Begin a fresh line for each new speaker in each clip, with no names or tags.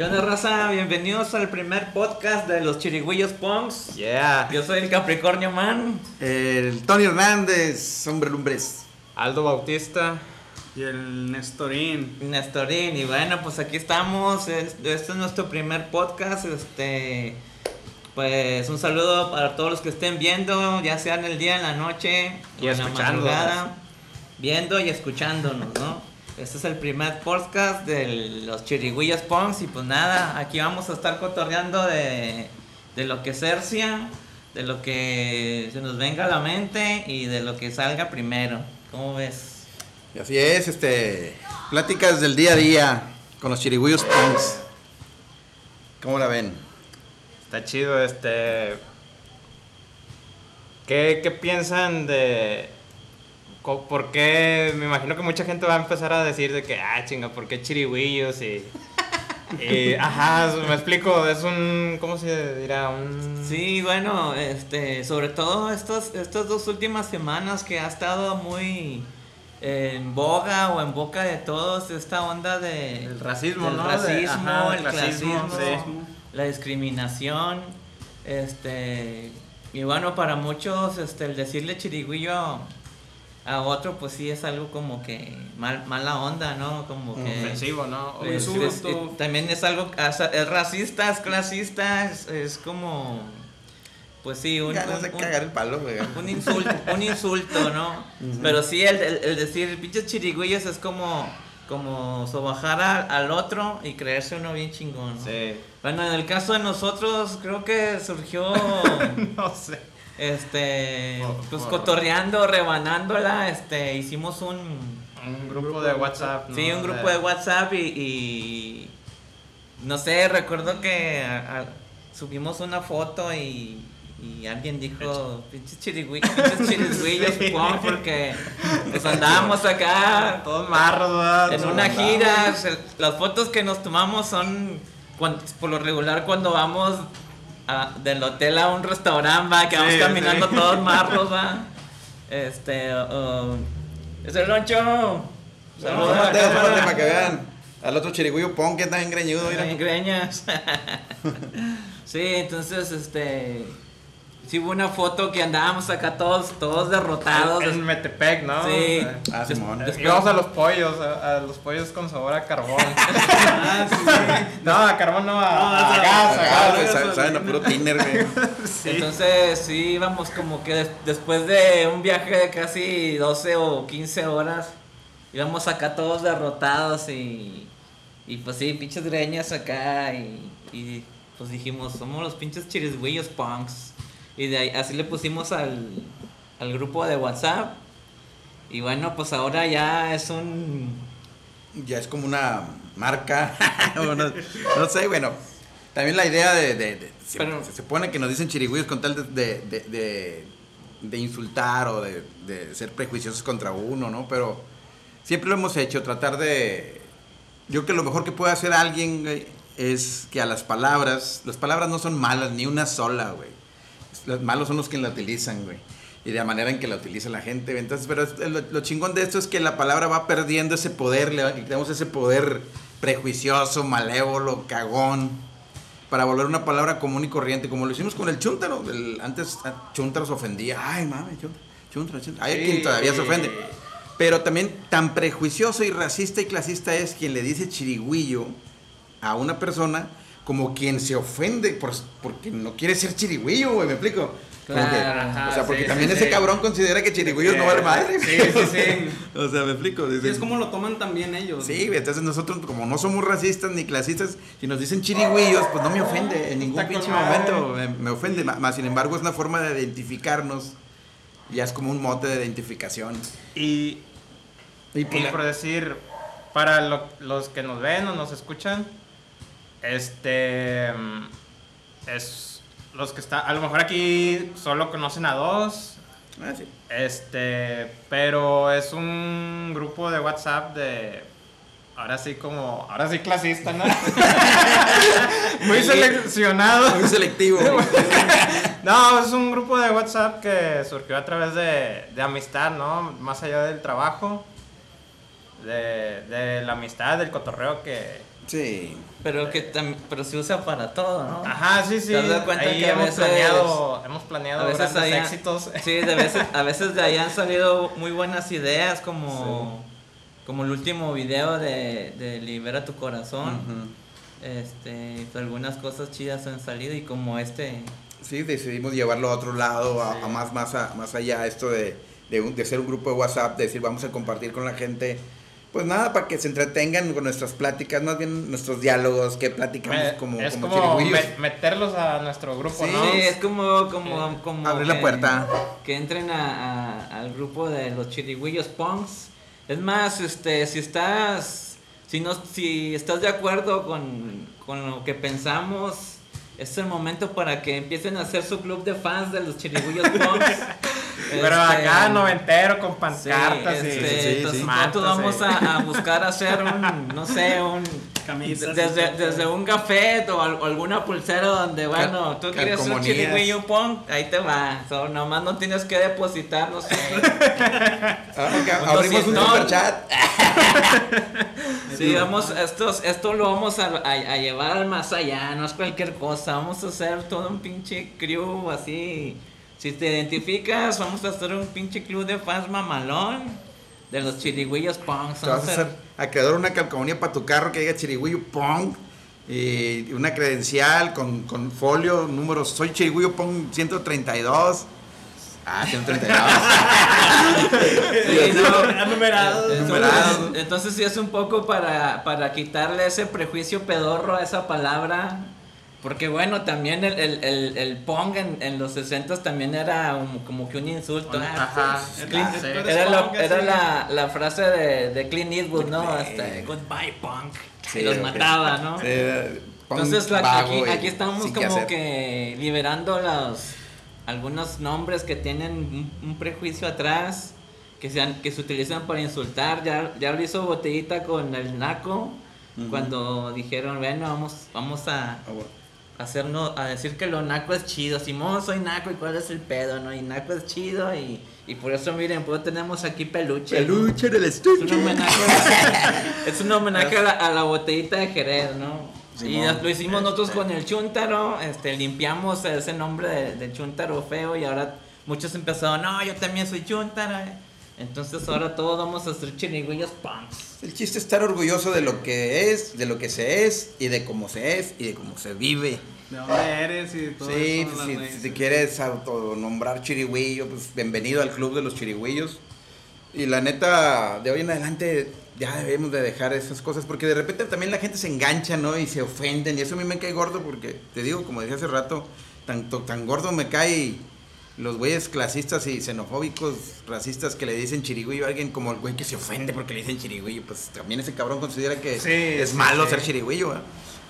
¿Qué onda, raza? Bienvenidos al primer podcast de los Chirigüillos Punks.
Yeah.
Yo soy el Capricornio Man.
El Tony Hernández, hombre lumbres.
Aldo Bautista.
Y el Nestorín.
Nestorín. Y bueno, pues aquí estamos. Es- Este es nuestro primer podcast. Este. Pues un saludo para todos los que estén viendo, ya sea en el día, en la noche
Y
en la madrugada, viendo y escuchándonos, ¿no? Este es el primer podcast de los Chirigüillos Punks y pues nada, aquí vamos a estar cotorreando de, de lo que cercia, de lo que se nos venga a la mente y de lo que salga primero. ¿Cómo ves?
Y así es, este. Pláticas del día a día con los chirigüillos punks. ¿Cómo la ven?
Está chido, este. ¿Qué, qué piensan de.? ¿Por qué? Me imagino que mucha gente va a empezar a decir de que, ah, chinga, ¿por qué chirigüillos? Y. y, ajá, me explico, es un. ¿Cómo se dirá? Un.
Sí, bueno, este, sobre todo estos, estas dos últimas semanas que ha estado muy en boga o en boca de todos esta onda de
El racismo,
del
¿no? De-
racismo,
ajá,
el
clasismo,
clasismo, la discriminación, este, y bueno, para muchos, este, el decirle chirigüillo a otro, pues sí es algo como que mal, mala onda, ¿no? Como que
Ofensivo, ¿no? O
es- también es algo, es, racista, es clasista, es, es como, pues sí, un,
Ganas
un-
de
un-
cagar el palo, güey.
un insulto, un insulto, ¿no? Pero sí, el, el- el decir pinches chirigüillos es como, como sobajar al, al otro y creerse uno bien chingón, ¿no?
Sí.
Bueno, en el caso de nosotros, creo que surgió,
No sé.
Este, pues
por-
cotorreando, rebanándola, este, hicimos un,
Un grupo de WhatsApp. ¿no?
Sí, un grupo de WhatsApp y, y no sé, recuerdo que a- a- subimos una foto y, y alguien dijo, pinches chirigüillos, pinches chirigüillos,
Sí.
pon", porque pues andábamos acá
Todos marros,
en una gira, las fotos que nos tomamos son cuan- por lo regular cuando vamos a- del hotel a un restaurante, va, que vamos
Sí,
caminando
sí.
todos marros, va. Este, o- es el loncho. Cámara.
tómate para que vean. Al otro chirigüillo punk que está engreñudo, mira.
En greñas. sí, entonces, este. Sí, hubo una foto que andábamos acá todos, todos derrotados.
En Metepec, ¿no?
Sí.
Ah, Simón.
Íbamos a los pollos, a, a los pollos con sabor a carbón.
Ah, sí, sí.
no, a carbón no, a,
No,
a gas, a gas.
saben, a puro tiner, güey.
Sí.
Entonces, sí, íbamos como que des- después de un viaje de casi 12 o 15 horas, íbamos acá todos derrotados y. Y pues sí, pinches greñas acá y. y pues dijimos, somos los pinches chirisguillos punks. Y de ahí, así le pusimos al, al grupo de WhatsApp. Y bueno, pues ahora ya es un.
Ya es como una marca. no, sé, bueno. También la idea de. de- de- se,
Pero-
se supone que nos dicen chirigüillos con tal de, de, de, insultar o de, de ser prejuiciosos contra uno, ¿no? Pero siempre lo hemos hecho, tratar de. Yo creo que lo mejor que puede hacer alguien güey, es que a las palabras. Las palabras no son malas, ni una sola, güey. Los malos son los que la utilizan, güey. Y de la manera en que la utiliza la gente. güey. Entonces, pero lo, lo chingón de esto es que la palabra va perdiendo ese poder, le, damos ese poder prejuicioso, malévolo, cagón, para volver una palabra común y corriente, como lo hicimos con el chúntaro. El- antes ah, chúntaro se ofendía. Ay, mames, chúntaro, chúntaro. Hay
Sí.
quien todavía se ofende. Pero también tan prejuicioso y racista y clasista es quien le dice chirigüillo a una persona como quien se ofende por, porque no quiere ser chirigüillo, güey, ¿me explico?
Claro,
ajá,
o sea, porque
sí,
también
sí,
ese
sí.
cabrón considera que chirigüillos no vale madre.
Sí, sí, sí.
o sea, ¿me explico?
Sí,
Dice-
es como lo toman también ellos.
Sí, güey, entonces nosotros como no somos racistas ni clasistas, si nos dicen chirigüillos, pues no me ofende en ningún pinche momento, me, me ofende, más sin embargo es una forma de identificarnos, ya es como un mote de identificación.
Y,
Y
y
pues, la-
por decir, para lo- los que nos ven o nos escuchan, este. mm, Es. Los que están. A lo mejor aquí solo conocen a dos.
ah, sí.
Este, pero es un grupo de WhatsApp de ahora sí como, ahora sí clasista, ¿no? Muy seleccionado.
Muy selectivo.
No, es un grupo de WhatsApp que surgió a través de, de amistad, ¿no? Más allá del trabajo, de, de la amistad, del cotorreo que,
Sí.
Pero que pero se usa para todo, ¿no?
Ajá, sí, sí.
¿Te dado cuenta
Ahí
que a
hemos
veces-
planeado, hemos planeado
a veces
grandes éxitos.
Sí, de veces, a veces de ahí han salido muy buenas ideas como, como el último video de, de Libera tu corazón. Este, pues, algunas cosas chidas han salido y como este
Sí, decidimos llevarlo a otro lado, a más, más, a- más allá, esto de, de, un- de ser un grupo de WhatsApp, de decir vamos a compartir con la gente, pues nada, para que se entretengan con nuestras pláticas, más bien nuestros diálogos, que platicamos
Me-
como,
es
como,
como,
chirigüillos.
me- meterlos a nuestro grupo,
Sí,
¿no?
Sí, es como, como, como
Abrir la
que-
puerta.
Que entren a, a- al grupo de los chirigüillos punks. Es más, este, si estás, si no, si estás de acuerdo con, con lo que pensamos, es el momento para que empiecen a hacer su club de fans de los chirigüillos punks.
Pero
Este,
acá noventero con pancartas y
este,
sí, sí,
entonces
sí.
nosotros vamos a, a buscar hacer un, no sé, un
Camisas.
desde, desde un gafet o, al- o alguna pulsera donde, bueno, tú quieres un chirigüillo punk, ahí te va. So, nomás no tienes que depositar, no sé.
Ah, ok,
Un
abrimos un
200.
superchat.
Sí, vamos, estos, esto lo vamos a, a- a llevar al más allá, no es cualquier cosa. Vamos a hacer todo un pinche crew así. Si te identificas, vamos a hacer un pinche club de fans mamalón de los chirigüillos punks.
Te vas a
a
hacer acreedor una calcomanía para tu carro que diga Chirigüillo Pong y una credencial con, con folio, números. Soy Chirigüillo Pong 132. Ah, 132.
Sí, no. Entonces, entonces sí es un poco para, para quitarle ese prejuicio pedorro a esa palabra. Porque bueno, también el, el, el, el pong en, en los 60 también era un- como que un insulto. ah,
Ajá.
Es
Clint-
que-
Sí.
Era, la,
punk,
era
así.
la, la frase de, de Clint Eastwood, ¿no? Hasta goodbye punk.
Sí,
y los mataba, ¿no? Entonces la- aquí, aquí estamos como que liberando los algunos nombres que tienen un, un prejuicio atrás, que se, han- que se utilizan para insultar. Ya, ya lo hizo Botellita con el Naco, cuando dijeron, bueno, vamos, vamos a. hacernos, a decir que lo Naco es chido. Simón, soy Naco y cuál es el pedo, ¿no? Y Naco es chido y, y por eso miren, pues tenemos aquí peluche.
Peluche del
Es un homenaje, es un homenaje a, la, a la botellita de Jerez, ¿no? y lo hicimos nosotros con el Chuntaro, este, limpiamos ese nombre de, de Chuntaro feo y ahora muchos empezaron, no, yo también soy Chuntaro. Entonces ahora todos vamos a ser chirigüillos punks.
El chiste es estar orgulloso de lo que es, de lo que se es y de cómo se es y de cómo se vive.
¿De dónde eres? Y todo
Sí,
eso,
pues, si, si quieres autonombrar chirigüillo, pues bienvenido al club de los chirigüillos. Y la neta, de hoy en adelante ya debemos de dejar esas cosas porque de repente también la gente se engancha, ¿no? Y se ofenden y eso a mí me cae gordo porque, te digo, como dije hace rato, tanto, tan gordo me cae los güeyes clasistas y xenofóbicos, racistas que le dicen chirigüillo a alguien como el güey que se ofende porque le dicen chirigüillo, pues también ese cabrón considera que
Sí,
es
sí,
malo
sí.
ser chirigüillo, ¿eh?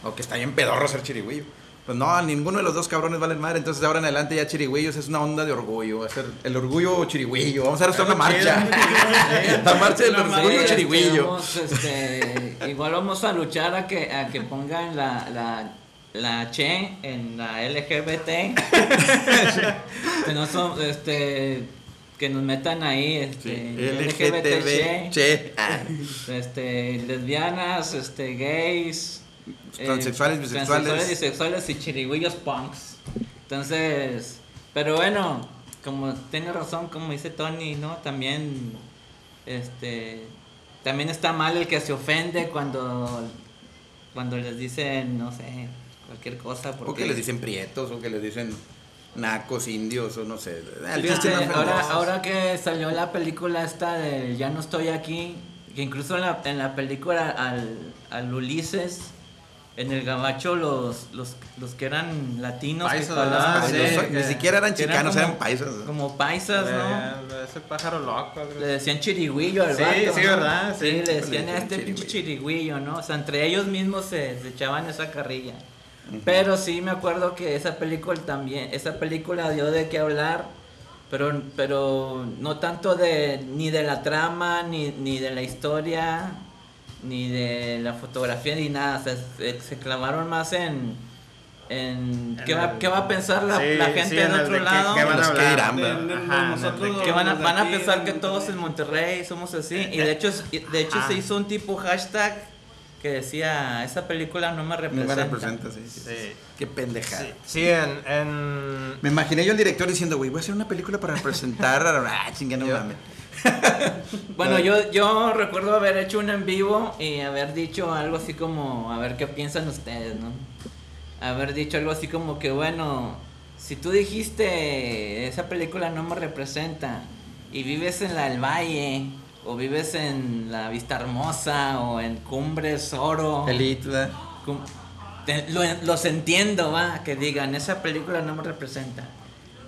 O que está bien pedorro ser chirigüillo. Pues no, ninguno de los dos cabrones valen madre. Entonces, de ahora en adelante, ya chirigüillos es una onda de orgullo. Va a ser el orgullo chirigüillo. Vamos a hacer hasta una marcha. La marcha del orgullo.
Este,
chirigüillo.
este, igual vamos a luchar a que, a que pongan la, la, la Che en la LGBT. que no son, este, que nos metan ahí, este,
LGTB. Che. Ah.
este, lesbianas, este, gays, eh,
Transexuales, bisexuales.
transexuales, bisexuales y chirigüillos punks. Entonces, pero bueno, como tiene razón, como dice Tony, ¿no? También, este, también está mal el que se ofende cuando, cuando les dicen, no sé, cualquier cosa.
O
Porque
que les dicen prietos, o que les dicen nacos, indios, o no sé.
Fíjate,
no
ahora, ahora que salió la película esta de Ya no estoy aquí, que incluso en la, en la película al, al Ulises, en el gabacho los, los, los que eran latinos que
Paisas, ah,
Los-
que-
Ni siquiera eran chicanos,
como-
eran paisas.
Como paisas, ¿no?
Ese pájaro loco.
Le decían chirigüillo al
Sí,
vato,
sí,
¿no?
¿verdad?
Sí,
Sí,
le decían a este pinche
chirigüillo.
chirigüillo, ¿no? O sea, entre ellos mismos se, se echaban esa carrilla. Pero sí me acuerdo que esa película también, esa película dio de qué hablar, pero, pero no tanto de ni de la trama, ni, ni de la historia, ni de la fotografía, ni nada. O sea, se, se clavaron más en, en
En
qué, va,
el-
qué va a pensar la,
Sí,
la
sí,
gente
en
de
el
otro
de
lado.
qué van a
que
hablar.
irán,
De-
¿verdad?
de- de
Ajá,
nosotros
de-
Que van a, van pensar que todos en
Monterrey.
Somos así. Y de hecho, de hecho
Ah.
se hizo un tipo hashtag que decía, esa película no me
No
representa.
me representa, sí. sí.
Sí.
Qué pendejada.
Sí, sí, en, en-
Me imaginé yo el director diciendo, güey, voy a hacer una película para representar a... Ah, chinga, no mames.
Bueno, yo, yo recuerdo haber hecho un en vivo y haber dicho algo así como, a ver qué piensan ustedes, ¿no? Haber dicho algo así como que, bueno, si tú dijiste, esa película no me representa, y vives en la del Valle, o vives en la Vista Hermosa, o en Cumbres Oro,
Elite, ¿verdad?
cum- lo- los entiendo, va, que digan, esa película no me representa.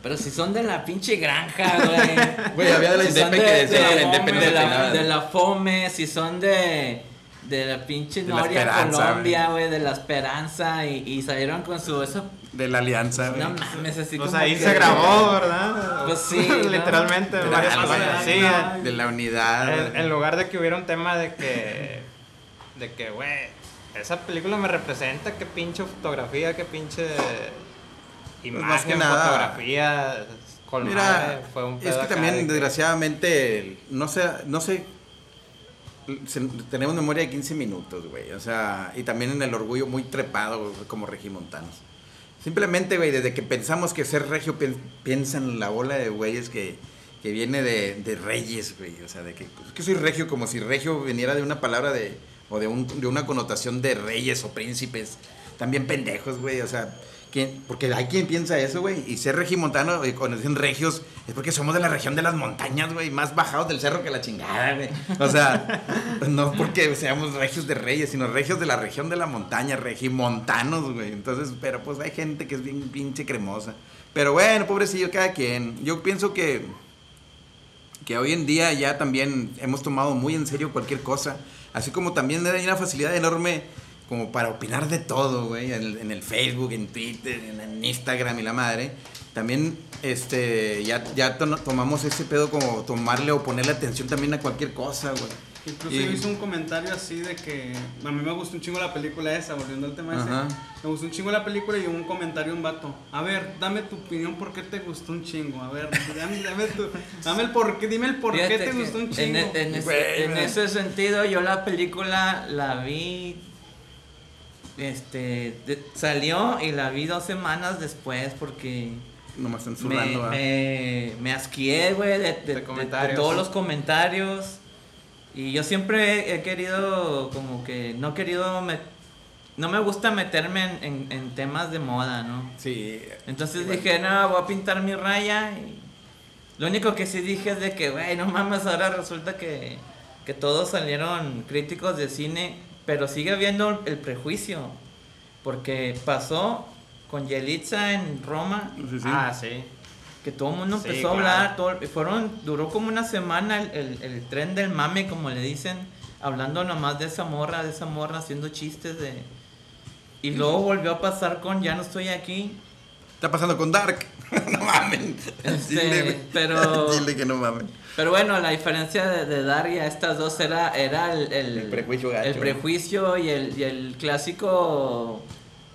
Pero si son de la pinche granja, güey.
Güey, había de la
Si
Indepe que
de
que la no
de la, de la Fome, si son de de la pinche
De
Noria Colombia, güey, de la Esperanza y, y salieron con su eso,
De la alianza, güey.
no mames, así
pues
como
ahí
que-
se grabó, ¿verdad?
Pues sí, ¿no?
Literalmente.
De la
varias.
De la unidad.
en, en lugar de que hubiera un tema de que, de que, güey, esa película me representa, qué pinche fotografía, qué pinche imagen,
más que nada-
fotografía, con
Mira,
fue un
es
pedo
que
acá
también,
de que-
desgraciadamente, no sé, no sé, se- tenemos memoria de 15 minutos, güey, o sea, y también en el orgullo muy trepado güey, como regimontanos. Simplemente, güey, desde que pensamos que ser regio, pi- piensan la bola de güeyes que, que viene de, de reyes, güey, o sea, de que, es que soy regio como si regio viniera de una palabra de, o de, un, de una connotación de reyes o príncipes, también pendejos, güey, o sea, porque hay quien piensa eso, güey, y ser regimontano, y cuando dicen regios, es porque somos de la región de las montañas, güey, más bajados del cerro que la chingada, güey, o sea, no porque seamos regios de reyes, sino regios de la región de la montaña, regimontanos, güey, entonces, pero pues hay gente que es bien pinche cremosa, pero bueno, pobrecillo, cada quien, yo pienso que que hoy en día ya también hemos tomado muy en serio cualquier cosa, así como también hay una facilidad enorme como para opinar de todo, güey, en, el- en el Facebook, en Twitter, en, en Instagram y la madre. También este ya ya to- tomamos ese pedo como tomarle o ponerle atención también a cualquier cosa, güey.
Incluso
Y-
yo hice un comentario así de que a mí me gustó un chingo la película esa, volviendo al tema
Ajá.
ese. Me gustó un chingo la película y un comentario un vato. A ver, dame tu opinión por qué te gustó un chingo. A ver, dame, dame, tu- dame el por qué, dime el por qué te gustó un
en,
chingo.
e- en ese, en
güey.
ese sentido, yo la película la vi. Este. de- salió y la vi dos semanas después porque.
Nomás están
Me,
¿ah?
me, me asqué, güey, de, todos los comentarios. Y yo siempre he querido, como que, no he querido, met- no me gusta meterme en, en- en temas de moda, ¿no?
Sí.
Entonces
Igual.
dije, no, voy a pintar mi raya. Y lo único que sí dije es de que, güey, no mames, ahora resulta que, que todos salieron críticos de cine, pero sigue habiendo el prejuicio. Porque pasó con Yelitza en Roma,
Sí, sí.
Ah, sí.
que todo el mundo empezó a
claro.
hablar, todo, fueron, duró como una semana el, el- el tren del mame, como le dicen, hablando nomás de esa morra, de esa morra, haciendo chistes de... Y luego volvió a pasar con Ya no estoy aquí,
Está pasando con Dark. no mamen.
Este,
Dile,
pero-
Dile que no mamen.
Pero bueno, la diferencia de, de Daria a estas dos era, era el, el,
El prejuicio gacho.
el prejuicio y el, y el clásico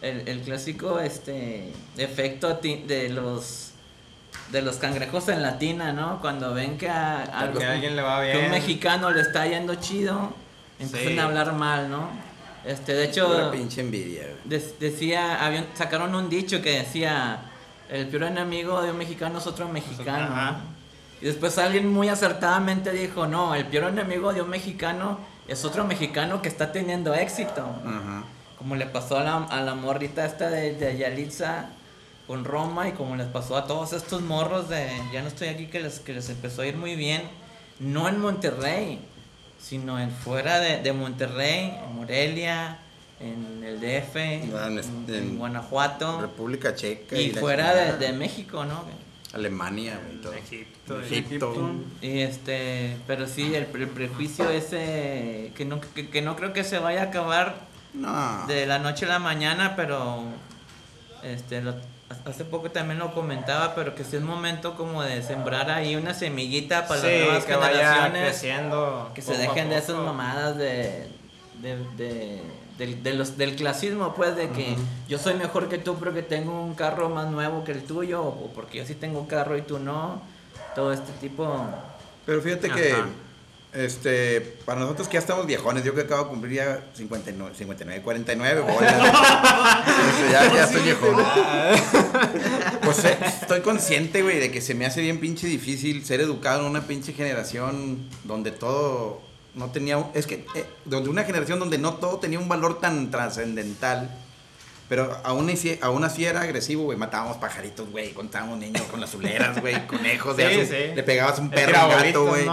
el, el clásico este efecto ti- de los de los cangrejos en latina, ¿no? Cuando ven que a,
Que alguien le va
que
bien.
un mexicano le está yendo chido, empiezan
Sí.
a hablar mal, ¿no? Este, de hecho,
Pura pinche envidia,
decía, habían, sacaron un dicho que decía, el peor enemigo de un mexicano es otro mexicano.
Ajá.
¿No? Y después alguien muy acertadamente dijo, no, el peor enemigo de un mexicano es otro mexicano que está teniendo éxito. Como le pasó a la, a la morrita esta de, de Yalitza con Roma y como les pasó a todos estos morros de Ya no estoy aquí que les, que les empezó a ir muy bien. No en Monterrey, sino en fuera de, de Monterrey, en Morelia, en el DF,
Ah, en
en,
este-
en
en
Guanajuato
República Checa.
y fuera de México, ¿no?
Alemania, güey, y todo.
Egipto.
Egipto.
Y este, pero sí, el, el prejuicio ese que no, que, que no creo que se vaya a acabar
No.
de la noche a la mañana, pero este lo- hace poco también lo comentaba, pero que sí es momento como de sembrar ahí una semillita para
Sí,
las nuevas
que vaya
generaciones,
creciendo.
que se dejen de esas mamadas de, de, de- del- de los, del clasismo, pues, de que yo soy mejor que tú porque tengo un carro más nuevo que el tuyo, o porque yo sí tengo un carro y tú no, todo este tipo...
Pero fíjate que. Este, para nosotros que ya estamos viejones, yo que acabo de cumplir ya 59, 59 49, bolas. Este, ya, ya estoy viejón. Pues eh, estoy consciente, güey, de que se me hace bien pinche difícil ser educado en una pinche generación donde todo no tenía, es que, eh, donde una generación donde no todo tenía un valor tan trascendental. Pero aún así, aún así era agresivo, güey. Matábamos pajaritos, güey. Contábamos niños con las uleras, güey. Conejos. de
Sí, sí.
Le pegabas un perro, un gato, güey.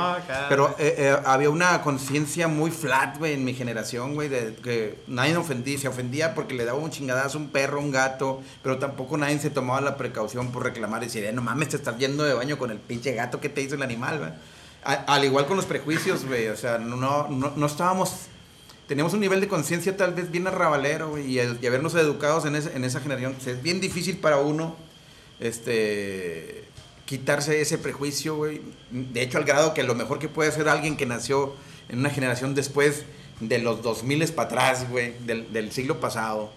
Pero eh, eh, había una conciencia muy flat, güey, en mi generación, güey. De que nadie ofendía. Se ofendía porque le daba un chingadazo a un perro, un gato. Pero tampoco nadie se tomaba la precaución por reclamar y decir, "Eh, no mames, te estás yendo de baño con el pinche gato que te hizo el animal, güey. Al igual con los prejuicios, güey. O sea, no, no, no estábamos teníamos un nivel de conciencia tal vez bien arrabalero, y, habernos educados en, ese- en esa generación. Es bien difícil para uno este, quitarse ese prejuicio, güey. De hecho, al grado que lo mejor que puede hacer alguien que nació en una generación después de los 2000 para atrás, güey, del, del siglo pasado,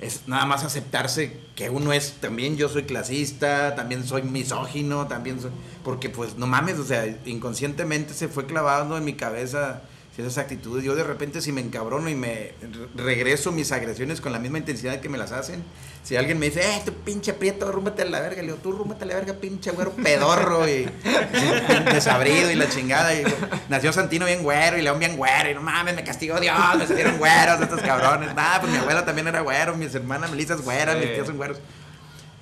es nada más aceptarse que uno es, también yo soy clasista, también soy misógino, también soy, porque pues no mames, o sea, inconscientemente se fue clavando en mi cabeza esas actitudes. Yo de repente si me encabrono y me re- regreso mis agresiones con la misma intensidad que me las hacen, si alguien me dice, eh, tu pinche prieto, rúmbate a la verga, le digo, tú rúmbate a la verga, pinche güero pedorro y, desabrido y la chingada. Y, nació Santino bien güero y León bien güero y no mames, me castigó Dios, me salieron güeros estos cabrones. Nada, pues mi abuela también era güero, mis hermanas Melissa es güera, mis tíos son güeros.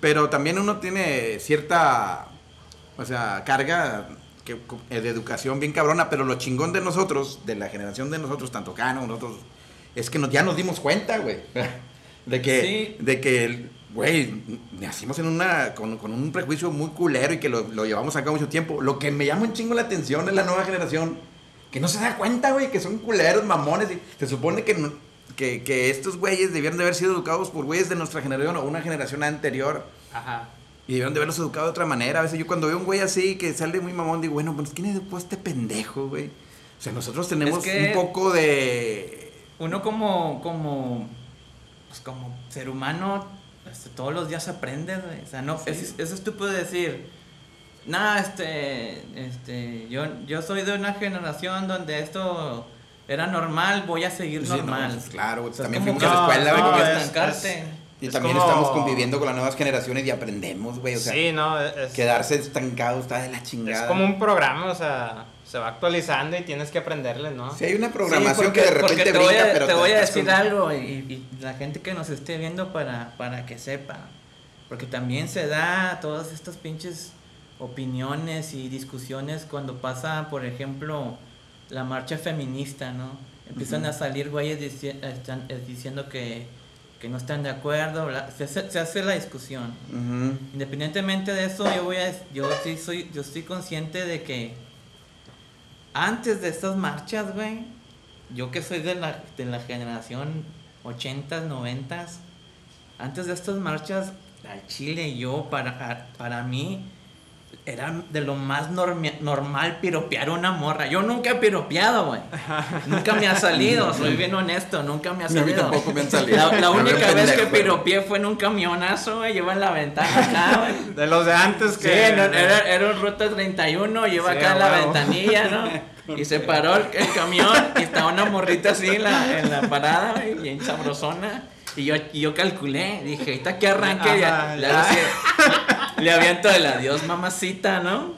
Pero también uno tiene cierta, o sea, carga que, eh, de educación bien cabrona, pero lo chingón de nosotros, de la generación de nosotros, tanto Cano, nosotros, es que nos, ya nos dimos cuenta, güey, de que,
Sí.
de que, güey, nacimos en una, con, con un prejuicio muy culero y que lo, lo llevamos a cabo mucho tiempo. Lo que me llama un chingo la atención es la nueva generación, que no se da cuenta, güey, que son culeros, mamones, y se supone que, que, que estos güeyes debieron de haber sido educados por güeyes de nuestra generación o una generación anterior.
Ajá.
Y debieron de haberlos educado de otra manera. A veces yo cuando veo un güey así que sale muy mamón, digo, bueno, pues ¿quién educó a este pendejo, güey? O sea, nosotros tenemos
Es que-
un poco de...
Uno como, como, pues como ser humano, este, todos los días aprende, güey. O sea, no, es, es estúpido decir, nada, este, este, yo, yo soy de una generación donde esto era normal, voy a seguir
Sí, no,
normal.
pues, claro, güey,
O sea,
también fuimos a la escuela, güey,
no,
como-
es-
estancarte.
Y
es
también
como-
estamos conviviendo con las nuevas generaciones y aprendemos, güey. O sea,
sí, no, es,
quedarse estancado está de la
es
chingada.
como un programa, o sea, se va actualizando y tienes que aprenderle, ¿no?
Sí, hay una
Sí,
programación
porque-
que de repente
te voy a,
pero
te voy a decir
con-
algo y, y la gente que nos esté viendo para, para que sepa. Porque también se da todas estas pinches opiniones y discusiones cuando pasa, por ejemplo, la marcha feminista, ¿no? Empiezan
Ujú.
a salir güeyes dici- están, eh, diciendo que, que no están de acuerdo, bla- se, hace, se hace la discusión. Independientemente de eso, yo voy a, yo sí soy, yo estoy consciente de que antes de estas marchas, güey, yo que soy de la, de la generación 80s, 90s, antes de estas marchas, al Chile y yo, para, para mí, era de lo más normal piropear a una morra. Yo nunca he piropeado, güey. Nunca me ha salido, soy bien honesto, nunca me ha
Ni a mí
salido.
tampoco me han salido.
La, única vez que
pendejo,
piropeé fue en un camionazo, güey, lleva en la ventana acá, güey.
De los de antes
Sí,
que...
no, era, era un ruta 31, yo iba
Sí,
acá en la ventanilla, ¿no? Y se paró el, el camión y estaba una morrita así en la, en la parada, güey, bien sabrosona. Y yo, y yo calculé, dije, ahorita que arranque, ya,
Ajá, ya.
le aviento el adiós, mamacita, ¿no?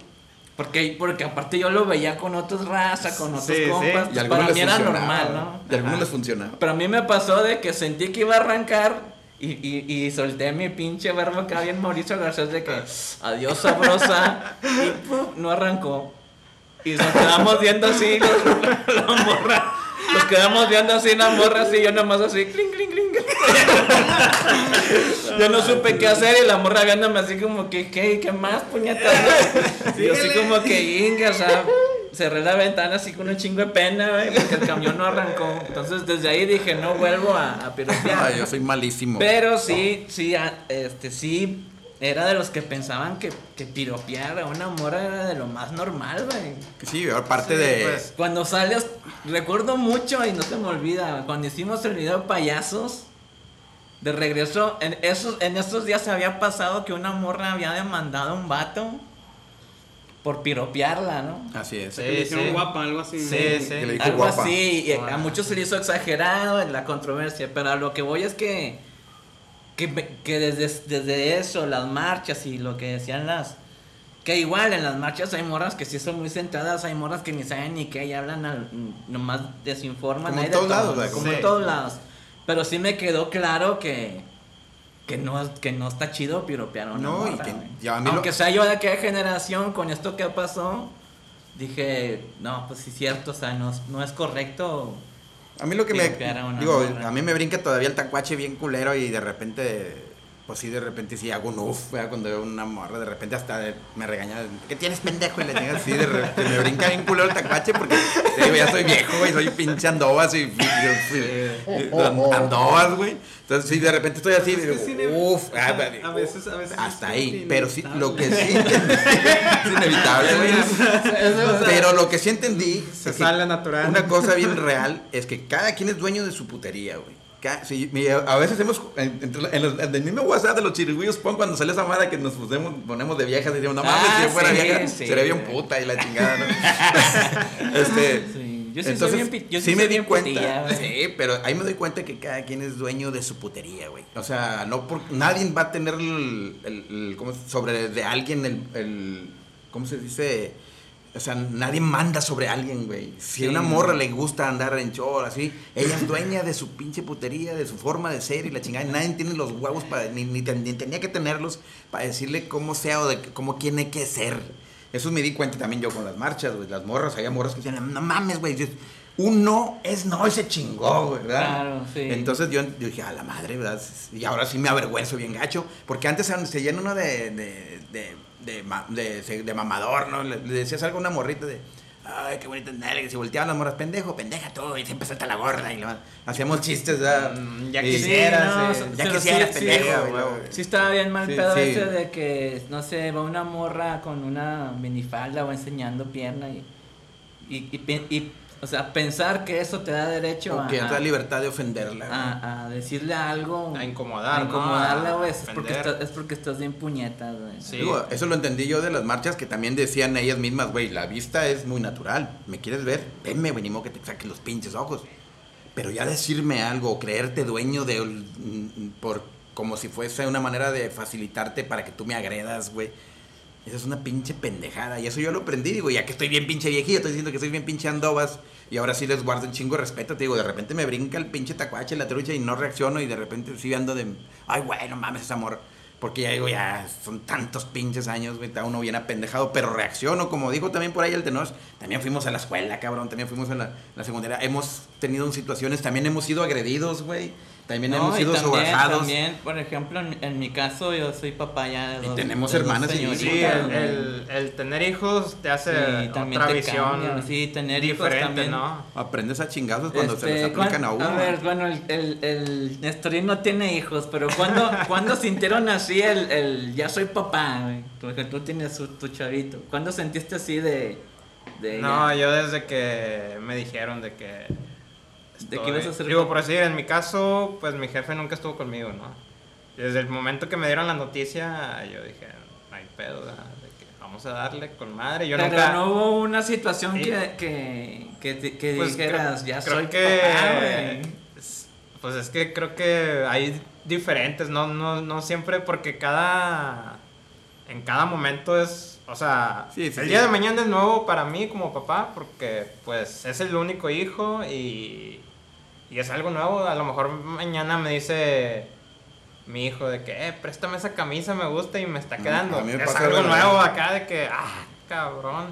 Porque, porque aparte yo lo veía con otros raza, con otros
Sí, sí.
compas,
Y
para mí era normal, ¿no?
Y algunos les funcionaba.
Pero a mí me pasó de que sentí que iba a arrancar y, y, y solté mi pinche verbo acá bien Mauricio Garcés de que adiós sabrosa y ¡pum! no arrancó. Y nos quedamos viendo así los- la morra. Nos quedamos viendo así la morra así, yo nomás así, cling, cling, cling. yo no supe qué hacer y la morra viéndome así como que, ¿qué, qué más, puñetas? Y yo así como que, inga, o sea, cerré la ventana así con un chingo de pena, güey, porque el camión no arrancó. Entonces desde ahí dije, no vuelvo a, a piropear.
Ay, yo soy malísimo.
Pero sí, sí, a- este, sí, era de los que pensaban que, que piropear a una morra era de lo más normal, güey.
Sí, aparte
Sí,
de...
pues.
Cuando sales, recuerdo mucho y no se me olvida, cuando hicimos el video de payasos, de regreso, en esos, en esos días se había pasado que una morra había demandado a un vato por piropearla, ¿no?
Así es.
Sí,
Que le dijeron
sí.
guapa, algo así.
Sí, sí.
Que le dijo
Algo
guapa.
así, y a muchos se le hizo exagerado en la controversia, pero a lo que voy es que, que, que desde, desde eso, las marchas y lo que decían las... Que igual en las marchas hay morras que sí son muy centradas, hay morras que ni saben ni qué y hablan al- nomás desinforman.
Como en
de
todos
todo,
lados.
Como
Sí.
en todos lados. Pero sí me quedó claro que, que, no, que no está chido piropear una
No, y
morra,
que
güey.
ya a mí lo-
Aunque sea yo de aquella generación, con esto que pasó, dije, no, pues sí es cierto, o sea, no, no es correcto.
A mí lo que me. Digo, a mí me brinca todavía el tacuache bien culero y de repente. Pues sí, de repente sí hago un uff, cuando veo una morra, de repente hasta me regaña, ¿qué tienes pendejo? Y le digo así, de repente me brinca bien culero el tacuache porque digo, ya soy viejo, güey, soy pinche andobas y, andobas, güey. Entonces sí, de repente estoy así, uff,
sea, a veces- a veces
hasta ahí, pero sí, lo que sí es inevitable, güey. Pero lo que sí entendí
Se sale natural.
una cosa bien real es que cada quien es dueño de su putería, güey. Sí, a veces hemos, en, en los- en el mismo WhatsApp de los chirigüillos, pon cuando sale esa madre que nos pusemos, ponemos de viejas y decimos, no mames,
Ah,
si yo fuera
sí,
vieja,
sí,
sería bien puta y la chingada, ¿no? este,
Sí, yo sí soy
entonces,
bien pi- yo sí
me
soy
di
bien
cuenta,
putilla,
sí, pero ahí me doy cuenta que cada quien es dueño de su putería, güey. O sea, no por, nadie va a tener el, el- el- ¿cómo se- sobre de alguien el, el, ¿cómo se dice? O sea, nadie manda sobre alguien, güey. Si
Sí.
a una morra le gusta andar en chor, así, ella es dueña de su pinche putería, de su forma de ser y la chingada. Nadie tiene los huevos para, ni, ni, ni tenía que tenerlos para decirle cómo sea o de cómo tiene que ser. Eso me di cuenta también yo con las marchas, güey. Las morras, había morras que decían, no mames, güey. Un no es no y se chingó, güey, ¿verdad?
Claro, sí.
Entonces yo, yo dije, a la madre, ¿verdad? Y ahora sí me avergüenzo bien gacho. Porque antes se se llena uno de, de, de, de, de- de mamador, ¿no? Le, le decías algo a una morrita de, ay, qué bonita nalga. Y se volteaban las morras, pendejo, pendeja tú. Y siempre salta la gorda. Y lo, hacíamos chistes, ¿verdad?
Mm, ya quisieras,
no,
eh.
sí,
Ya quisieras,
sí, sí,
pendejo,
güey.
güey.
Sí estaba bien mal
Sí,
pedo
sí.
ese de que, no sé, va una morra con una minifalda o enseñando pierna y, y, y, y, o sea, pensar que eso te da derecho
O
a,
que
a,
da libertad de ofenderla. güey.
a- a decirle algo.
A incomodar,
A incomodarla, güey. Es porque, estás, es porque estás bien puñetas, güey.
Sí.
Digo, eso lo entendí yo de las marchas que también decían ellas mismas, güey, la vista es muy natural. ¿Me quieres ver? Venme, güey, ni modo que te saques los pinches ojos. Pero ya decirme algo, creerte dueño de mm, por como si fuese una manera de facilitarte para que tú me agredas, güey. Esa es una pinche pendejada. Y eso yo lo aprendí, digo, ya que estoy bien pinche viejito, estoy diciendo que soy bien pinche andobas. Y ahora sí les guardo un chingo de respeto. Te digo, de repente me brinca el pinche tacuache, la trucha y no reacciono. Y de repente sí ando de, ay, güey, no mames, ese amor. Porque ya digo, ya son tantos pinches años, güey, está uno bien apendejado. Pero reacciono, como dijo también por ahí el tenor. También fuimos a la escuela, cabrón. También fuimos a la, la secundaria. Hemos tenido situaciones, también hemos sido agredidos, güey. También
No,
hemos
y
sido
también,
sobajados.
también, por ejemplo, en, en mi caso, yo soy papá ya de
Y
dos
tenemos
de dos
hermanas y hijos.
Sí, el, el, el tener hijos te hace
Sí, también
otra
te
visión
cambia, sí, tener hijos
diferente,
también.
¿no?
Aprendes a chingazos cuando se les
Este,
aplican a uno.
A ver, bueno, el, el, el Nestorín no tiene hijos, pero ¿cuándo, ¿cuándo sintieron así el, el ya soy papá? Porque tú tienes su- tu chavito. ¿Cuándo sentiste así de... de
No,
ya-
yo desde que me dijeron de que...
De que ibas a ser
Digo, por decir, en mi caso, pues mi jefe nunca estuvo conmigo, ¿no? Desde el momento que me dieron la noticia, yo dije, no hay pedo, ¿verdad? de que vamos a darle con madre. Yo
pero
nunca...
no hubo una situación
Sí.
que, que, que, que
Pues
dijeras,
creo-
ya
creo
soy
que
papá,
pues es que creo que hay diferentes, no, no, no siempre porque cada en cada momento es, o sea,
Sí, sí,
el
sí.
día de mañana es nuevo para mí como papá porque pues es el único hijo y, y es algo nuevo, a lo mejor mañana me dice mi hijo de que, eh, préstame esa camisa, me gusta y me está quedando.
a mí me
es
pasa
algo
algo
nuevo
nuevo.
acá de que, ah, cabrón.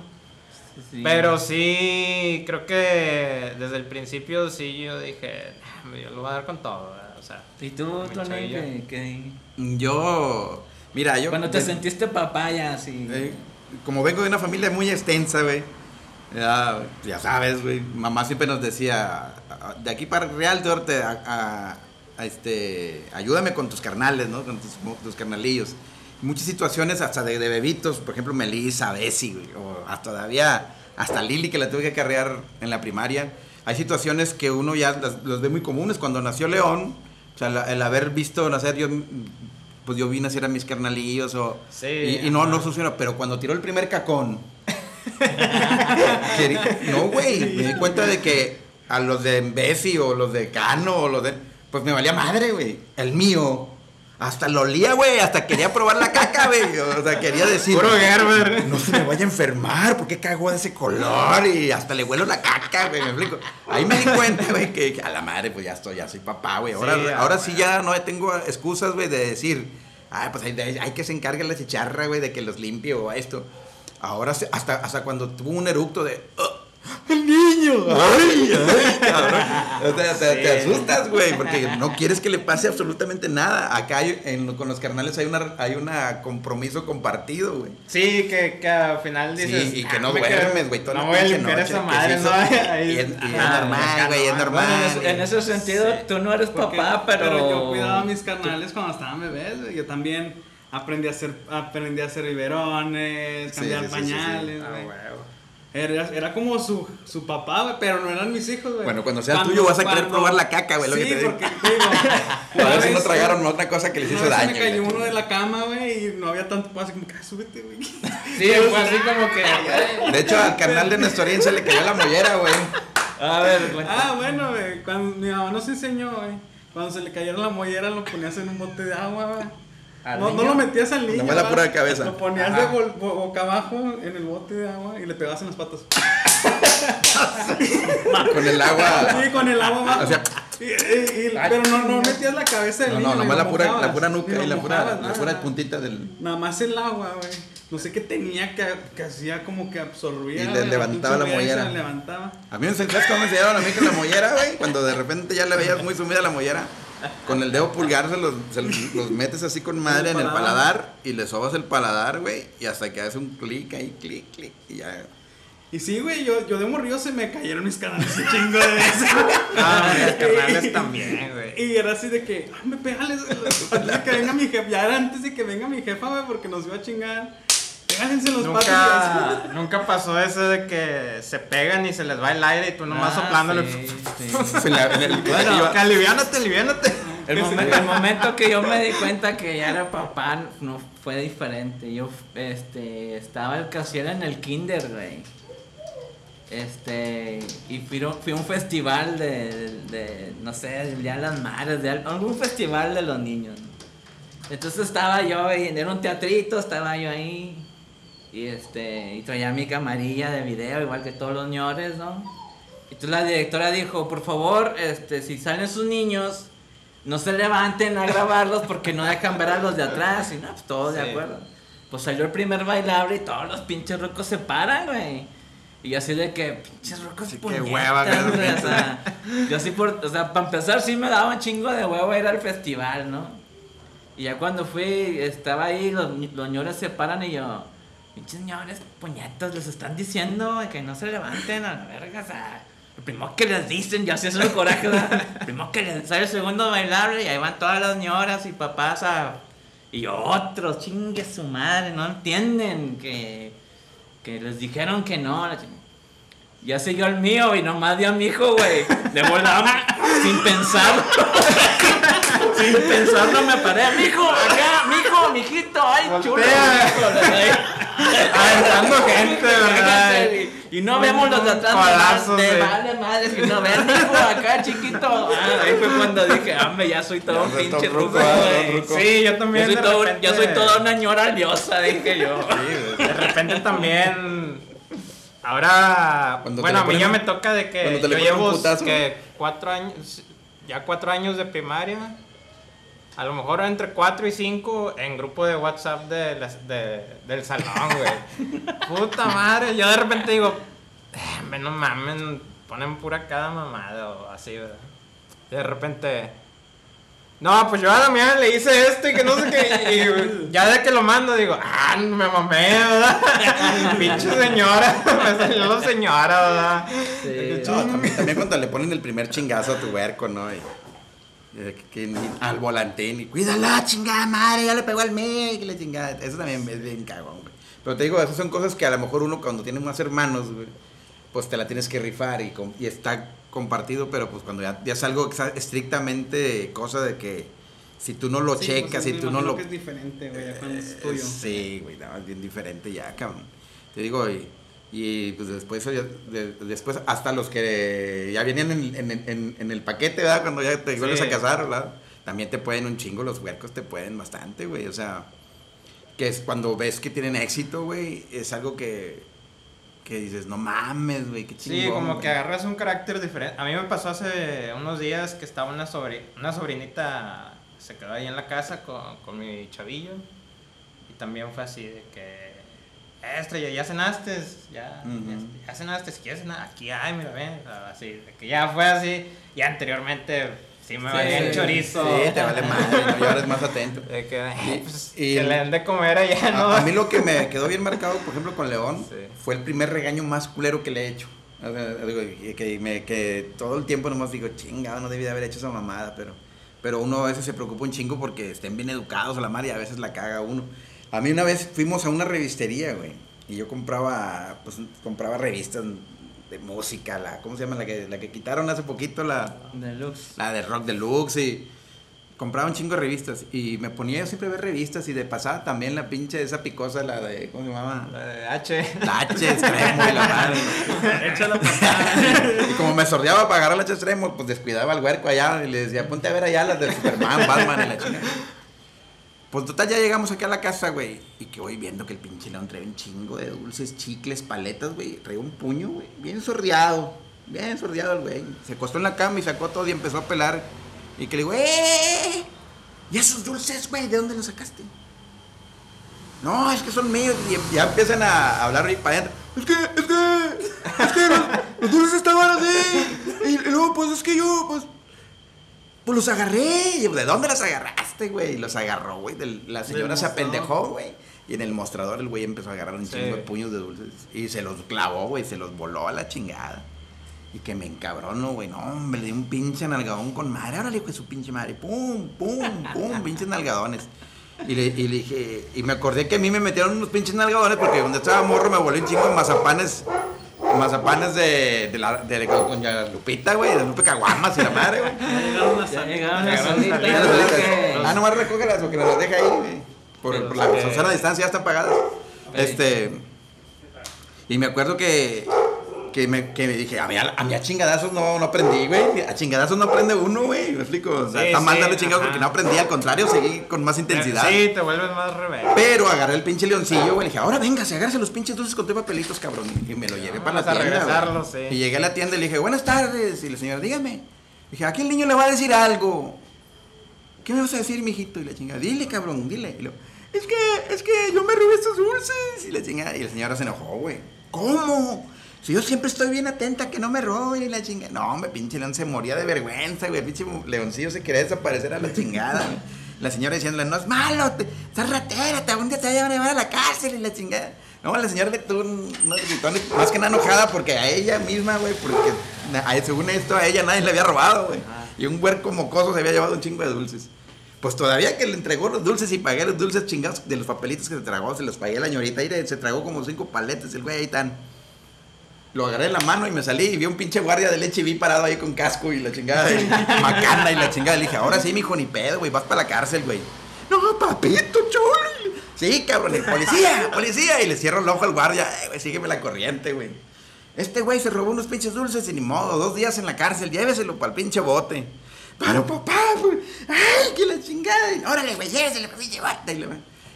Sí.
Pero sí, creo que desde el principio sí yo dije, "Nah, yo lo voy a dar con todo, ¿verdad? o sea.
¿Y tú, Tony, que, que-
Yo, mira, yo...
cuando te
de-
sentiste papá ya así?
Eh, como vengo de una familia muy extensa, güey. Ya, ya sabes, güey. Mamá siempre nos decía, "Ah, de aquí para Real Norte, a, a- a este, ayúdame con tus carnales, ¿no? Con tus, tus carnalillos. Muchas situaciones hasta de, de bebitos, por ejemplo, Melissa, Bessie, o hasta todavía, hasta Lili, que la tuve que acarrear en la primaria. Hay situaciones que uno ya las, los ve muy comunes. Cuando nació León, o sea, la- el haber visto nacer, yo, pues yo vi nacer a mis carnalillos, o,
Sí,
y, y no, no sucedió, pero cuando tiró el primer cacón, No, güey. Me di cuenta de que a los de Mbesi o los de Cano o los de. Pues me valía madre, güey. El mío. Hasta lo olía, güey. Hasta quería probar la caca, güey. O sea, quería decir.
Puro Gerber.
No se me vaya a enfermar, ¿por qué cagó de ese color? Y hasta le huelo la caca, güey, me explico. Ahí me di cuenta, güey, que, que a la madre, pues ya estoy, ya soy papá, güey. Ahora,
Sí,
ahora
ah,
sí ya no tengo excusas, güey, de decir, ah, pues hay, hay que se encargue la chicharra, güey, de que los limpie o esto. Ahora, hasta, hasta cuando tuvo un eructo de, "Ah, el niño, ay, ay, cabrón. O sea, te, te
Sí.
asustas, güey, porque no quieres que le pase absolutamente nada. Acá hay- en- con los carnales hay una, hay una compromiso compartido, güey.
Sí, que, que al final
Sí,
dices.
y que
"Ah,
no
me
duermes, güey,
No voy a limpiar
noche,
esa
que
madre,
sí,
¿no? Ahí-
y es- y es normal, güey, es
no,
normal.
Bueno, en, ese, en ese sentido,
Sí.
tú no eres
Porque-
papá, pero.
yo cuidaba a mis carnales cuando estaban bebés, güey. Yo también aprendí a hacer, aprendí a hacer biberones,
Sí,
cambiar
sí, sí, sí, sí.
pañales,
Ah,
güey. Era, era como su, su papá, güey, pero no eran mis hijos, güey.
Bueno, cuando sea tuyo vas a querer probar la caca, güey, lo
sí,
que te digo.
porque, digo,
A ver si no tragaron otra cosa que les hizo daño.
me cayó uno de la cama, güey, y no había tanto paso, así como que, "Ah, súbete, güey.
Sí, fue así como que.
De hecho, al carnal de Nestorín se le cayó la mollera, güey.
A ver, güey.
Ah, bueno, güey, cuando mi mamá nos enseñó, güey, cuando se le cayera la mollera lo ponías en un bote de agua, güey.
¿Al
No, no lo metías al niño.
Nomás la pura cabeza.
Lo ponías
Ajá.
de bo- boca abajo en el bote de agua y le pegabas en las patas.
Con el agua.
Sí, con el agua abajo.
O sea,
Y- y- y- pero no, no metías la cabeza del
no,
niño.
no, nomás la pura,
mojabas,
la pura nuca y la pura, la pura puntita del.
Nada más el agua, güey. No sé qué tenía que, que hacía como que absorbía.
Y le levantaba la
pinche mollera le levantaba.
A mí me enseñaron cómo me enseñaron a mí con la mollera, güey. Cuando de repente ya le veías muy sumida la mollera. Con el dedo pulgar se los, se los- los metes así con madre en el
paladar.
paladar y le sobas el paladar, güey. Y hasta que hace un clic ahí, clic, clic. Y ya.
Y sí, güey, yo, yo de morrillo se me cayeron mis canales un chingo de veces.
Ah, mis carnales también, güey.
Y era así de que, ah, me pegales, antes de que venga mi jefa, ya era antes de que venga mi jefa, güey, porque nos iba a chingar. Péganse los patos.
Nunca, nunca pasó eso de que se pegan y se les va el aire y tú nomás
Ah,
soplándole.
sí, sí. Bueno,
aliviánate, aliviánate.
El, momen- el momento que yo me di cuenta que ya era papá no fue diferente. Yo este estaba el casier en el kinder, güey. Este, y fui, a- fui a un festival de, de, no sé, de las Madres, de algún festival de los niños. Entonces estaba yo ahí, era un teatrito, estaba yo ahí. Y este, y traía mi camarilla de video, igual que todos los señores, ¿no? Y entonces la directora dijo, por favor, este, si salen sus niños, no se levanten a grabarlos porque no dejan ver a los de atrás. Y no, pues todos de
Sí.
acuerdo. Pues salió el primer bailable y todos los pinches rocos se paran, güey. Y yo así de que, pinches rocos
Sí, qué hueva, güey.
O sea, yo así por, o sea, para empezar sí me daba un chingo de huevo ir al festival, ¿no? Y ya cuando fui, estaba ahí, los, los señores se paran y yo, pinches señores, puñetas, les están diciendo que no se levanten a la verga, o sea, lo primero que les dicen, ya se hace el coraje. Lo primero que les sale el segundo bailable y ahí van todas las señoras y papás a... Y otros, chingue su madre, no entienden que, que les dijeron que no. Ya siguió el mío y nomás dio a mi hijo, güey. De volada, sin pensar. sin pensarlo me paré. Mijo, acá, mijo, mijito, ay, chulo.
Voltea.
mijo",
Aventando gente, ¿verdad?
Y no vemos los de atrás.
Colazos,
de
sí.
vale madre, que no ven, hijo, acá, chiquito. Ah, ahí fue cuando dije, hombre, ya soy todo
Ya
un
soy todo
pinche
ruco,
ruco,
ah,
güey.
ruco.
Sí, yo
Yo
también.
soy,
de
todo-
repente-
yo soy toda una ñora diosa, dije yo.
De repente también. Ahora,
Cuando
bueno, a mí
ponen
ya me toca de que yo llevo
putazo.
que cuatro años, ya cuatro años de primaria. A lo mejor entre cuatro y cinco en grupo de WhatsApp de del salón, güey. Puta madre, yo de repente digo, "Eh, hombre, no mamen, ponen pura cada mamada o así, ¿verdad? Y de repente, no, pues yo a Damián le hice esto y que no sé qué. Y ya de que lo mando, digo, ah, me mamé, ¿verdad? Pinche señora, me salió la señora, ¿verdad?
Sí.
No, también, también cuando le ponen el primer chingazo a tu huerco, ¿no? Y, de que- al volantín y cuídala, chingada madre, ya le pegó al y que le chingada. Eso también es bien cagón, güey. Pero te digo, esas son cosas que a lo mejor uno cuando tiene más hermanos, güey, pues te la tienes que rifar y, com- y está compartido, pero pues cuando ya, ya es algo estrictamente cosa de que si tú no lo
Sí,
checas,
pues,
si
me
tú no lo
que es diferente, güey, cuando es
eh,
tuyo.
Sí, güey, no, es bien diferente ya, cabrón. Te digo, y, Y pues después, después hasta los que ya venían en, en- en- en el paquete, ¿verdad? Cuando ya te
Sí.
vuelves a casar, ¿verdad? También te pueden un chingo, los huercos te pueden bastante, güey. O sea, que es cuando ves que tienen éxito, güey, es algo que, que dices, no mames, güey, qué chingón.
Sí, como
güey".
que agarras un carácter diferente. A mí me pasó hace unos días que estaba una, sobri- una sobrinita, se quedó ahí en la casa con, con mi chavillo. Y también fue así de que, "Eh, estrella, ya cenaste, ya,
Ujú.
ya, ya cenaste, si quieres cenar, aquí hay, mira, ven. Así, que ya fue así. Y anteriormente sí me
Sí,
valía el chorizo.
Sí, te vale madre, ¿no? y ahora eres más atento.
De que, "Ay, pues,
y
que
el-
le den de comer allá, ¿no?
A, a mí lo que me quedó bien marcado, por ejemplo, con León,
Sí.
fue el primer regaño más culero que le he hecho. O sea, digo, y que, me, que todo el tiempo nomás digo, chingado, no debí de haber hecho esa mamada, pero, pero uno a veces se preocupa un chingo porque estén bien educados a la madre y a veces la caga uno. A mí una vez fuimos a una revistería, güey, y yo compraba, pues, compraba revistas de música, la, ¿cómo se llama? La que, la que quitaron hace poquito, la,
Deluxe.
la de Rock Deluxe y compraba un chingo de revistas y me ponía yo siempre a ver revistas y de pasada también la pinche esa picosa, la de, ¿cómo se llama?
La de H.
La H extremo y la madre.
Échala.
Y como me sordeaba para agarrar la H extremo, pues descuidaba al huerco allá y le decía, ponte a ver allá las de Superman, Batman y la chingada. Pues total, ya llegamos aquí a la casa, güey. Y que voy viendo que el pinche león trae un chingo de dulces, chicles, paletas, güey. Trae un puño, güey. Bien sordeado. Bien sordeado el güey. Se acostó en la cama y sacó todo y empezó a pelar. Y que le digo, ¡eh! ¿Y esos dulces, güey? ¿De dónde los sacaste? No, es que son míos. Y ya empiezan a hablar ahí para adentro. Es que, es que, es que los, los dulces estaban así. Y luego, pues es que yo, pues, pues los agarré. ¿De dónde los agarraste, güey? Y los agarró, güey. La señora se apendejó, güey. Y en el mostrador el güey empezó a agarrar un
Sí.
chingo de puños de dulces. Y se los clavó, güey. Se los voló a la chingada. Y que me encabrono, güey. No, hombre, le di un pinche nalgadón con madre. Órale, hijo de su pinche madre. Pum, pum, pum, pinches nalgadones. Y le, y le dije, y me acordé que a mí me metieron unos pinches nalgadones porque donde estaba morro me volví un chingo de mazapanes. Mazapanes de, de la, de, con la Lupita, güey, de Lupe Caguamas y la madre, güey.
Ya llegaron las
Ya
salidas.
llegaron las
Llegaron
solitas.
salidas,
¿verdad
Las
que-
alitas. Ah, nomás recógelas porque nos las deja ahí, güey. Por, por la
Sí.
Susana distancia ya están pagadas. Este. Y me acuerdo que. Que me, que me dije, a mí a, a mí a chingadazos no, no aprendí, güey. A chingadazos no aprende uno, güey. Me explico. O sea,
Sí,
está mal
sí,
darle chingados porque no aprendí. Al contrario, seguí con más intensidad.
Sí, te vuelves más rebelde.
Pero agarré el pinche leoncillo, güey. Le dije, ahora véngase, agárrese los pinches dulces con tu papelitos, cabrón. Y me lo llevé para la tienda.
regresarlo, sí.
Y llegué a la tienda y le dije, buenas tardes. Y la señora, dígame. Dije, aquí el niño le va a decir algo. ¿Qué me vas a decir, mijito? Y la chingada, dile, cabrón, dile. Y lo, es que, es que yo me robé estos dulces. Y la chingada, y la señora se enojó, güey. ¿Cómo? Si yo siempre estoy bien atenta que no me roben y la chingada. No, hombre, pinche león se moría de vergüenza, güey. Pinche leoncillo se quería desaparecer a la chingada, güey. La señora diciéndole, no es malo, te, estás ratera, te, un día te voy a llevar a la cárcel y la chingada. No, la señora le tuvo un- más que nada enojada porque a ella misma, güey, porque a- según esto a ella nadie le había robado, güey. Y un huerco mocoso se había llevado un chingo de dulces. Pues todavía que le entregó los dulces y pagué los dulces chingados de los papelitos que se tragó, se los pagué a la ñorita y se tragó como cinco paletes el güey ahí tan. Lo agarré en la mano y me salí y vi un pinche guardia de leche y vi parado ahí con casco y la chingada y macana y la chingada. Le dije, ahora sí, mijo, ni pedo, güey, vas para la cárcel, güey. No, papito, chulo. Sí, cabrón, el policía, policía. Y le cierro el ojo al guardia, "Eh, güey, sígueme la corriente, güey. Este güey se robó unos pinches dulces y ni modo, dos días en la cárcel, lléveselo para el pinche bote. Pero papá, pues, ay, que la chingada. Y, Órale, güey, lléveselo bote. Y, le-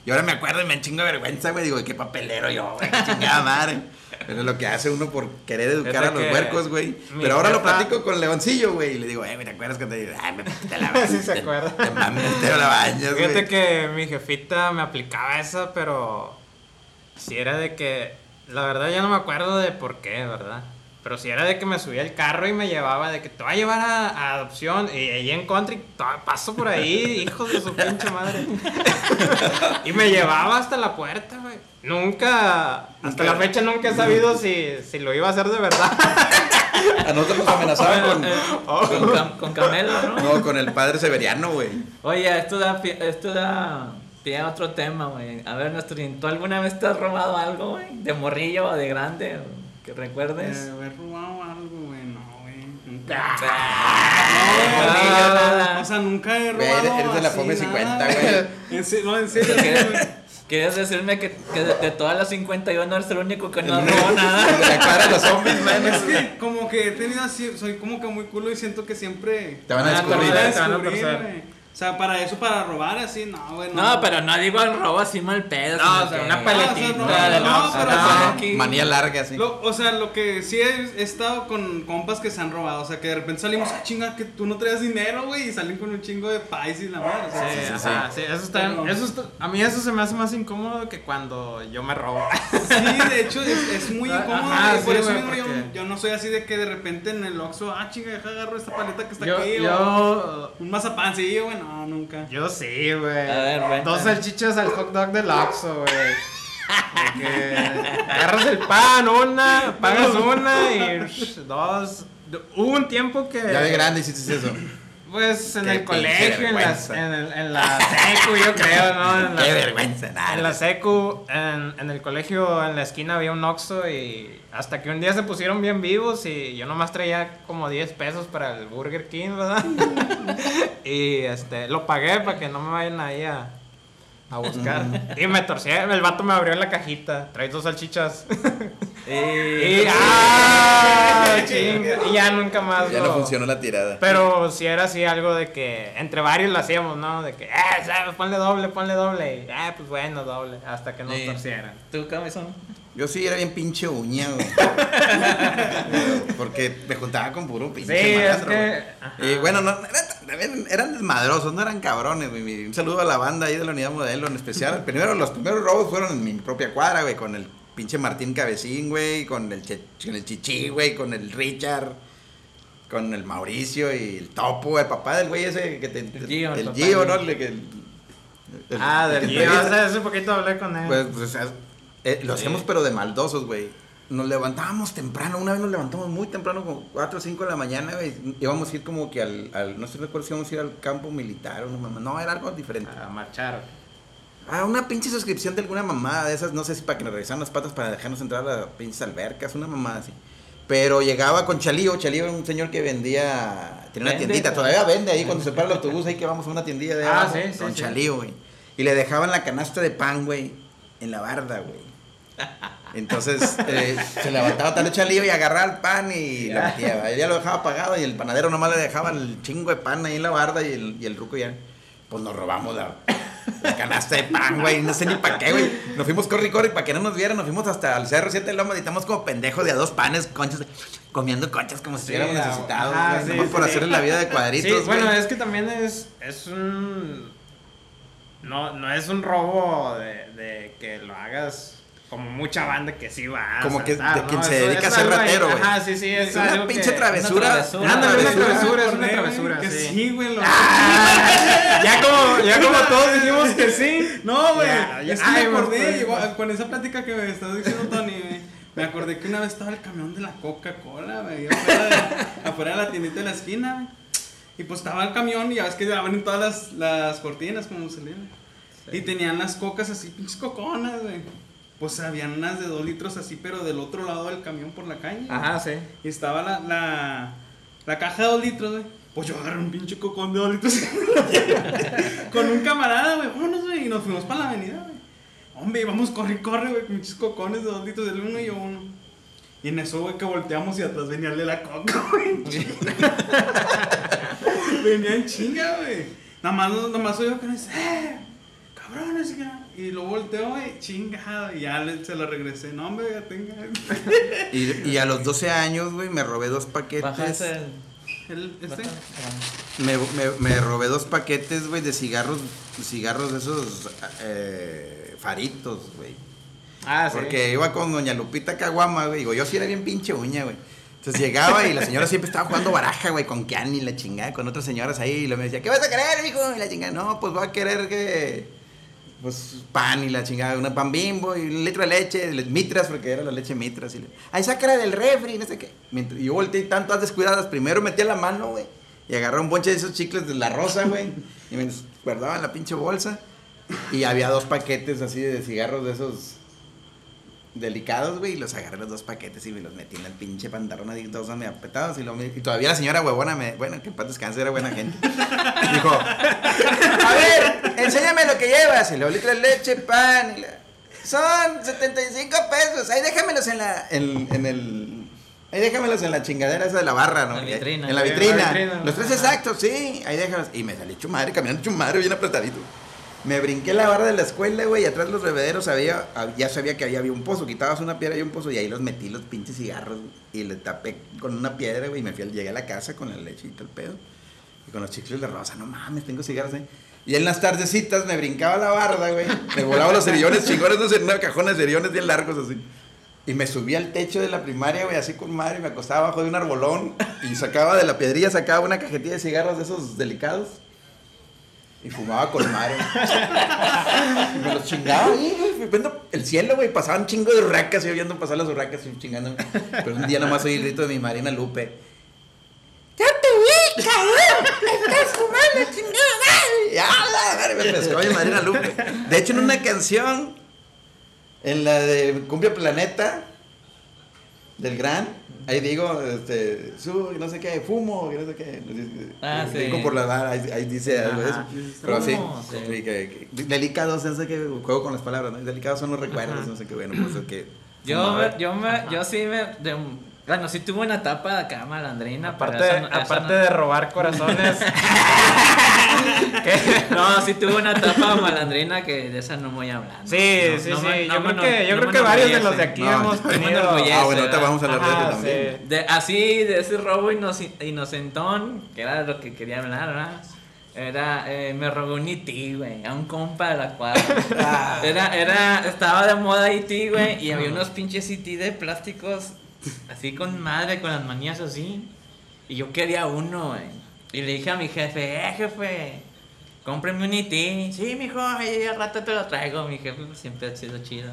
y ahora me acuerdo y me chingo de vergüenza, güey. Digo, qué papelero yo, güey, qué chingada madre. Pero es lo que hace uno por querer educar
Fíjate
a los huercos, güey. Pero ahora lo platico con Leoncillo, güey. Y le digo, eh, ¿te acuerdas que te digo, ay, me te la
Sí se acuerda.
Te mames, te la bañas,
Fíjate
güey.
que mi jefita me aplicaba esa, pero si era de que, la verdad ya no me acuerdo de por qué, ¿verdad? Pero si era de que me subía el carro y me llevaba, de que te va a llevar a, a adopción, y ahí en country, paso por ahí, hijos de su pinche madre. y me llevaba hasta la puerta, güey. Nunca, hasta la fecha nunca he sabido si, si lo iba a hacer de verdad.
A nosotros nos amenazaban con,
Eh, con, Cam- con Camelo, ¿no?
no, con el padre Severiano, güey.
Oye, esto da, pie- esto da pie a otro tema, güey. A ver, Nestorín, ¿tú alguna vez te has robado algo, güey? ¿De morrillo o de grande? o Que recuerdes.
Eh, haber robado algo, güey, no, güey. nunca.
Ah, Ah,
O sea, nunca he
Güey,
robado.
eres- eres de la
nada,
50, güey.
En serio, no, en serio.
¿Quieres,
güey.
quieres decirme que, que de, de todas las 51 eres el único que no robó nada?
de la cuadra de los zombies, man.
Es que como que he tenido así, soy como que muy culo y siento que siempre
Te van a
Ah,
descubrir.
me van a
Te van a
descubrir, güey. O sea, para eso, para robar así, no, güey.
No, pero no digo el robo así mal pedo.
No, o sea, una
No,
paletita.
o no, no, pero o.
Manía larga, sí.
Lo- o sea, lo que sí he, he estado con compas que se han robado. O sea, que de repente salimos a chingar que tú no traías dinero, güey, y salen con un chingo de pais y la madre. O sea,
Sí,
sí,
ajá, sí, eso está,
Pero-
eso está- a mí eso se me hace más incómodo que cuando yo me robo.
Sí, de hecho es, es muy
Ajá,
incómodo.
sí,
por eso mismo yo, no soy así de que de repente en el Oxxo, ah, chinga, deja agarro esta paleta que está
Yo,
aquí. o
yo,
un mazapancillo, güey, no, nunca.
yo sí, güey.
A ver, cuéntame.
Dos salchichas al hot dog del Oxxo, güey. De que agarras el pan, una, pagas una y dos. Hubo un tiempo que.
Ya de grande hiciste eso.
Pues en el colegio, en la,
vergüenza.
en, el- en la secu, yo creo, ¿no? En la,
Qué vergüenza, nada.
En la secu, en, en el colegio, en la esquina había un Oxxo y hasta que un día se pusieron bien vivos y yo nomás traía como 10 pesos para el Burger King, ¿verdad? y este, lo pagué para que no me vayan ahí a, a buscar. y me torcí, el vato me abrió la cajita, traes dos salchichas.
Y,
y, ¡ah! y ya nunca más
Ya
lo-
no funcionó la tirada.
pero si era así algo de que entre varios lo hacíamos, ¿no? De que, eh, sabes, ponle doble, ponle doble. Y, eh, pues bueno, doble. Hasta que nos
Sí.
torcieran.
¿Tú, cabezón?
Yo sí era bien pinche uña, güey. Porque me juntaba con puro
Sí,
pinche
es que. ajá.
Y bueno, no, eran, eran- desmadrosos, no eran cabrones, güey. Un saludo a la banda ahí de la unidad modelo en especial. Primero, los primeros robos fueron en mi propia cuadra, güey, con el pinche Martín Cabecín, güey, con el, Che- con el Chichi, güey, con el Richard, con el Mauricio y el Topo, el papá del güey ese que te...
El Gio, el
el Gio, ¿no? El, el-
Ah,
el
del
entrevista.
O sea, hace poquito hablé con él.
Pues, pues, o sea, eh, lo hacíamos pero de maldosos, güey. Nos levantábamos temprano, una vez nos levantamos muy temprano, como 4 o 5 de la mañana, güey. Íbamos a ir como que al, al- no sé recuerdo si íbamos a ir al campo militar o no, mamá. No, era algo diferente.
a marchar.
Ah, una pinche suscripción de alguna mamada de esas, no sé si para que nos revisaran las patas para dejarnos entrar a las pinches albercas, una mamada así. Pero llegaba con Chalío, Chalío era un señor que vendía, tenía una
Vende.
tiendita, todavía vende ahí cuando se para el autobús, ahí que vamos a una tiendilla de
Ah,
abajo,
sí, sí,
con
sí.
Chalío, güey. Y le dejaban la canasta de pan, güey, en la barda, güey. Entonces eh, se levantaba tal Chalío y agarraba el pan y lo metía, ya lo dejaba apagado y el panadero nomás le dejaba el chingo de pan ahí en la barda y el, y el ruco ya, pues nos robamos la, la canasta de pan, güey, no sé ni para qué, güey. Nos fuimos corre y corre para que no nos vieran, nos fuimos hasta el Cerro 7 de Loma y estamos como pendejos de a dos panes, conchas, comiendo conchas como si
Sí,
estuviéramos
la-
necesitados, güey,
sí, sí,
por
sí.
hacerle la vida de cuadritos,
Sí, bueno, es que también es, es un... No, no es un robo de, de que lo hagas como mucha banda que sí va a
Como que
asaltar,
de quien
¿no?
se
Eso
dedica a ser ratero, güey.
Ajá, sí, sí, es,
Es una pinche
que-
travesura. una
Ándale, una
travesura.
es una travesura,
Que
sí.
sí, güey. lo-
ya como, ya como todos dijimos que sí.
No, güey.
Ya, ya.
Es que
Ay,
me acordé,
pues,
igual, con esa plática que me estás diciendo, Tony, güey, Me acordé que una vez estaba el camión de la Coca-Cola, güey, afuera de, afuera de la tiendita de la esquina, güey. Y pues estaba el camión y ya ves que abren todas las, las cortinas como se leen. Y tenían las cocas así, pinches coconas, güey. Pues habían unas de dos litros así, pero del otro lado del camión por la calle.
Ajá, sí.
Y estaba la, la, la caja de dos litros, güey. Pues yo agarré un pinche cocón de dos litros con un camarada, güey. Vámonos, güey. Y nos fuimos para la avenida, güey. Hombre, íbamos corre corre, güey. Pinches cocones de dos litros, el uno y yo uno. Y en eso, güey, que volteamos y atrás venía el de la coca, güey. venía en chinga, güey. Nada más, nada más oigo que me dice, ¡eh! Cabrones, y que- y lo volteó, güey, chingada. Y ya le- se lo regresé. No, hombre, ya tenga.
Y, y a los 12 años, güey, me robé dos paquetes.
El.
El, este.
Me, me, me robé dos paquetes, güey, de cigarros, cigarros de esos eh, faritos, güey.
Ah, sí.
Porque iba con doña Lupita Caguama, güey. Digo, yo sí era bien pinche uña, güey. Entonces llegaba y la señora siempre estaba jugando baraja, güey, con Kiani y la chingada, con otras señoras ahí. Y luego me decía, ¿qué vas a querer, mijo? Y la chingada, no, pues voy a querer que. Pues pan y la chingada, una pan bimbo y un litro de leche, le- mitras, porque era la leche mitras. Y le, ay, sácala del refri, no sé qué. Mientras, yo volteé tantas descuidadas. Primero metía la mano, güey, y agarré un bonche de esos chicles de la rosa, güey, y me guardaba en la pinche bolsa. Y había dos paquetes así de cigarros de esos delicados, güey, y los agarré los dos paquetes y me los metí en el pinche pantalón así, todos me apretados y, lo, y todavía la señora huevona me, bueno, que en paz descanse, era buena gente. Dijo, a ver, enséñame lo que llevas, y luego litro de leche, pan, y la- son 75 pesos, ahí déjamelos en la, en, en el, ahí déjamelos en la chingadera esa de la barra, ¿no?
La vitrina.
En la
En la
vitrina, los tres exactos, sí, ahí déjalos, y me salí hecho madre, caminando hecho madre, bien apretadito. Me brinqué la barra de la escuela, güey, y atrás de los bebederos había, ya sabía que ahí había un pozo, quitabas una piedra y un pozo, y ahí los metí los pinches cigarros, y le tapé con una piedra, güey, y me fui, llegué a la casa con la leche y el pedo, y con los chicles de rosa, no mames, tengo cigarros ahí. Y en las tardecitas me brincaba la barda, güey, me volaba los cerillones chingones, no sé, una cajona de cerillones bien largos así. Y me subí al techo de la primaria, güey, así con madre, y me acostaba abajo de un arbolón, y sacaba de la piedrilla, sacaba una cajetilla de cigarros de esos delicados. Y fumaba. Y me los chingaba ahí, güey. Viendo el cielo, güey. Pasaban chingo de urracas. Y yo viendo pasar las urracas y chingándome. Pero un día nomás oí el grito de mi Marina Lupe. ¡Ya te vi, cabrón! ¡Estás fumando, chingada! ¡Ya, la madre! Me pescó mi Marina Lupe. De hecho, en una canción, en la de Cumbia Planeta, del Gran, ahí digo, este, su, no sé qué, fumo, que no sé qué.
Ah, sí.
Digo por la vara, ahí, ahí dice algo de eso. Pero sí,
sí.
que- que- delicados, no sé qué, juego con las palabras, ¿no? Delicados son los recuerdos,
Ajá.
no sé qué, bueno, pues es que...
Yo, me- yo, me, yo sí me. de- bueno, sí tuve una etapa de acá malandrina.
Aparte,
pero no-
de robar corazones.
No, sí tuve una etapa malandrina que de esa no voy a hablar.
Sí,
No,
sí,
no
sí.
me-
yo
no
creo que, yo
no
creo que varios de los de aquí
No,
hemos tenido.
Ah, bueno, ahorita vamos a hablar de eso también.
sí.
De, así, de ese robo inocentón, que era lo que quería hablar, ¿verdad? Era, eh, me robé un IT, güey, a un compa de la cuadra.
Ah.
Era, era, estaba de moda IT, güey, y había unos pinches IT de plásticos, así con madre, con las manías así. Y yo quería uno, güey. Y le dije a mi jefe, eh, jefe, cómpreme un IT. Sí, mijo, ahí al rato te lo traigo. Mi jefe pues, siempre ha sido chido.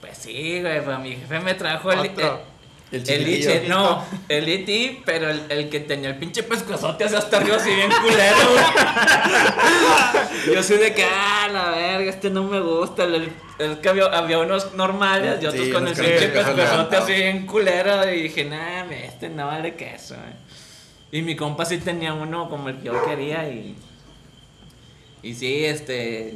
Pues sí, güey, pues mi jefe me trajo el...
Otro.
El
El no, el E.T., pero el, el que tenía el pinche pescozote hacia hasta arriba, así bien culero, güey. Yo soy de que, ah, la verga, este no me gusta. El, el- que había, había unos normales y otros
Sí,
con el pinche
pescozote
así bien culero. Y dije, nah, este no vale queso, güey. Y mi compa sí tenía uno como el que yo quería y. Y sí, este.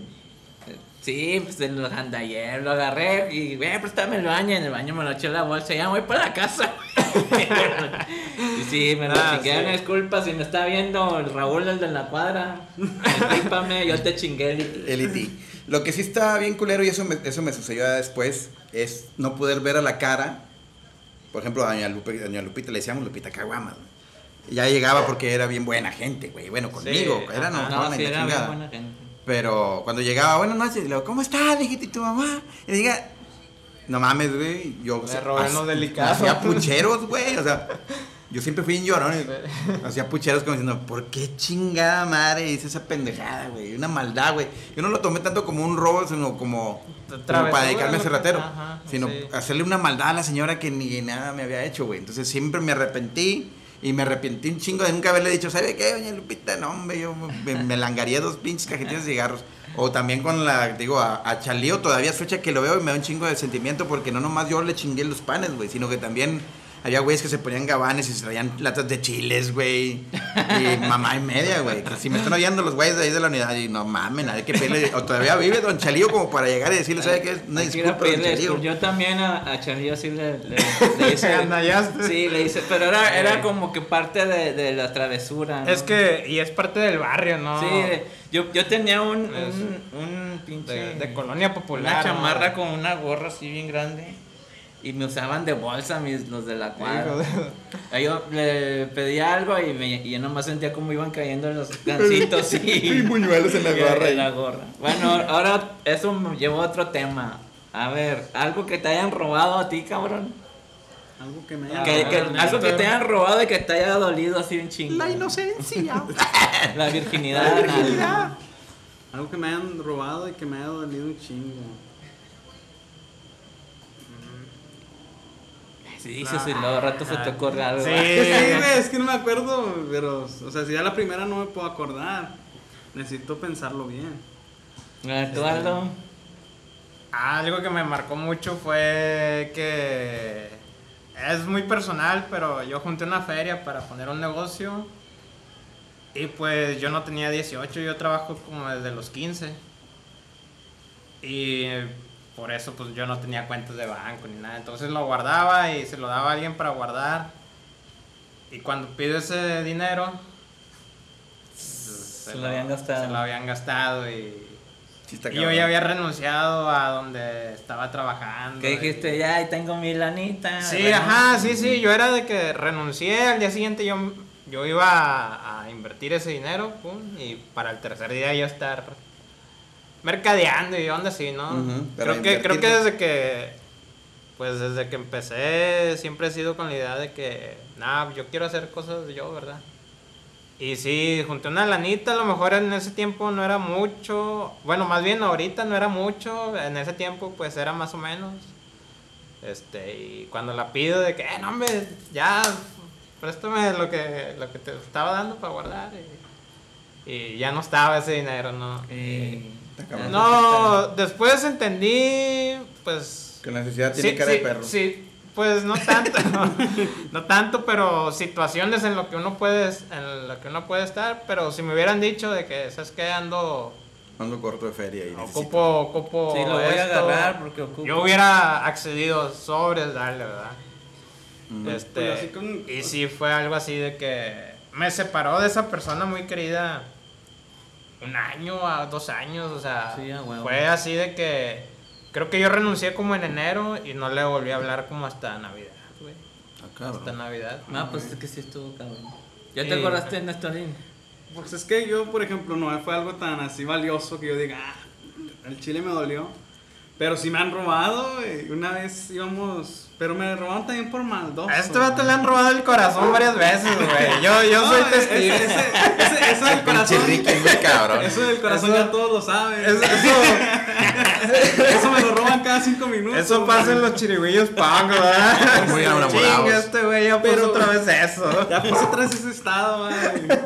Sí, pues en los ayer lo agarré y, güey, préstame el baño. En el baño me lo eché en la bolsa y ya voy para la casa. y sí, me lo
Ah,
chingué.
sí.
Disculpa si me está viendo el Raúl, el de la cuadra. Discúlpame, yo te chingué el
IT. Lo que sí está bien culero, y eso me, eso me sucedió después, es no poder ver a la cara. Por ejemplo, a doña, Lupe, a doña Lupita le decíamos Lupita Caguama. Ya llegaba porque era bien buena gente, güey. Bueno, conmigo.
Sí,
era no,
No,
no,
sí, era bien
chingada.
buena gente.
Pero cuando llegaba, buenas noches, le digo, ¿cómo estás, y tu mamá? Y le diga, no mames, güey, yo...
Me robé delicados.
Hacía pucheros, güey, o sea, yo siempre fui un llorón. y Hacía pucheros como diciendo, ¿por qué chingada madre hice esa pendejada, güey? Una maldad, güey. Yo no lo tomé tanto como un robo, sino como, para dedicarme a
lo
ser
que-
ratero.
ajá,
sino
sí.
hacerle una maldad a la señora que ni nada me había hecho, güey. Entonces siempre me arrepentí. Y me arrepentí un chingo de nunca haberle dicho, ¿sabe qué, doña Lupita? No, hombre, yo me, me langaría dos pinches cajetillas de cigarros. O también con la, digo, a, a Chalío todavía es fecha que lo veo y me da un chingo de sentimiento porque no nomás yo le chingué los panes, güey, sino que también había güeyes que se ponían gabanes y se traían latas de chiles, güey. Y mamá y media, güey. Que si me están oyendo los güeyes de ahí de la unidad, y no mames, nadie que pele. O todavía vive Don Chalío como para llegar y decirle, ¿sabe qué?
Hay ir a
disculpa, Don
pedirle
Chalío.
Yo también a, a Chalío sí le, le, le hice. Sí, le hice. Pero era, era como que parte de, de la travesura. ¿no?
Es que, y es parte del barrio, ¿no?
Sí, yo, yo tenía un,
Es-
un, un pinche.
de, de colonia popular.
Una
¿no?
chamarra con una gorra así bien grande. Y me usaban de bolsa mis, los de la cuadra. Ahí Yo le pedía algo y, me, y yo nomás sentía como iban cayendo los gancitos
Y
y,
buñuelos en la gorra.
en la gorra. Bueno, ahora eso me llevó a otro tema. A ver, algo que te hayan robado a ti, cabrón.
Algo que me
Que, que-
no,
algo que te hayan robado y que te haya dolido así un chingo.
La inocencia.
La virginidad. nada.
Algo que me hayan robado y que me haya dolido un chingo.
Si dices y luego al rato se te ocurre algo.
Sí.
Es que, güey, es que no me acuerdo, pero, o sea, si ya la primera no me puedo acordar, necesito pensarlo bien.
Tú, Aldo.
Algo que me marcó mucho fue que es muy personal, pero yo junté una feria para poner un negocio y pues yo no tenía 18, yo trabajo como desde los 15. Y por eso pues yo no tenía cuentas de banco ni nada. Entonces lo guardaba y se lo daba a alguien para guardar. Y cuando pido ese dinero, se,
lo habían gastado.
Se lo habían gastado y,
Sí
y yo ya había renunciado a donde estaba trabajando.
Que
y-
dijiste, ya, ahí tengo mi lanita.
Sí,
renuncio".
ajá, sí, sí, yo era de que renuncié, al día siguiente yo, yo iba a, a invertir ese dinero, pum, y para el tercer día ya estar mercadeando y onda así, ¿no? Creo que creo que desde que pues desde que empecé siempre he sido con la idea de que nada, yo quiero hacer cosas yo, ¿verdad? Y sí, junté una lanita, a lo mejor en ese tiempo no era mucho, bueno, más bien ahorita no era mucho, en ese tiempo pues era más o menos. Este, y cuando la pido de que, eh, no, hombre, ya, préstame lo que, lo que te estaba dando para guardar. Y, y ya no estaba ese dinero, ¿no?
Y-
cabrón.
No, después entendí, pues...
Que la necesidad tiene
sí,
cara
sí,
de perro.
Sí, pues no tanto, no tanto, pero situaciones en lo que uno puede, en lo que uno puede estar, pero si me hubieran dicho de que, ¿sabes qué? Ando,
Ando corto de feria y necesito.
ocupo, ocupo
Sí, lo voy a agarrar porque ocupo.
Yo hubiera accedido sobres, dale, ¿verdad? Este,
con-
y sí fue algo así de que me separó de esa persona muy querida un año a dos años, o sea,
Sí,
fue así de que creo que yo renuncié como en enero y no le volví a hablar como hasta Navidad, güey.
Ah.
Hasta Navidad.
Ah, pues es que sí estuvo cabrón. ¿Ya
Sí.
te acordaste, Nestorín?
Pues es que yo, por ejemplo, no fue algo tan así valioso que yo diga, ah, el chile me dolió. Pero sí me han robado, güey. Una vez íbamos. Pero me robaron también por maldoso.
A este vato le han robado el corazón varias veces, güey. Yo, yo
No,
soy
ese-
testigo.
Ese, ese, eso del corazón.
Ricky, muy cabrón.
Eso del corazón
Eso-
ya todos lo saben.
Eso, eso,
Eso me lo roban cada cinco minutos.
eso pasa en los chirigüillos punk, ¿verdad?
Muy enamorados.
Chinga, este güey ya puso otra vez eso.
Ya puse otra vez ese estado, güey.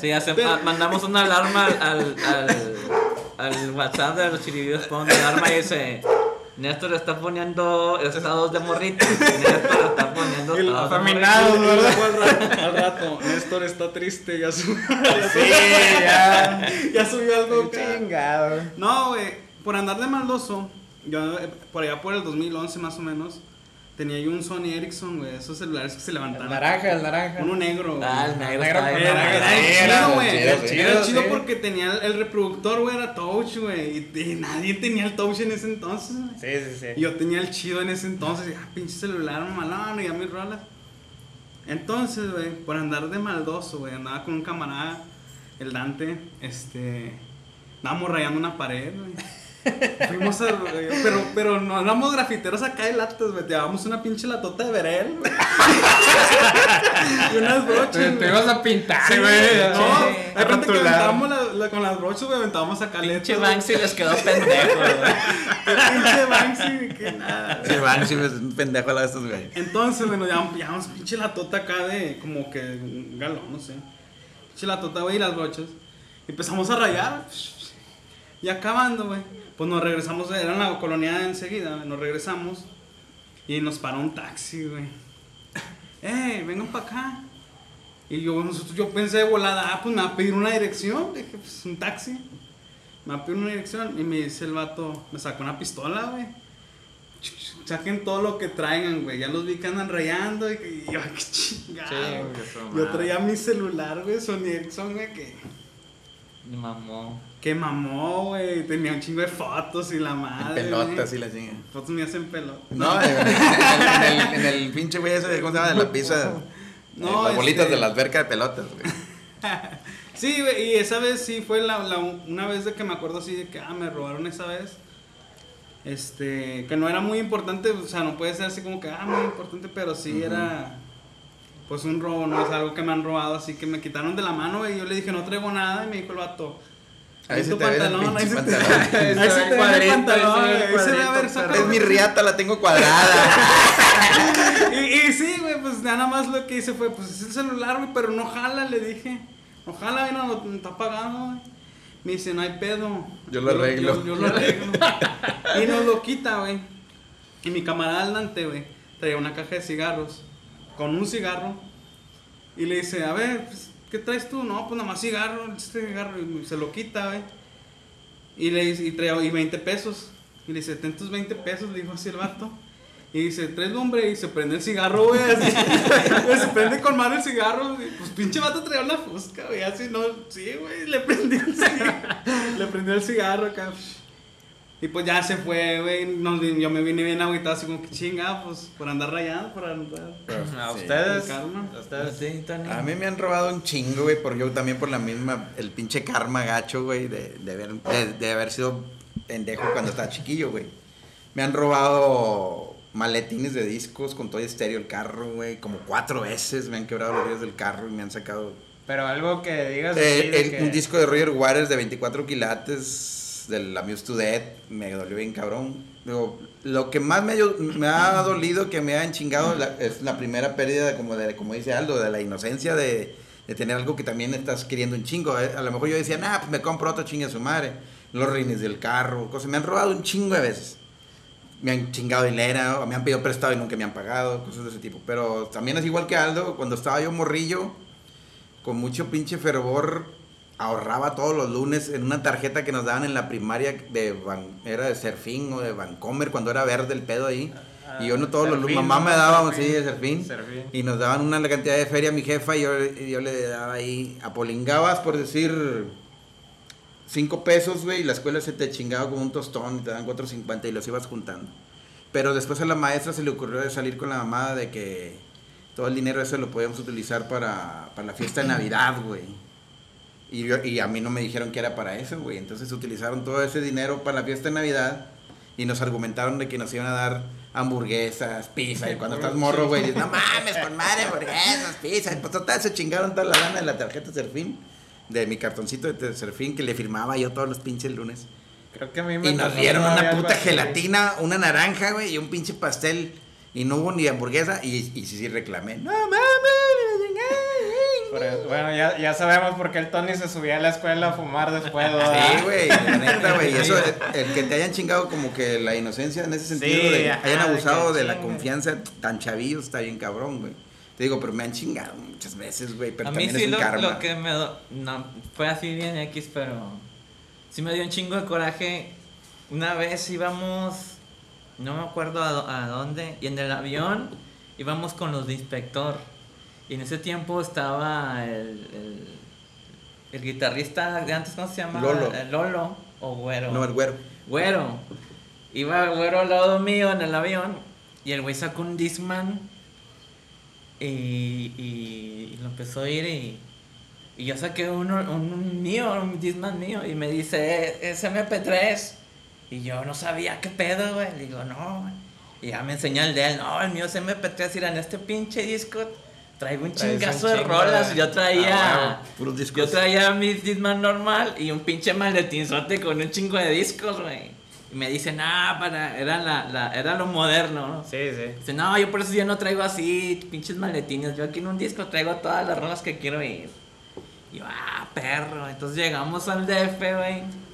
Sí, hace-
Pero-
mandamos una alarma al, al, al, al WhatsApp de los chiribios. Pon alarma y dice: Néstor está poniendo estados de morritos. Néstor está poniendo estados de
afeminados,
morritos.
¿verdad?
Al rato, Néstor está triste, ya subió,
Sí, ya.
ya subió algo.
Chingado.
No, güey, por andar de maldoso, yo eh, por allá por el 2011 más o menos, tenía yo un Sony Ericsson, güey, esos celulares que se levantaban.
naranja, el naranja.
Uno negro, güey.
Ah, el negro.
Era, chido, güey.
chido,
Era chido,
Sí.
porque tenía el, el reproductor, güey, era touch, güey. Y, y nadie tenía el touch en ese entonces, güey.
Sí, sí, sí.
Y yo tenía el chido en ese entonces, y ah, pinche celular mamalón, y ya mis rolas. Entonces, güey, por andar de maldoso, güey, andaba con un camarada, el Dante, este. Andábamos rayando una pared, güey. Fuimos a. Pero, pero no éramos grafiteros acá de latas, güey. Llevábamos una pinche latota de verel, güey. y unas brochas.
Te, te
güey.
ibas a pintar,
Sí,
güey.
güey. No, hay gente que aventábamos la, la- con las brochas, güey, aventábamos acá
Pinche
letras,
Banksy les quedó pendejo, güey.
Pinche Banksy, que nada.
Sí, es un pendejo la de estos, güey.
Entonces, bueno, ya llevamos pinche la tota acá de como que un galón, no sé. Pinche la tota, güey, y las brochas. Empezamos a rayar. Y acabando, güey. Pues nos regresamos, era en la colonia enseguida, nos regresamos. Y nos paró un taxi, güey. ¡Eh, vengan para acá! Y yo, nosotros, yo pensé de volada, ah, pues me va a pedir una dirección. Dije, pues un taxi. Me va a pedir una dirección. Y me dice el vato, me sacó una pistola, güey. Saquen todo lo que traigan, güey. Ya los vi que andan rayando. Y, yo, qué chingado. Yo traía mi celular, güey, Sony Ericsson, güey, que,
Mamó.
Que mamó, güey. Tenía un chingo de fotos y la
En
madre.
pelotas
güey.
y la chinga.
Fotos mías en pelota.
No, en, en- en el, en el pinche güey ese, ¿cómo se llama? De la pizza.
No,
las bolitas
este-
de la alberca de pelotas, güey.
Sí, güey, y esa vez sí fue la, la- una vez de que me acuerdo así de que, ah, me robaron esa vez. Este, que no era muy importante, o sea, no puede ser así como que, ah, muy importante, pero sí era, pues un robo, ¿no? Es algo que me han robado, así que me quitaron de la mano, güey, yo le dije, no traigo nada, y me dijo el vato.
Ahí se te el
pantalón, ahí se te
pantalón.
ahí
Se ve
te ve el pantalón,
ahí se ve el
se ve, ver, saca
Es mi riata, la tengo cuadrada.
y, y sí, güey, pues nada más lo que hice fue, pues es el celular, güey, pero no jala, le dije. No jala, no, no está apagado, güey. Me dice, no hay pedo.
Yo lo arreglo.
Yo, yo lo arreglo. Y nos lo quita, güey. Y mi camarada delante, güey, traía una caja de cigarros. Con un cigarro. Y le dice, a ver, pues, ¿qué traes tú? No, pues nada más cigarro, este cigarro. Y se lo quita, güey. Y le dice, y traía y 20 pesos. Y le dice, ten tus 20 pesos, le dijo así el vato. Y dice, tres lumbre y se prende el cigarro. Güey, se prende con mano el cigarro, güey. Pues pinche vato traía una fusca, güey, así no, sí, güey, le prendió el cigarro. le prendió el cigarro acá. Y pues ya se fue, güey. no, yo me vine bien agüitado, así como que chinga, pues por andar rayado, por andar.
A
Sí.
ustedes.
Karma.
A ustedes.
Sí, Tony.
A mí me han robado un chingo, güey, por yo también por la misma, el pinche karma gacho, güey, de, de, haber, de, de haber sido pendejo cuando estaba chiquillo, güey. Me han robado maletines de discos con todo estéreo el carro, güey, como cuatro veces me han quebrado los vidrios del carro y me han sacado
Pero algo que digas.
Eh, el-
que-
un disco de Roger Waters de 24 quilates del Amuse to Death me dolió bien cabrón. Digo, lo que más me, me ha dolido que me han chingado la- es la primera pérdida, de, como, de, como dice Aldo, de la inocencia de, de tener algo que también estás queriendo un chingo. Eh, A lo mejor yo decía, nah, pues me compro otro chingue a su madre. Los rines del carro, cosas. Me han robado un chingo de veces. Me han chingado o me han pedido prestado y nunca me han pagado, cosas de ese tipo. Pero también es igual que Aldo, cuando estaba yo morrillo, con mucho pinche fervor ahorraba todos los lunes en una tarjeta que nos daban en la primaria de Van- era de Serfín o de Vancomer cuando era verde el pedo ahí. Y yo no todos los lunes, mamá me daba,
Serfín.
sí, de Serfín.
Serfín.
Y nos daban una cantidad de feria a mi jefa y yo, yo le daba ahí, apolingabas por decir cinco pesos, güey, y la escuela se te chingaba como un tostón y te dan 4.50 y los ibas juntando. Pero después a la maestra se le ocurrió de salir con la mamada de que todo el dinero ese lo podíamos utilizar para, para la fiesta de Navidad, güey. Y, yo- y a mí no me dijeron que era para eso, güey. Entonces utilizaron todo ese dinero para la fiesta de Navidad y nos argumentaron de que nos iban a dar hamburguesas, pizza. Y cuando estás morro, güey, dices, no mames, con madre, hamburguesas, pizza. Y pues total, se chingaron toda la lana de la tarjeta Serfín, de mi cartoncito de Serfín que le firmaba yo todos los pinches lunes.
Creo que a mí me
Y nos dieron una puta gelatina, una naranja, güey, y un pinche pastel. Y no hubo ni hamburguesa. Y, y sí, sí reclamé. No mames,
Bueno, ya, ya sabemos por qué el Tony se subía a la escuela a fumar después, ¿verdad?
Sí, güey, la neta, güey. y Eso, el que te hayan chingado como que la inocencia en ese sentido,
Sí,
de
ajá,
hayan abusado de la
chingue.
confianza tan chavillos, está bien cabrón, güey. Te digo, pero me han chingado muchas veces, güey. Pero
a mí
también
sí
es un
lo,
karma.
lo que me... do- No, fue así bien X, pero... Sí me dio un chingo de coraje. Una vez íbamos... No me acuerdo a, a dónde. Y en el avión íbamos con los de inspector. Y en ese tiempo estaba el... El, el guitarrista de antes, ¿cómo se llama?
Lolo.
El Lolo o Güero.
No, el güero.
Güero. Iba güero al lado mío en el avión y el güey sacó un Discman y, y, y lo empezó a oír y, y yo saqué uno, un, un mío, un Discman mío y me dice, "Eh, es MP3. Y yo no sabía qué pedo, güey. Le digo, no, güey. Y ya me enseñó el de él, no, el mío es MP3. Y en este pinche disco traigo un chingazo de
chingo
rolas. Yo traía...
Ah,
Puros
Yo traía mi Discman normal y un pinche maletinzote con un chingo de discos, güey. Y me dicen, ah, para, era, la, la, era lo moderno, ¿no?
Sí, sí.
Dice, no, yo por eso yo no traigo así, pinches maletines. Yo aquí en un disco traigo todas las rolas que quiero ir. Y yo, ah, perro. Entonces llegamos al DF, güey.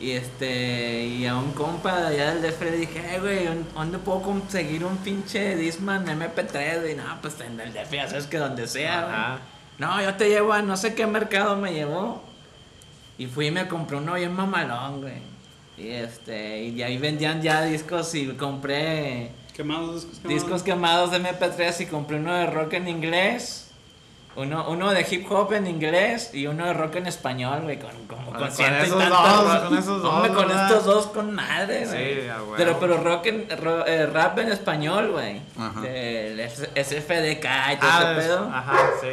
Y este, y a un compa de allá del DF le dije, eh, güey, ¿dónde- ¿dónde puedo conseguir un pinche Discman MP3? güey? no, pues en el DF, ya sabes que donde sea.
Ajá.
No, yo te llevo a no sé qué mercado me llevó. Y fui y me compré uno bien mamalón, güey. Y este, y ahí vendían ya discos y compré
Quemados, discos quemados.
discos quemados de MP3 y compré uno de rock en inglés. Uno, uno de hip hop en inglés y uno de rock en español, güey, con, como
Con-
con,
con
ciento y
esos dos, con esos dos,
Hombre, con estos dos con madre, güey.
Sí, huevo.
pero, pero rock en, ro- eh, rap en español, güey.
Ajá.
Del SFDK y todo
Ah,
ese pedo.
ajá, sí.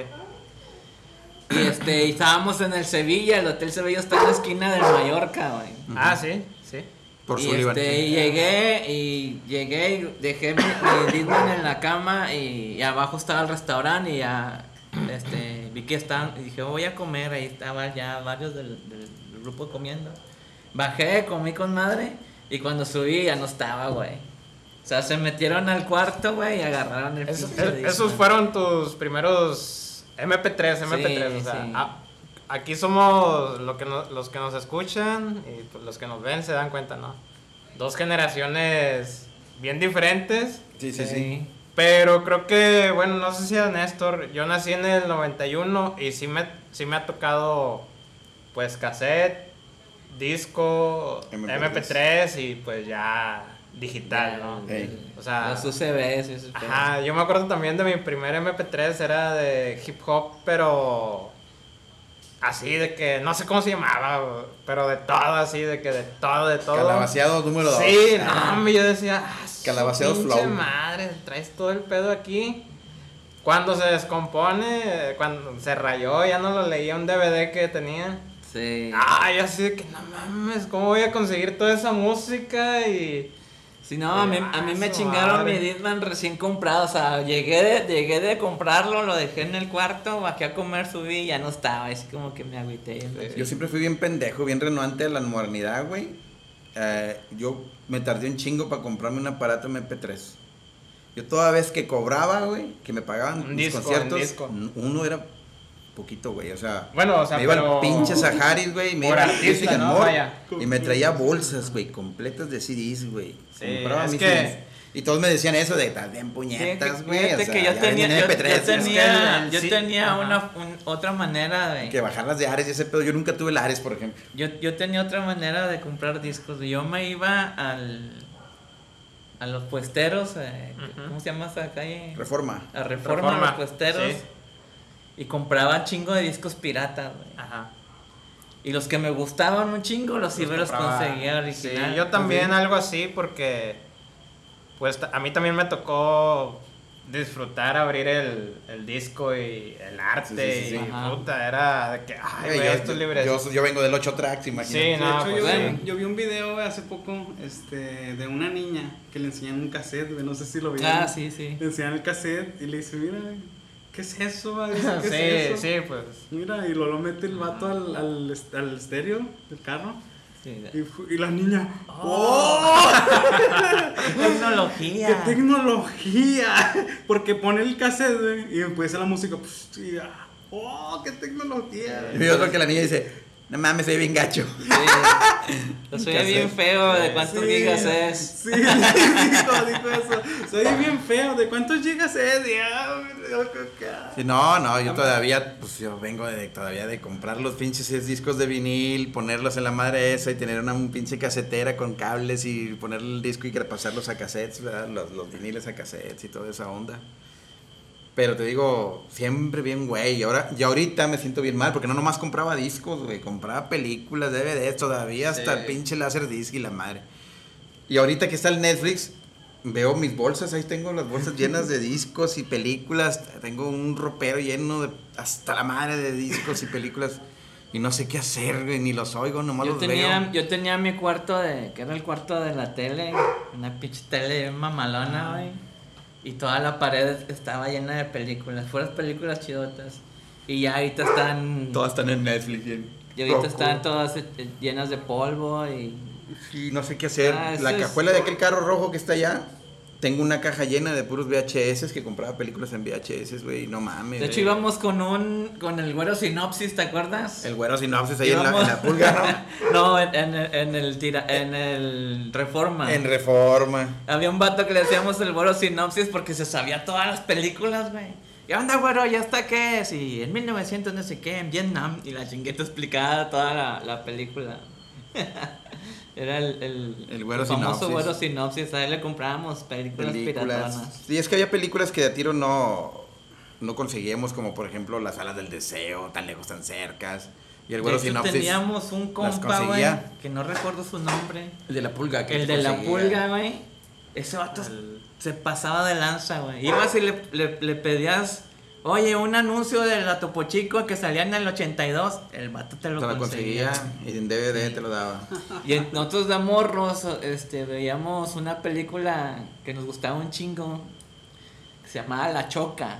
Y este, y estábamos en el Sevilla, el Hotel Sevilla está en la esquina del Mallorca, güey.
Ah, sí, sí.
Por
y
Sullivan.
este, y llegué y llegué y dejé mi, mi en la cama y, y abajo estaba el restaurante y ya este, vi que estaban y dije voy a comer, ahí estaban ya varios del, del grupo comiendo. Bajé, comí con madre y cuando subí ya no estaba, güey. O sea, se metieron al cuarto, güey, y agarraron el
Esos,
pinche
es-
Discman.
esos fueron tus primeros MP3, MP3.
Sí,
o sea,
sí.
ah, aquí somos lo que no- los que nos escuchan y pues, los que nos ven se dan cuenta, ¿no? dos generaciones bien diferentes.
Sí, sí, sí.
Pero creo que, bueno, no sé si a Néstor, yo nací en el 91 y sí me, sí me ha tocado, pues, cassette, disco,
MP3.
MP3, y pues ya digital, ¿no?
Ey.
O sea,
Los UCBs
Ajá, yo me acuerdo también de mi primer MP3, era de hip hop, pero así de que, no sé cómo se llamaba, pero de todo, así, de que de todo, de todo.
Calabaceado número 2.
Sí, no, hombre, yo decía, ah,
Calabaceados flow.
madre, traes todo el pedo aquí. Cuando se descompone, cuando se rayó, ya no lo leía un DVD que tenía.
Sí.
Ah, yo así de que no mames, ¿cómo voy a conseguir toda esa música? Y
Sí, no, a mí, a mí me chingaron
madre.
mi Disman recién comprado. O sea, llegué de, llegué de comprarlo, lo dejé en el cuarto, bajé a comer, subí y ya no estaba. Así como que me agüité.
Sí.
Yo siempre fui bien pendejo, bien renuante a la modernidad, güey. Eh, yo me tardé un chingo para comprarme un aparato MP3. Yo toda vez que cobraba, güey, que me pagaban
Un
mis
disco,
conciertos,
un
uno era poquito, güey, o sea,
Bueno, o sea,
me iba
pero-
al pinche Saharis, güey, me iba
artista, ¿no? Vaya.
y me traía bolsas, güey, completas de CDs, güey.
Sí,
Compraba
es
mis
que-
CDs. Y todos me decían eso de, estás bien puñetas, güey,
fíjate
o sea,
que yo
ya
tenía,
venden
yo,
MP3,
yo
es que
tenía, yo
sí,
tenía una, un- otra manera de...
Que bajar las de Ares y ese pedo, yo nunca tuve el Ares, por ejemplo.
Yo, yo tenía otra manera de comprar discos. Yo me iba al a los puesteros, eh. ¿cómo se llama esa calle?
Reforma.
A Reforma,
Reforma,
los puesteros.
sí.
Y compraba chingo de discos piratas, güey.
Ajá.
Y los que me gustaban un chingo, los iba y los conseguía original.
Sí, yo también
Sí.
algo así porque pues a mí también me tocó disfrutar abrir el, el disco y el arte
Sí, sí, sí,
y
sí. Ajá.
puta, era de que, ay,
Güey,
güey,
yo,
esto es libre.
yo, yo vengo del 8 tracks, imagínate.
Sí,
De
no,
hecho,
pues
yo,
bueno.
vi, yo vi un video güey, hace poco este, de una niña que le enseñan un cassette, güey, no sé si lo vieron.
Ah, sí, sí.
Le enseñan el cassette y le dice, mira, güey, ¿qué es eso? va?" Dice, ¿Qué
sí,
es eso?
sí, pues.
Mira, y luego lo mete el vato al, al, al estéreo del carro.
sí.
Y, la niña,
¡Oh!
¡Oh!
Tecnología.
¡Qué tecnología! Porque pone el cassette, güey, y empieza la música. pues, y, ¡Oh, qué tecnología!
Y otro que la niña dice, no mames, soy bien gacho.
Sí. Lo soy bien feo de cuántos
Sí,
gigas es.
Sí, dijo, dijo eso. Soy bien feo. ¿De cuántos gigas es? Y, ah.
Sí, no, no, yo todavía, pues yo vengo de, todavía de comprar los pinches discos de vinil, ponerlos en la madre esa y tener una un pinche casetera con cables y ponerle el disco y pasarlos a cassettes, ¿verdad? Los, los viniles a cassettes y toda esa onda. Pero te digo, siempre bien, güey. Y ahora, y ahorita me siento bien mal porque no nomás compraba discos, güey. Compraba películas, DVDs, todavía hasta
Sí.
el pinche láser disc y la madre. Y ahorita que está el Netflix, veo mis bolsas, ahí tengo las bolsas llenas de discos y películas. Tengo un ropero lleno de hasta la madre de discos y películas. Y no sé qué hacer, güey, ni los oigo, nomás
Yo
los
tenía,
veo.
yo tenía mi cuarto de, que era el cuarto de la tele, una pinche tele mamalona, güey. Y toda la pared estaba llena de películas, fueras películas chidotas. Y ya ahorita están,
Todas están en Netflix. bien
y ahorita están todas eh, llenas de polvo y...
Sí, no sé qué hacer.
Ah,
la
es-
cajuela de aquel carro rojo que está allá. Tengo una caja llena de puros VHS que compraba películas en VHS, güey. No mames.
De hecho íbamos con un, con el güero sinopsis, ¿te acuerdas?
El güero sinopsis ahí en la, en pulga,
no, en, en el- en el tira, en el Reforma.
¿no? en Reforma.
Había un vato que le decíamos el güero sinopsis porque se sabía todas las películas, güey. ¿Qué onda, güero? ¿Ya está qué? Y en 1900 no sé qué, en Vietnam. Y la chingueta explicada toda la, la película. Era el, el,
El güero
famoso
sinopsis.
güero sinopsis. A él le comprábamos películas, piratonas.
Películas. Sí, es que había películas que de a tiro no, no conseguíamos, como por ejemplo Las Alas del Deseo, tan lejos, tan cercas. Y el
De
güero
hecho,
sinopsis.
teníamos un compa, güey, que no recuerdo su nombre.
El de la pulga. que
El de la
conseguía.
pulga, güey. Ese vato
El-
se pasaba de lanza, güey. Ibas y le, le, le pedías, oye, un anuncio de la Topo Chico que salía en el 82. El vato te lo
Te lo
conseguía.
conseguía y en DVD te lo daba.
Y en- nosotros de morros este, veíamos una película que nos gustaba un chingo, que se llamaba La Choca.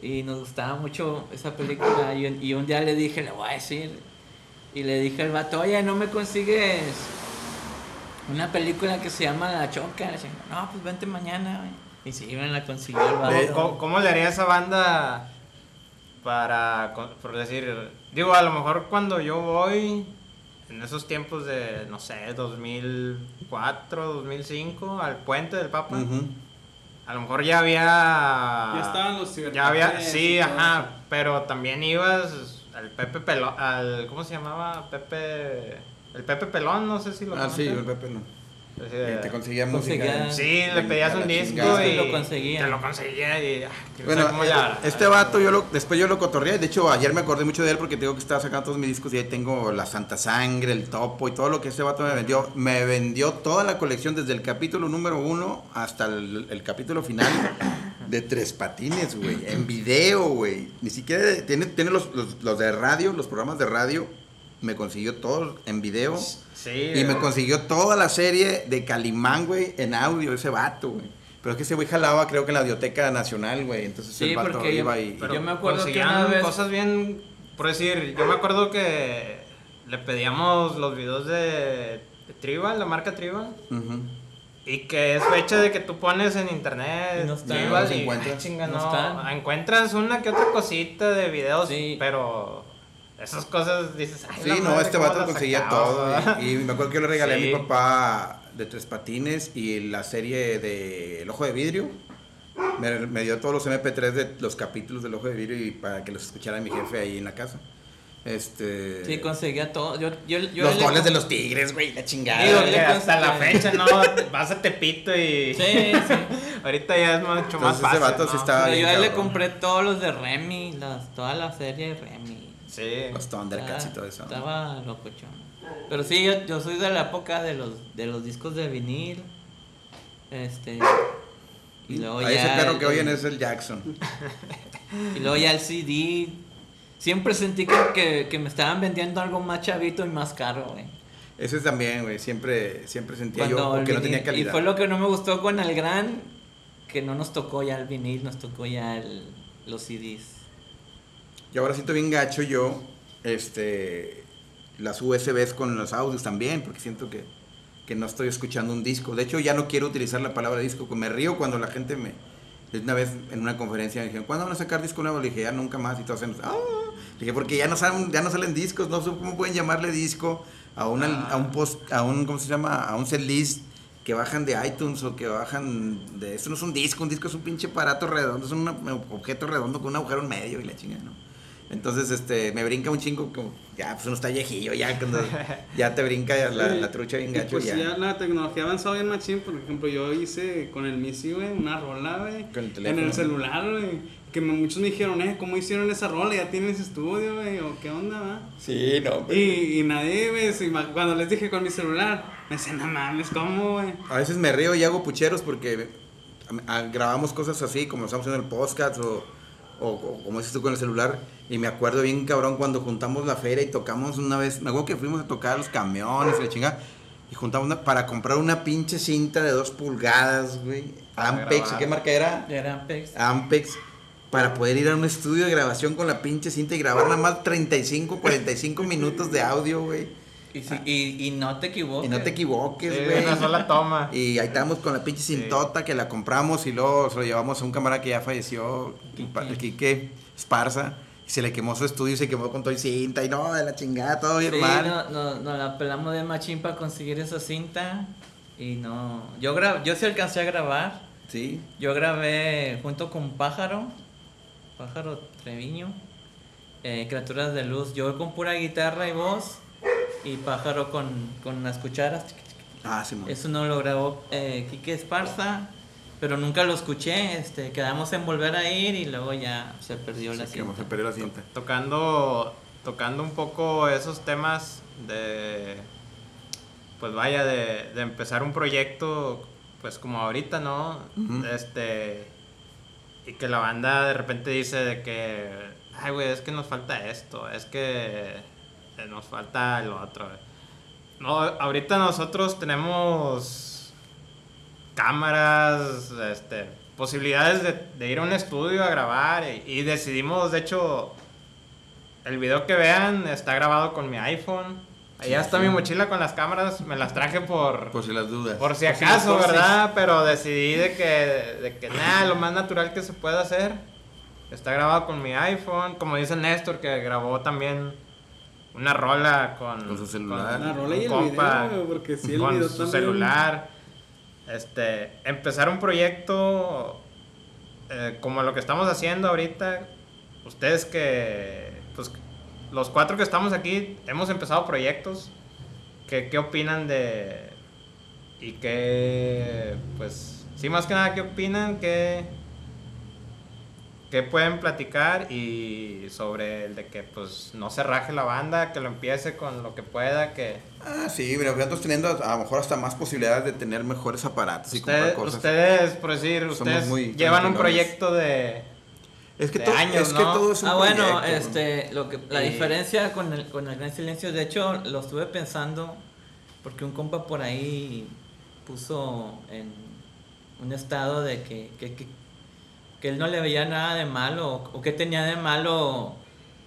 Y nos gustaba mucho esa película. Y, un- y un día le dije, le voy a decir. Y le dije al vato, oye, ¿no me consigues una película que se llama La Choca? Le dije, no, pues vente mañana, güey. Y sí, me la consiguió el vato.
¿Cómo, cómo le haría esa banda para, con- por decir, digo, a lo mejor cuando yo voy en esos tiempos de, no sé, 2004, 2005, al puente del Papa. A lo mejor ya había.
Ya estaban los
Ya había, sí, ajá.
eso.
Pero también ibas al Pepe Pelón. Al, ¿Cómo se llamaba? Pepe. El Pepe Pelón, no sé si lo
Ah, sí, el Pepe no.
Así
Y
de-
te conseguía
Conseguía-
música.
Sí, le pedías un disco y.
Y lo conseguía.
Te lo conseguía y. ah,
Bueno,
cómo
eh,
ya-
este vato, yo lo, después yo lo cotorreé. De hecho, ayer me acordé mucho de él porque tengo que estaba sacando todos mis discos y ahí tengo la Santa Sangre, el Topo y todo lo que este vato me vendió. Me vendió toda la colección desde el capítulo número uno hasta el, el capítulo final de Tres Patines, güey. En video, güey. Ni siquiera tiene, tiene los, los, los de radio, los programas de radio. Me consiguió todos en video.
Sí.
Y me consiguió toda la serie de Calimán, güey, en audio, ese vato, güey. Pero es que ese güey jalaba, creo que en la Audioteca Nacional, güey. Entonces
Sí,
el vato
yo-
iba y.
pero
yo me acuerdo que una vez-
cosas bien. Por decir, yo me acuerdo que le pedíamos los videos de, de Tribal, la marca Tribal.
Ujú.
Y que es fecha de que tú pones en internet
Y no están.
Tribal
No
y
encuentra.
ah, chinga,
No
no,
están.
encuentras una que otra cosita de videos,
Sí.
pero esas cosas dices, ay,
Sí, no,
madre,
este
¿cómo
vato conseguía todo. Y, y me acuerdo que yo le regalé a
Sí.
mi papá de Tres Patines y la serie de El Ojo de Vidrio. Me, me dio todos los MP3 de los capítulos del Ojo de Vidrio y para que los escuchara mi jefe ahí en la casa. Este.
Sí, conseguía todo. Yo, yo, yo
los
le-
goles de los Tigres, güey, la chingada.
Digo
le
que hasta
conseguía-
la fecha, ¿no? Vas a Tepito y...
Sí, sí.
Ahorita ya es mucho más
Entonces, ese
fácil,
vato
¿no?
sí estaba-
Pero yo a él le compré todos los de Remy, las, toda la serie de Remy.
Sí.
Los Thundercats y
Estaba-
todo eso.
Estaba locochón. Pero sí, yo, yo soy de la época de los, de los discos de vinil. Este. Y luego
A
ya.
ese perro
el-
que oyen es el Jackson.
Y luego ya el CD. Siempre sentí que, que, que me estaban vendiendo algo más chavito y más caro, güey.
Ese también, güey. Siempre, siempre sentía
Cuando
yo que no tenía calidad.
Y fue lo que no me gustó con el gran, que no nos tocó ya el vinil, nos tocó ya el, los CDs.
Y ahora siento bien gacho yo, este, las USBs con los audios también, porque siento que, que no estoy escuchando un disco. De hecho, ya no quiero utilizar la palabra disco, me río cuando la gente me... Una vez en una conferencia me dijeron, ¿cuándo van a sacar disco nuevo? Le dije, ya nunca más. Y todos hacen, ¡ah! Le dije, porque ya no, salen, ya no salen discos, no sé cómo pueden llamarle disco a, una,
Ah.
a un post, a un, ¿cómo se llama? A un setlist que bajan de iTunes o que bajan de... Eso no es un disco, un disco es un pinche aparato redondo, es un objeto redondo con un agujero en medio y la chingada, ¿no? Entonces, este, me brinca un chingo como, ya, pues uno está viejillo, ya, cuando ya te brinca la, la trucha bien
Y
gacho,
pues
ya.
ya la tecnología ha avanzado bien machín. Por ejemplo, yo hice con el Missy, güey, una rola, güey. En el celular, güey. Que me- muchos me dijeron, eh, ¿cómo hicieron esa rola? ¿Ya tienes estudio, güey? ¿O qué onda, va?
Sí, no,
Y, y nadie, güey, cuando les dije con mi celular, me decían, no mames, ¿cómo, güey?
A veces me río y hago pucheros porque grabamos cosas así, como estamos haciendo el podcast o, o- o como dices tú con el celular. Y me acuerdo bien, cabrón, cuando juntamos la feria y tocamos una vez. Me acuerdo que fuimos a tocar los camiones y la chingada. Y juntamos una- para comprar una pinche cinta de dos pulgadas, güey. Ampex,
grabar.
¿qué marca era?
Ya eran pex.
Ampex para poder ir a un estudio de grabación con la pinche cinta y grabar nada más 35, 45 minutos de audio, güey.
Y, si- y, y no te equivoques.
Y no te
Sí,
equivoques, güey.
una sola toma.
Y ahí estábamos con la pinche
Sí.
cintota que la compramos y luego se lo llevamos a un camarada que ya falleció, el pa- el Quique Esparza. Y se le quemó su estudio y se quemó con todo y cinta y no, de la chingada, todo bien
Sí,
mal.
no, no, nos la pelamos de machín para conseguir esa cinta. Y no. Yo, gra yo sí alcancé a grabar.
Sí.
Yo grabé junto con Pájaro, Pájaro Treviño, eh, Criaturas de Luz. Yo con pura guitarra y voz, y Pájaro con, con las cucharas.
Ah, sí, mo.
Eso no lo grabó eh, Quique Esparza, pero nunca lo escuché. Este, quedamos en volver a ir y luego ya se perdió la
Se quemó,
cinta.
se perdió la cinta.
Tocando, tocando un poco esos temas de, pues vaya, de, de empezar un proyecto, pues como ahorita, ¿no?
Ujú.
Este, y que la banda de repente dice de que, ay, güey, es que nos falta esto, es que nos falta lo otro. No, ahorita nosotros tenemos cámaras, este, posibilidades de, de ir a un estudio a grabar y, y decidimos, de hecho, el video que vean está grabado con mi iPhone. Allá está mi mochila con las cámaras, me las traje por,
Por si las dudas.
por si
Por
acaso. ¿verdad? Pero decidí de que, de que nada, lo más natural que se puede hacer. Está grabado con mi iPhone, como dice Néstor, que grabó también una rola con,
Con su celular.
La rola y el
compa,
video, güey, porque sí, el
con
video
su
también.
celular. Este, empezar un proyecto eh, como lo que estamos haciendo ahorita. Ustedes que, pues, los cuatro que estamos aquí hemos empezado proyectos. ¿Qué, qué opinan de... y qué, pues, sí, más que nada, qué opinan? ¿Qué, qué pueden platicar? Y sobre el de que, pues, no se raje la banda, que lo empiece con lo que pueda, que...
Ah, sí, mira, nosotros teniendo a lo mejor hasta más posibilidades de tener mejores aparatos y cosas.
ustedes, por decir, ustedes
muy
llevan un proyecto de...
es que,
de
todo,
años,
es que
¿no?
todo es un
Ah, bueno,
proyecto, ¿no?
este, lo que, la
Y-
diferencia con el, con el Gran Silencio, de hecho, lo estuve pensando porque un compa por ahí puso en un estado de que, que, que, que él no le veía nada de malo o que tenía de malo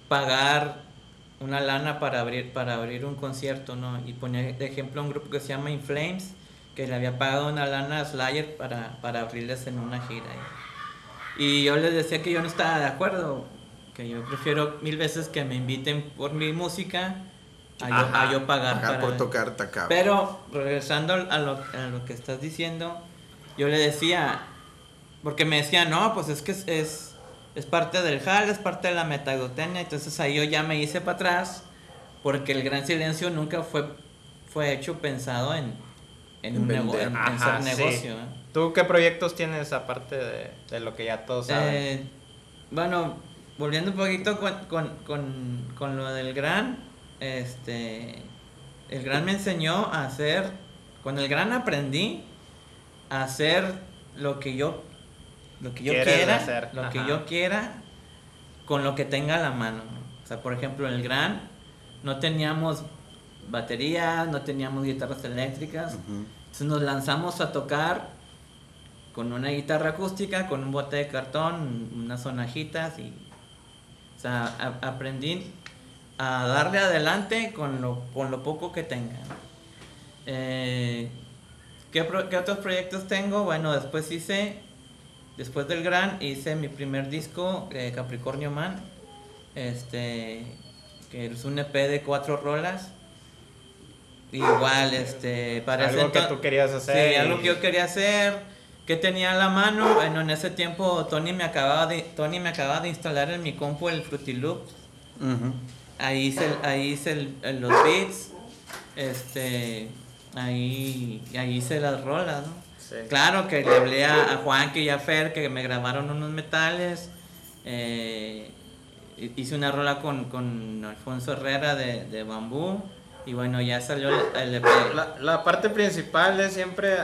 pagar una lana para abrir para abrir un concierto, ¿no? Y ponía de ejemplo un grupo que se llama Inflames que le había pagado una lana a Slayer para, para abrirles en una gira. Y yo les decía que yo no estaba de acuerdo, que yo prefiero mil veces que me inviten por mi música a, yo, a yo pagar. para-
por tocar tacao.
Pero regresando a lo, a lo que estás diciendo, yo le decía, porque me decía, no, pues es que es, es, es parte del HAL, es parte de la metagotenia, entonces ahí yo ya me hice para atrás, porque el gran silencio nunca fue, fue hecho pensado en, en,
En
un nego- en-
Ajá, sí.
negocio. ¿eh?
¿Tú qué proyectos tienes aparte de, de lo que ya todos saben?
Eh, bueno, volviendo un poquito con, con, con, con lo del gran, este, el gran me enseñó a hacer, con el gran aprendí a hacer lo que yo, lo que yo quiera,
hacer,
lo que yo quiera, con lo que tenga a la mano. O sea, por ejemplo, en el gran no teníamos baterías, no teníamos guitarras eléctricas, entonces nos lanzamos a tocar con una guitarra acústica, con un bote de cartón, unas sonajitas y... O sea, a- aprendí a darle adelante con lo, con lo poco que tenga. Eh, ¿qué, pro- qué otros proyectos tengo? Bueno, después hice, después del Gran, hice mi primer disco, eh, Capricornio Man, este, que es un EP de cuatro rolas. Igual, este, para
Algo que tú querías hacer.
Sí, algo que yo quería hacer, que tenía a la mano. Bueno, en ese tiempo Tony me acababa de, Tony me acababa de instalar en mi compu el Fruity Loops. Ahí hice, el- ahí hice el- el- los beats. Este, ahí, ahí hice las rolas, ¿no?
Sí.
Claro que le hablé a, a Juan y a Fer que me grabaron unos metales. eh, hice una rola con, con Alfonso Herrera de, de Bambú. Y bueno, ya salió el, EP.
La, la parte principal es siempre...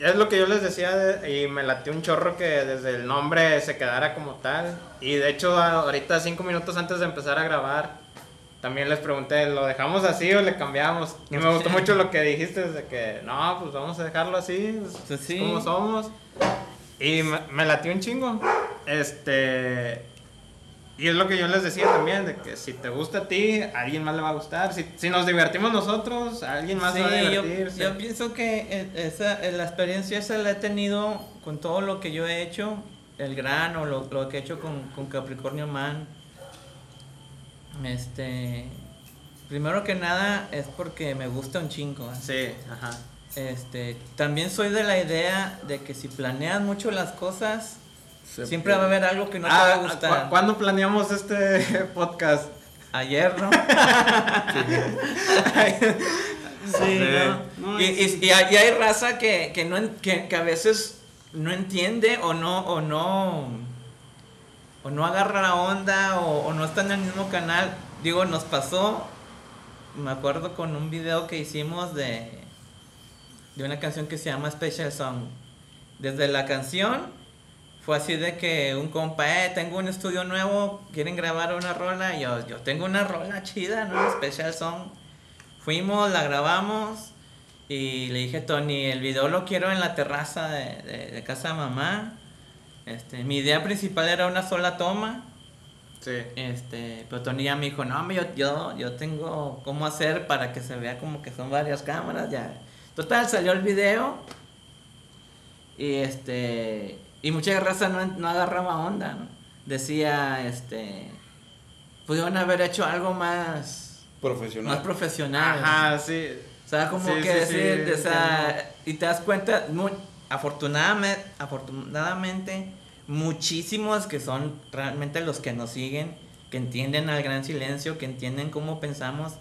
Es lo que yo les decía de- y me latió un chorro que desde el nombre se quedara como tal. Y de hecho ahorita cinco minutos antes de empezar a grabar, también les pregunté, ¿lo dejamos así o le cambiamos? Y me gustó mucho lo que dijiste, de que no, pues vamos a dejarlo así, es
Pues sí.
como somos. Y me, me latió un chingo. Este... Y es lo que yo les decía también, de que si te gusta a ti, a alguien más le va a gustar. Si, si nos divertimos nosotros, a alguien más
Sí,
va a
yo,
divertirse.
yo pienso que eh, esa, eh, la experiencia esa la he tenido con todo lo que yo he hecho, el grano, lo, lo que he hecho con, con Capricornio Man. Este, primero que nada es porque me gusta un chingo. ¿eh?
Sí, ajá.
Este, también soy de la idea de que si planeas mucho las cosas,
Se
siempre va a haber algo que no te va a
Ah,
gustar.
¿cu- ¿Cuándo planeamos este podcast?
Ayer, ¿no? sí, ¿no?
No,
y,
y
y- y hay, y hay raza que, que, no, que, que a veces no entiende o no, o no, o no agarra la onda o, no está en el mismo canal. Digo, nos pasó, me acuerdo con un video que hicimos de, de una canción que se llama Special Song. Desde la canción fue así de que un compa, eh, tengo un estudio nuevo, quieren grabar una rola. Y yo, yo tengo una rola chida, ¿no? Special Song. Fuimos, la grabamos y le dije Tony, el video lo quiero en la terraza de, de- de casa de mamá. Este, mi idea principal era una sola toma.
Sí.
Este, pero Tony ya me dijo, no, yo, yo, yo tengo cómo hacer para que se vea como que son varias cámaras, ya. Total, salió el video y este, y mucha raza no, no agarraba onda, ¿no? Decía, este, pudieron haber hecho algo más,
Profesional.
más profesional.
Ajá, sí.
O sea, como
Sí,
que
sí,
decir,
sí,
o sea, y te das cuenta, afortunadamente, afortunadamente, muchísimos que son realmente los que nos siguen, que entienden al gran silencio, que entienden cómo pensamos,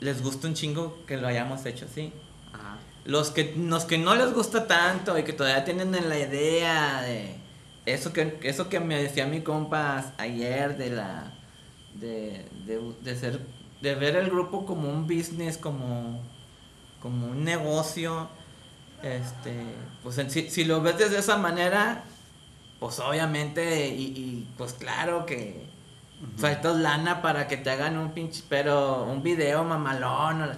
les gusta un chingo que lo hayamos hecho así.
Ajá.
Los que, los que no les gusta tanto y que todavía tienen en la idea de eso que, eso que me decía mi compa ayer de la de, de, de ser de ver el grupo como un business, como, como un negocio, este, pues si, si lo ves desde esa manera, pues obviamente, y, y, pues claro que faltas lana para que te hagan un pinche, pero un video mamalón,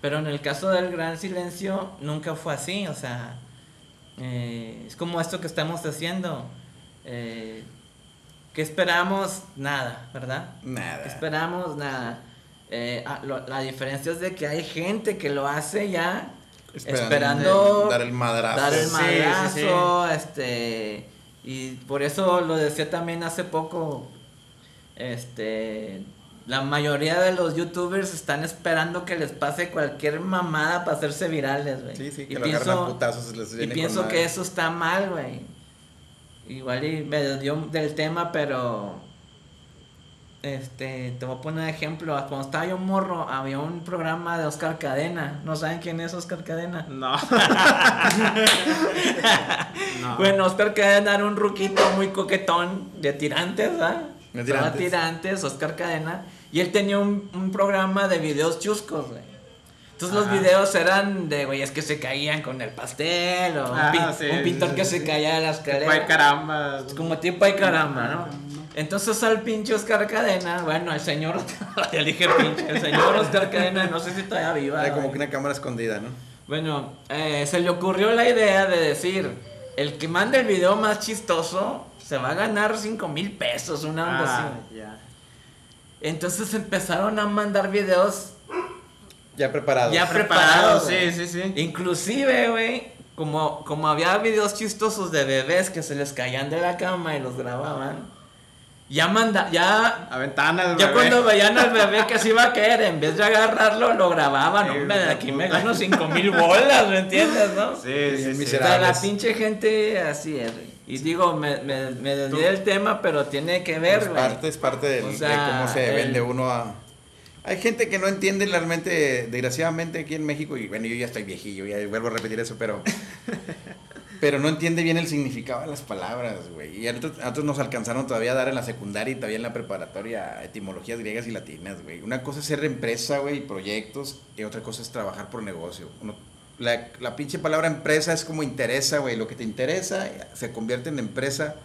pero en el caso del Gran Silencio nunca fue así, o sea, eh, es como esto que estamos haciendo. Eh, ¿Qué esperamos? Nada, ¿verdad?
Nada.
¿Qué esperamos? Nada. Eh, lo- la diferencia es de que hay gente que lo hace ya esperando,
dar el madrazo.
dar el
Sí, sí,
madrazo, este, y por eso lo decía también hace poco, este, la mayoría de los youtubers están esperando que les pase cualquier mamada para hacerse virales, güey.
Sí, sí, que
y
lo
pienso,
putazos, les
y pienso que eso está mal, güey. Igual y me dio del tema, pero este, te voy a poner ejemplo. Cuando estaba yo morro, había un programa de Oscar Cadena. ¿No saben quién es Oscar Cadena?
No. no.
Bueno, Oscar Cadena era un ruquito muy coquetón de tirantes, ¿verdad?
De Tirantes.
tirantes, Oscar Cadena. Y él tenía un, un programa de videos chuscos, güey. Entonces los videos eran de güeyes que se caían con el pastel o un
Ah, sí,
un pintor
sí,
que
sí.
se caía de la escalera.
Ay, caramba.
Como tipo hay caramba, ¿no? Entonces al pinche Oscar Cadena, bueno, el señor, ya dije pinche, el señor Oscar Cadena, no sé si todavía viva.
Era como que una cámara escondida, ¿no?
Bueno, eh, se le ocurrió la idea de decir, el que mande el video más chistoso se va a ganar 5 mil pesos, una onda
Ah,
así.
ya.
Entonces empezaron a mandar videos
Ya preparado.
ya
Preparado,
preparados.
sí, sí, sí.
Inclusive, güey, como, como había videos chistosos de bebés que se les caían de la cama y los grababan, ya manda, ya
A ventanas,
Ya
bebé.
cuando veían al bebé que se iba a caer, en vez de agarrarlo, lo grababan.
Sí,
Hombre, aquí me gano cinco mil bolas, ¿me entiendes, no?
Sí, sí, sí.
sea, la pinche gente así es, güey. Y digo, me, me, me desvié del tema, pero tiene que ver,
es
güey.
parte, es parte del-
O
de cómo se
el-
vende uno a... Hay gente que no entiende realmente, desgraciadamente aquí en México, y bueno, yo ya estoy viejillo, ya vuelvo a repetir eso, pero... pero no entiende bien el significado de las palabras, güey. Y a nosotros, a nosotros nos alcanzaron todavía a dar en la secundaria y todavía en la preparatoria etimologías griegas y latinas, güey. Una cosa es ser empresa, güey, y proyectos, y otra cosa es trabajar por negocio. Uno- la, la pinche palabra empresa es como interesa, güey. Lo que te interesa se convierte en empresa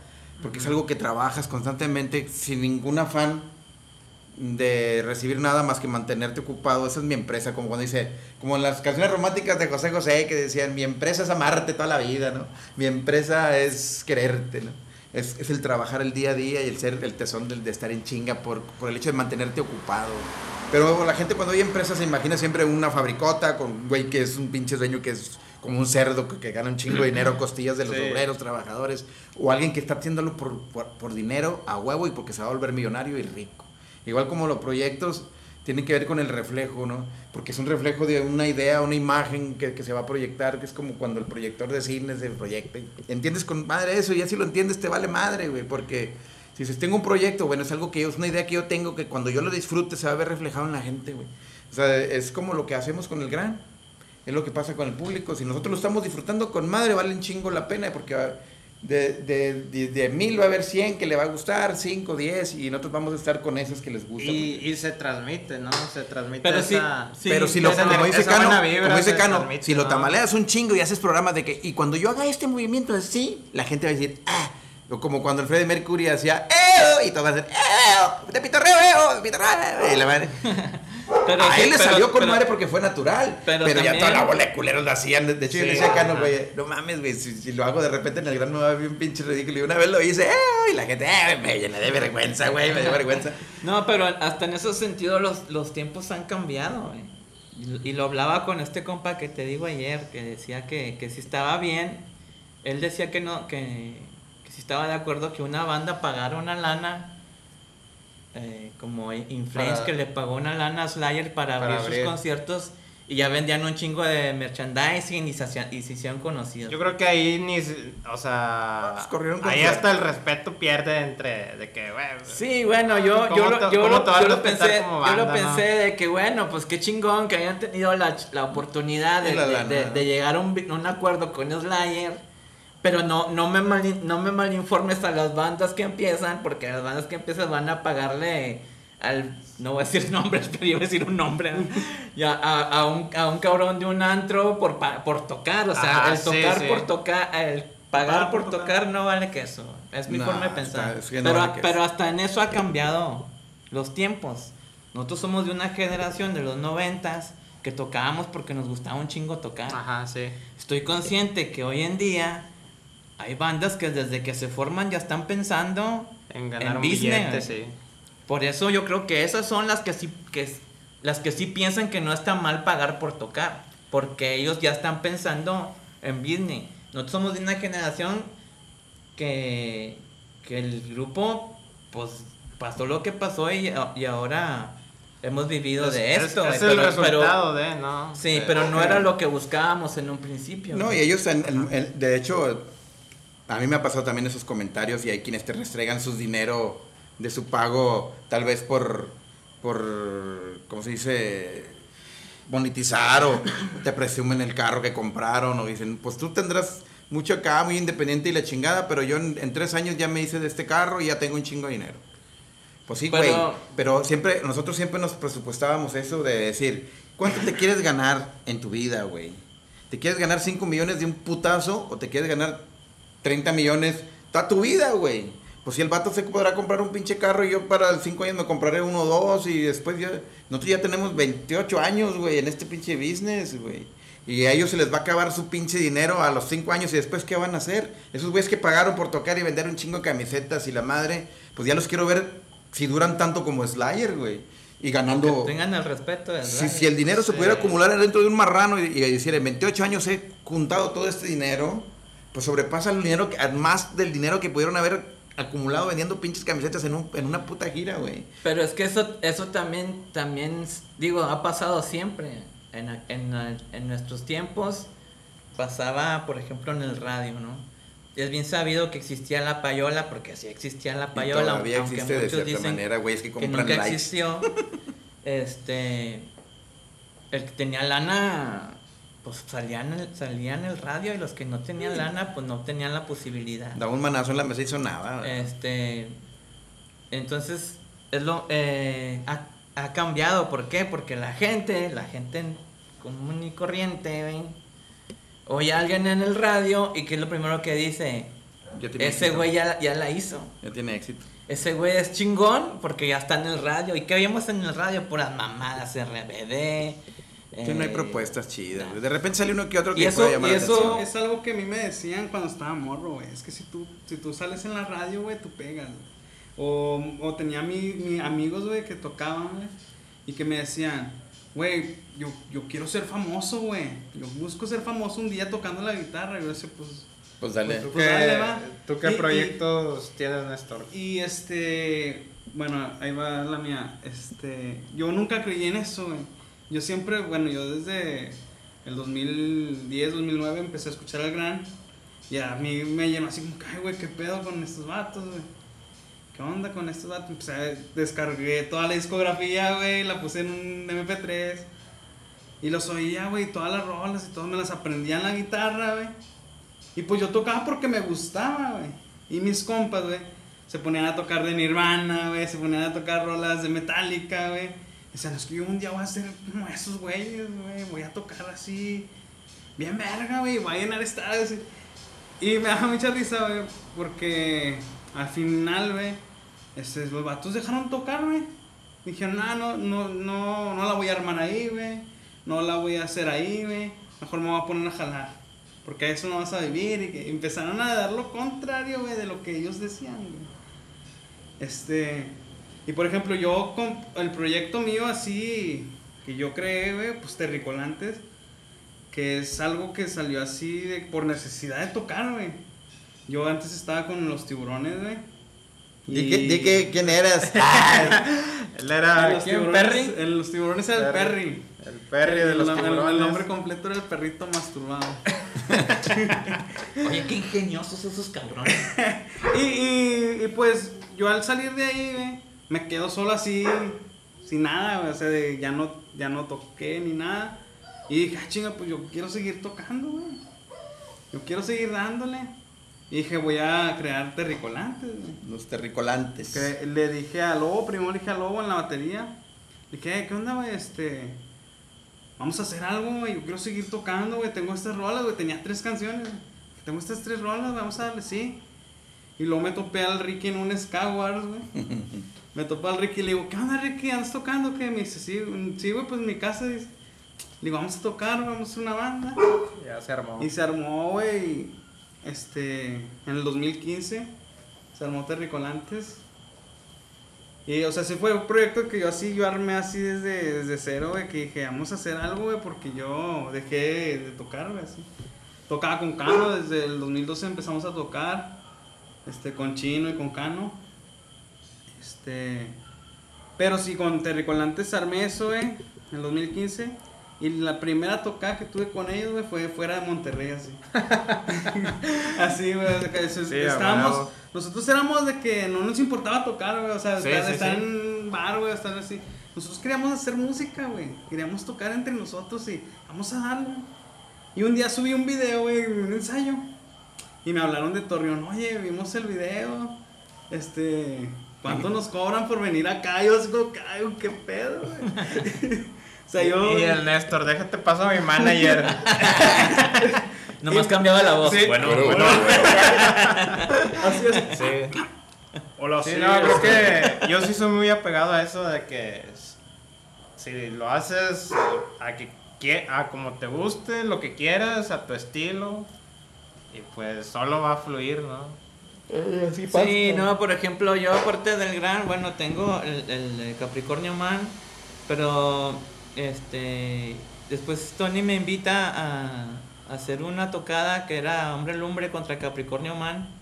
porque es algo que trabajas constantemente sin ningún afán de recibir nada más que mantenerte ocupado. Esa es mi empresa, como cuando dice, como en las canciones románticas de José José que decían, mi empresa es amarte toda la vida, ¿no? Mi empresa es quererte, ¿no? Es, es el trabajar el día a día y el ser el tesón del- de, estar en chinga por, por el hecho de mantenerte ocupado. Pero la gente cuando oye empresa se imagina siempre una fabricota con un güey que es un pinche dueño que es como un cerdo que, que gana un chingo de dinero costillas de los
Sí.
obreros, trabajadores, o alguien que está haciéndolo por, por, por dinero a huevo y porque se va a volver millonario y rico. Igual como los proyectos tienen que ver con el reflejo, ¿no? Porque es un reflejo de una idea, una imagen que, que se va a proyectar, que es como cuando el proyector de cine se proyecta. ¿Entiendes con madre eso? Ya si lo entiendes te vale madre, güey, porque si dices, tengo un proyecto, bueno, es algo que yo, es una idea que yo tengo que cuando yo lo disfrute se va a ver reflejado en la gente, güey. O sea, es como lo que hacemos con el gran. Es lo que pasa con el público. Si nosotros lo estamos disfrutando con madre, vale un chingo la pena porque va- de, de, de, de mil va a haber 100 que le va a gustar, 5, 10 y nosotros vamos a estar con esos que les gusta.
Y, y se transmite, ¿no? Se transmite
Pero
esa...
sí,
pero si lo,
esa
como dice Cano,
buena vibra
como dice
se
Cano,
transmite,
si lo
¿no?
tamaleas un chingo y haces programas de que, y cuando yo haga este movimiento así, la gente va a decir, ah, o como cuando el Freddie Mercury hacía, ¡Eo! y todo va a decir, ¡Eo! ¡Te pitorreo, eo! ¡Te pitorreo! Y la madre.
Pero
a
sí,
él le
pero-
salió con
pero-
madre porque fue natural.
pero
Pero, ya toda la bola de culeros lo hacían. De hecho, yo le decía a Cano, güey, no mames, güey, si, si lo hago de repente en el gran me va a ver un pinche ridículo. Y una vez lo hice, ¡eh! Y la gente, ¡eh! Me llené de vergüenza, güey, me dio vergüenza.
No, pero hasta en ese sentido los, los tiempos han cambiado, güey. Y, y lo hablaba con este compa que te digo ayer, que decía que, que si estaba bien, él decía que no, que, que si estaba de acuerdo que una banda pagara una lana eh, como influence
Para-
que le pagó una lana a Slayer para,
Para
abrir,
abrir.
sus conciertos y ya vendían un chingo de merchandising y se, hacían- y se hicieron conocidos.
Yo creo que ahí ni. O sea.
Pues corrieron con
ahí hasta el respeto pierde entre. De que.
Sí, bueno, yo,
¿Cómo
yo, lo, yo, lo- yo lo pensé, yo lo
no?
pensé de que bueno, pues qué chingón que hayan tenido la, la oportunidad de,
la
de- de- de llegar a un, un acuerdo con Slayer, pero no, no, me mal, no me malinformes a las bandas que empiezan, porque las bandas que empiezan van a pagarle al, no voy a decir nombres, pero iba a decir un nombre, ¿no? Y a, a- un, a un cabrón de un antro por, pa- por tocar, o sea, el tocar
sí.
por tocar, el pagar por tocar no vale que eso, es mi
No,
forma de pensar.
está- es que no
pero,
vale
pero hasta en eso ha cambiado los tiempos. Nosotros somos de una generación de los noventas que tocábamos porque nos gustaba un chingo tocar.
Ajá, sí.
Estoy consciente que hoy en día hay bandas que desde que se forman ya están pensando
En ganar un
business.
billete, sí.
Por eso yo creo que esas son las que sí que es- las que sí piensan que no está mal pagar por tocar, porque ellos ya están pensando en business. Nosotros somos de una generación que, que el grupo pues pasó lo que pasó y, y ahora hemos vivido
Es-
de
es-
esto.
Es,
eh,
el
pero- pero-
resultado de, ¿no?
sí, pero no era lo que buscábamos en un principio.
No, y ellos, en- en- en- de hecho, a mí me ha pasado también esos comentarios y hay quienes te restregan su dinero de su pago, tal vez por, por, ¿cómo se dice? Monetizar o te presumen el carro que compraron o dicen, pues tú tendrás mucho acá, muy independiente y la chingada, pero yo en, en tres años ya me hice de este carro y ya tengo un chingo de dinero. Pues sí, güey.
Pero-
Pero siempre, nosotros siempre nos presupuestábamos eso de decir, ¿cuánto te quieres ganar en tu vida, güey? ¿Te quieres ganar 5 millones de un putazo o te quieres ganar 30 millones toda tu vida, güey? Pues si el vato se podrá comprar un pinche carro y yo para 5 años me compraré uno o dos y después ya... Nosotros ya tenemos 28 años, güey, en este pinche business, güey. Y a ellos se les va a acabar su pinche dinero a los 5 años y después ¿qué van a hacer? Esos güeyes que pagaron por tocar y vender un chingo de camisetas y la madre, pues ya los quiero ver si duran tanto como Slayer, güey. Y ganando...
Que tengan el respeto. ¿verdad?
Si, si el dinero se
Sí.
pudiera acumular dentro de un marrano y, y decir, en 28 años he juntado todo este dinero, pues sobrepasa el dinero, que, más del dinero que pudieron haber acumulado vendiendo pinches camisetas en, un- en una puta gira, güey.
Pero es que eso, eso también, también, digo, ha pasado siempre. En, en, en nuestros tiempos pasaba, por ejemplo, en el radio, ¿no? Es bien sabido que existía la payola, porque sí existía la
Y
payola,
todavía
aunque
existe de
muchos
cierta
dicen
manera, güey, es que
que
compran
nunca
likes.
existió. este, el que tenía lana, pues salía en, el, salía en el radio y los que no tenían lana, pues no tenían la posibilidad.
Daba un manazo en la mesa y sonaba.
Este, entonces, es lo, eh, ha, ha cambiado. ¿Por qué? Porque la gente, la gente común y corriente, ¿ven? oye a alguien en el radio y ¿qué es lo primero que dice? Ese güey ya, ya la hizo.
Ya tiene éxito.
Ese güey es chingón porque ya está en el radio. ¿Y qué veíamos en el radio? Puras mamadas, RBD.
Que no hay
eh,
propuestas chidas. güey. De repente sale uno que otro
Y
que
eso-
puede llamar
y
la
eso-
atención.
Es algo que a mí me decían cuando estaba morro, güey. Es que si tú, si tú sales en la radio, güey, tú pegas. güey. O, o tenía mi, mi amigos, güey, que tocaban, güey. Y que me decían, güey, yo, yo quiero ser famoso, güey. Yo busco ser famoso un día tocando la guitarra. Y yo decía, pues...
Pues dale.
¿Tú
Pues
qué,
dale, va.
¿tú qué
Y- y-
proyectos tienes, Néstor?
Y este, bueno, ahí va la mía. Este, yo nunca creí en eso, güey. Yo siempre, bueno, yo desde el 2010, 2009 empecé a escuchar al Gran. Y a mí me llenó así como, ay, güey, qué pedo con estos vatos, güey. ¿Qué onda con estos vatos? Descargué toda la discografía, güey, la puse en un MP3. Y los oía, güey, todas las rolas y todas me las aprendía en la guitarra, güey. Y pues yo tocaba porque me gustaba, güey. Y mis compas, güey, se ponían a tocar de Nirvana, güey, se ponían a tocar rolas de Metallica, güey. Decían, es que yo un día voy a ser como esos güeyes, güey, voy a tocar así, bien verga, güey, voy a llenar estadios. Y me daba mucha risa, güey, porque al final, güey, este, los vatos dejaron tocar, güey. Dijeron, no, no, no, no, no la voy a armar ahí, güey. No la voy a hacer ahí, güey. Mejor me voy a poner a jalar. Porque a eso no vas a vivir. Y que empezaron a dar lo contrario, güey, de lo que ellos decían, güey. Este. Y por ejemplo, yo con el proyecto mío así, que yo creé, güey, pues Terricolantes, que es algo que salió así de, por necesidad de tocar, güey. Yo antes estaba con los tiburones, güey.
Di que, di que quién eras.
Él era.
los
¿Quién?
tiburones-
¿Perry?
En los tiburones era el
Perry. El Perry de los
el, el-
tiburones.
el nombre completo era el perrito masturbado.
Oye, qué ingeniosos esos cabrones.
Y, y, y pues yo al salir de ahí, güey, me quedo solo así, sin nada, güey, o sea, de- ya, no, ya no toqué ni nada. Y dije, ah, chinga, pues yo quiero seguir tocando, güey. Yo quiero seguir dándole. Y dije, voy a crear terricolantes, güey.
Los terricolantes.
Que le dije a Lobo, primero le dije a Lobo en la batería. Le dije, "Eh, ¿qué onda, güey? Este. Vamos a hacer algo, güey. Yo quiero seguir tocando, güey. Tengo estas rolas, güey. Tenía tres canciones, güey. Tengo estas tres rolas, vamos a darle, sí. Y luego me topé al Ricky en un Ska Wars, güey. me topé al Ricky y le digo, ¿qué onda, Ricky? ¿Andas tocando? qué? Me dice, sí, mm, sí, güey, pues en mi casa. Dice. Le digo, vamos a tocar, vamos a hacer una banda.
Ya se armó.
Y se armó, güey, este, en el 2015, se armó Terricolantes. Y, o sea, sí fue un proyecto que yo así, yo armé así desde, desde cero, güey, que dije, vamos a hacer algo, güey, porque yo dejé de tocar, güey, así. Tocaba con Cano, desde el 2012 empezamos a tocar, este, con Chino y con Cano. Este, pero sí, con Terricolantes armé eso, güey, en el 2015. Y la primera tocada que tuve con ellos, güey, fue fuera de Monterrey, así. así, güey.
Sí,
estábamos, nosotros éramos de que no nos importaba tocar, güey. O sea,
Sí,
estar,
sí,
estar
sí.
en un bar, güey, estar así. Nosotros queríamos hacer música, güey. Queríamos tocar entre nosotros y vamos a darle. Y un día subí un video, güey, un ensayo. Y me hablaron de Torreón. Oye, vimos el video. Este, ¿cuánto nos cobran por venir acá? Yo "Ay, ¿qué pedo, güey? o sea, yo...
Y el Néstor, déjate paso a mi manager.
Nomás cambiaba la voz.
Sí.
Bueno, bueno.
Así es.
Sí.
Hola,
Sí, no, creo que yo sí soy muy apegado a eso de que si lo haces a que a como te guste, lo que quieras, a tu estilo, y pues solo va a fluir, ¿no?
Sí, no, por ejemplo, yo aparte del gran, bueno, tengo el, el Capricornio Man, pero este después Tony me invita a, a hacer una tocada que era Hombre Lumbre contra Capricornio Man.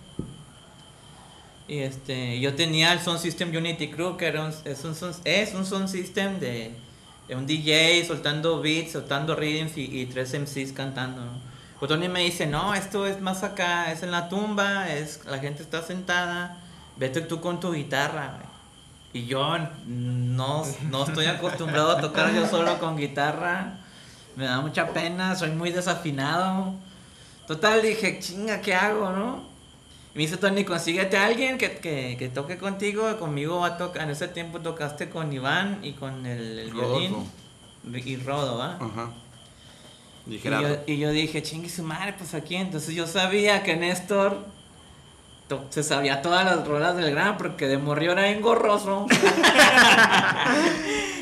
Y este, yo tenía el Sound System Unity Crew, que era un, es, un, es un sound system de, de un DJ soltando beats, soltando rhythms y, y tres MCs cantando. ¿no? Pues Tony me dice, no, esto es más acá, es en la tumba, es la gente está sentada, vete tú con tu guitarra. güey". Y yo no, no estoy acostumbrado a tocar yo solo con guitarra, me da mucha pena, soy muy desafinado. Total, dije, chinga, ¿qué hago, no? Y me dice Tony, consíguete a alguien que, que, que toque contigo. Conmigo va a tocar. En ese tiempo tocaste con Iván y con el, el violín. Y Rodo, ¿va?
Ajá. Y
yo, y yo dije, chingue su madre, pues aquí. Entonces yo sabía que Néstor to- se sabía todas las rolas del gran porque de morrió era engorroso.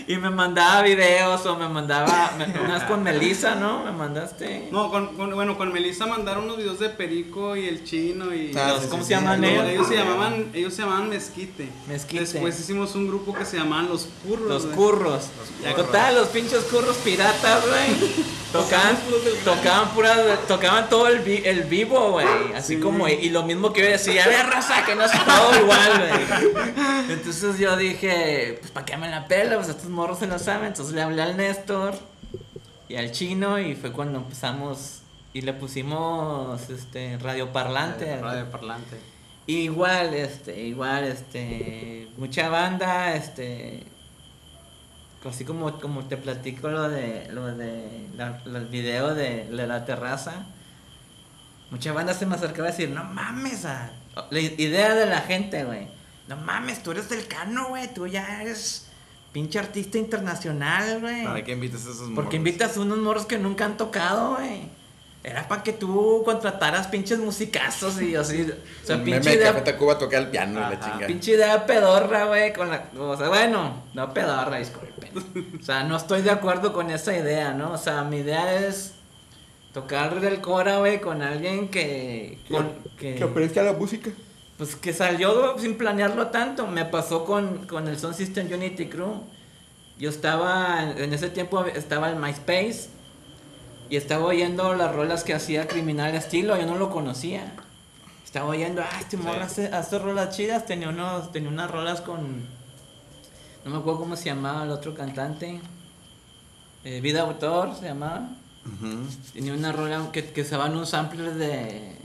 y me mandaba videos o me mandaba. me- unas con Melissa, ¿no? Me mandaste.
No, con, con- bueno, con Melissa mandaron unos videos de Perico y el chino y...
Ah,
¿Cómo
sí,
se
sí.
llaman
No,
ellos?
ellos se llamaban, ellos se llamaban Mezquite.
Mezquite.
Después hicimos un grupo que se llamaban Los Curros.
Los curros.
curros.
Total, los pinches curros piratas, güey. Tocaban, tocaban puras, tocaban todo el, vi- el vivo, güey. Así
Sí.
como, y lo mismo que yo decía, a ver, raza, que no es todo igual, güey. Entonces yo dije, pues para qué me la pela, pues estos morros se lo saben. Entonces le hablé al Néstor y al chino y fue cuando empezamos y le pusimos este radio parlante.
Radio parlante.
Igual, este, igual, este, mucha banda, este, así como, como te platico lo de, lo de, la, la- el video de, de la terraza, mucha banda se me acercaba a decir, no mames, ah", la idea de la gente, güey, no mames, tú eres del cano, güey, tú ya eres pinche artista internacional, güey.
¿Para qué invitas a esos morros?
Porque invitas a unos morros que nunca han tocado, güey. Era para que tú contrataras pinches musicazos y así. O sea, pinche idea,
Café Tacuba a tocar el piano y la
Ajá.
chingada.
pinche idea pedorra, güey. Con la, o sea, bueno, no pedorra, disculpen. O sea, no estoy de acuerdo con esa idea, ¿no? O sea, mi idea es tocar del Cora, güey, con alguien que. Con, que,
aprecia la música.
pues que salió sin planearlo tanto. Me pasó con, con el Sound System Unity Crew. Yo estaba, en ese tiempo estaba en Y estaba oyendo las rolas que hacía Criminal Estilo, yo no lo conocía. estaba oyendo, ah, este morro hace, hace rolas chidas, tenía, unos, tenía unas rolas con, no me acuerdo cómo se llamaba el otro cantante, eh, Vida Autor se llamaba, Tenía una rola que, que usaban unos samplers de,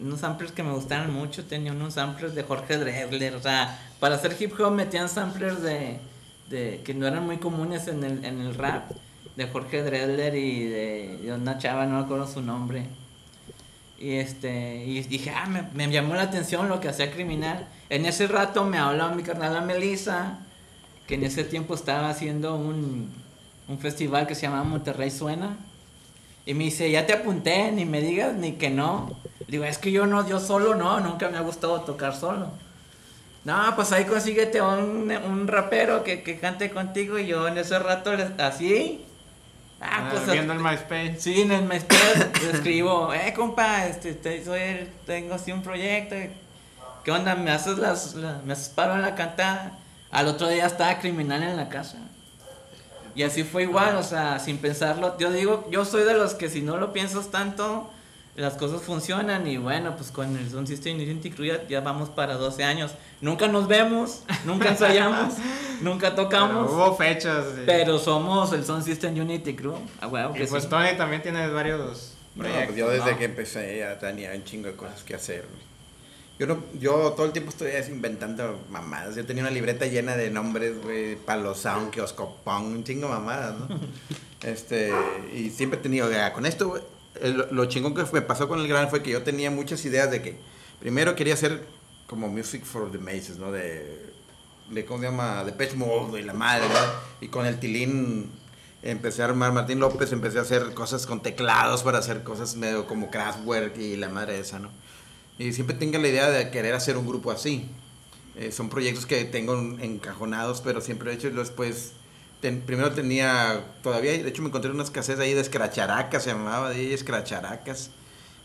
unos samplers que me gustaron mucho, tenía unos samplers de Jorge Drexler, o sea, para hacer hip hop metían samplers de, de que no eran muy comunes en el, en el rap, de Jorge Drexler y de, de una chava, no me acuerdo su nombre. Y este, y dije, ah, me, llamó la atención lo que hacía Criminal. En ese rato me habló mi carnal Melissa, que en ese tiempo estaba haciendo un, un festival que se llamaba Monterrey Suena. Y me dice, ya te apunté, ni me digas ni que no. Digo, es que yo no, yo solo no, nunca me ha gustado tocar solo. No, pues ahí consíguete un, un rapero que, que cante contigo y yo en ese rato le- así. Ah,
Ah,
pues
viendo el MySpace.
Sí, en el MySpace le escribo, eh, compa, este, te- soy, tengo así un proyecto. ¿Qué onda? ¿Me haces las, la- me haces paro en la cantada? Al otro día estaba criminal en la casa. Y así fue igual, o sea, sin pensarlo. Yo digo, yo soy de los que si no lo piensas tanto, las cosas funcionan. Y bueno, pues con el Sound System Unity Crew ya, ya vamos para 12 años. Nunca nos vemos, nunca ensayamos, nunca
Pero
tocamos.
hubo fechas. sí.
Pero somos el Sound System Unity Crew. A huevo
Y
que
pues
sí.
Tony también tiene varios
No,
proyectos.
pues yo desde
¿no?
que empecé ya tenía un chingo de cosas que hacer. Yo no, yo todo el tiempo estoy inventando mamadas. Yo tenía una libreta llena de nombres, güey, Palo Sound, Kioscopón, un chingo mamadas, ¿no? Este, y siempre he tenido, ya, con esto, güey, el- lo chingón que me pasó con el gran fue que yo tenía muchas ideas de que, primero quería hacer como music for the masses, ¿no? De, de ¿cómo se llama? De Pech Mode y la madre, ¿no? Y con el Tilín empecé a armar, Martín López, empecé a hacer cosas con teclados para hacer cosas medio como Kraftwerk y la madre esa, ¿no? Y siempre tengo la idea de querer hacer un grupo así. Eh, son proyectos que tengo encajonados, pero siempre he hecho y después... ten- primero tenía, todavía, de hecho me encontré unas cassettes ahí de Scratcharacas, se llamaba, de.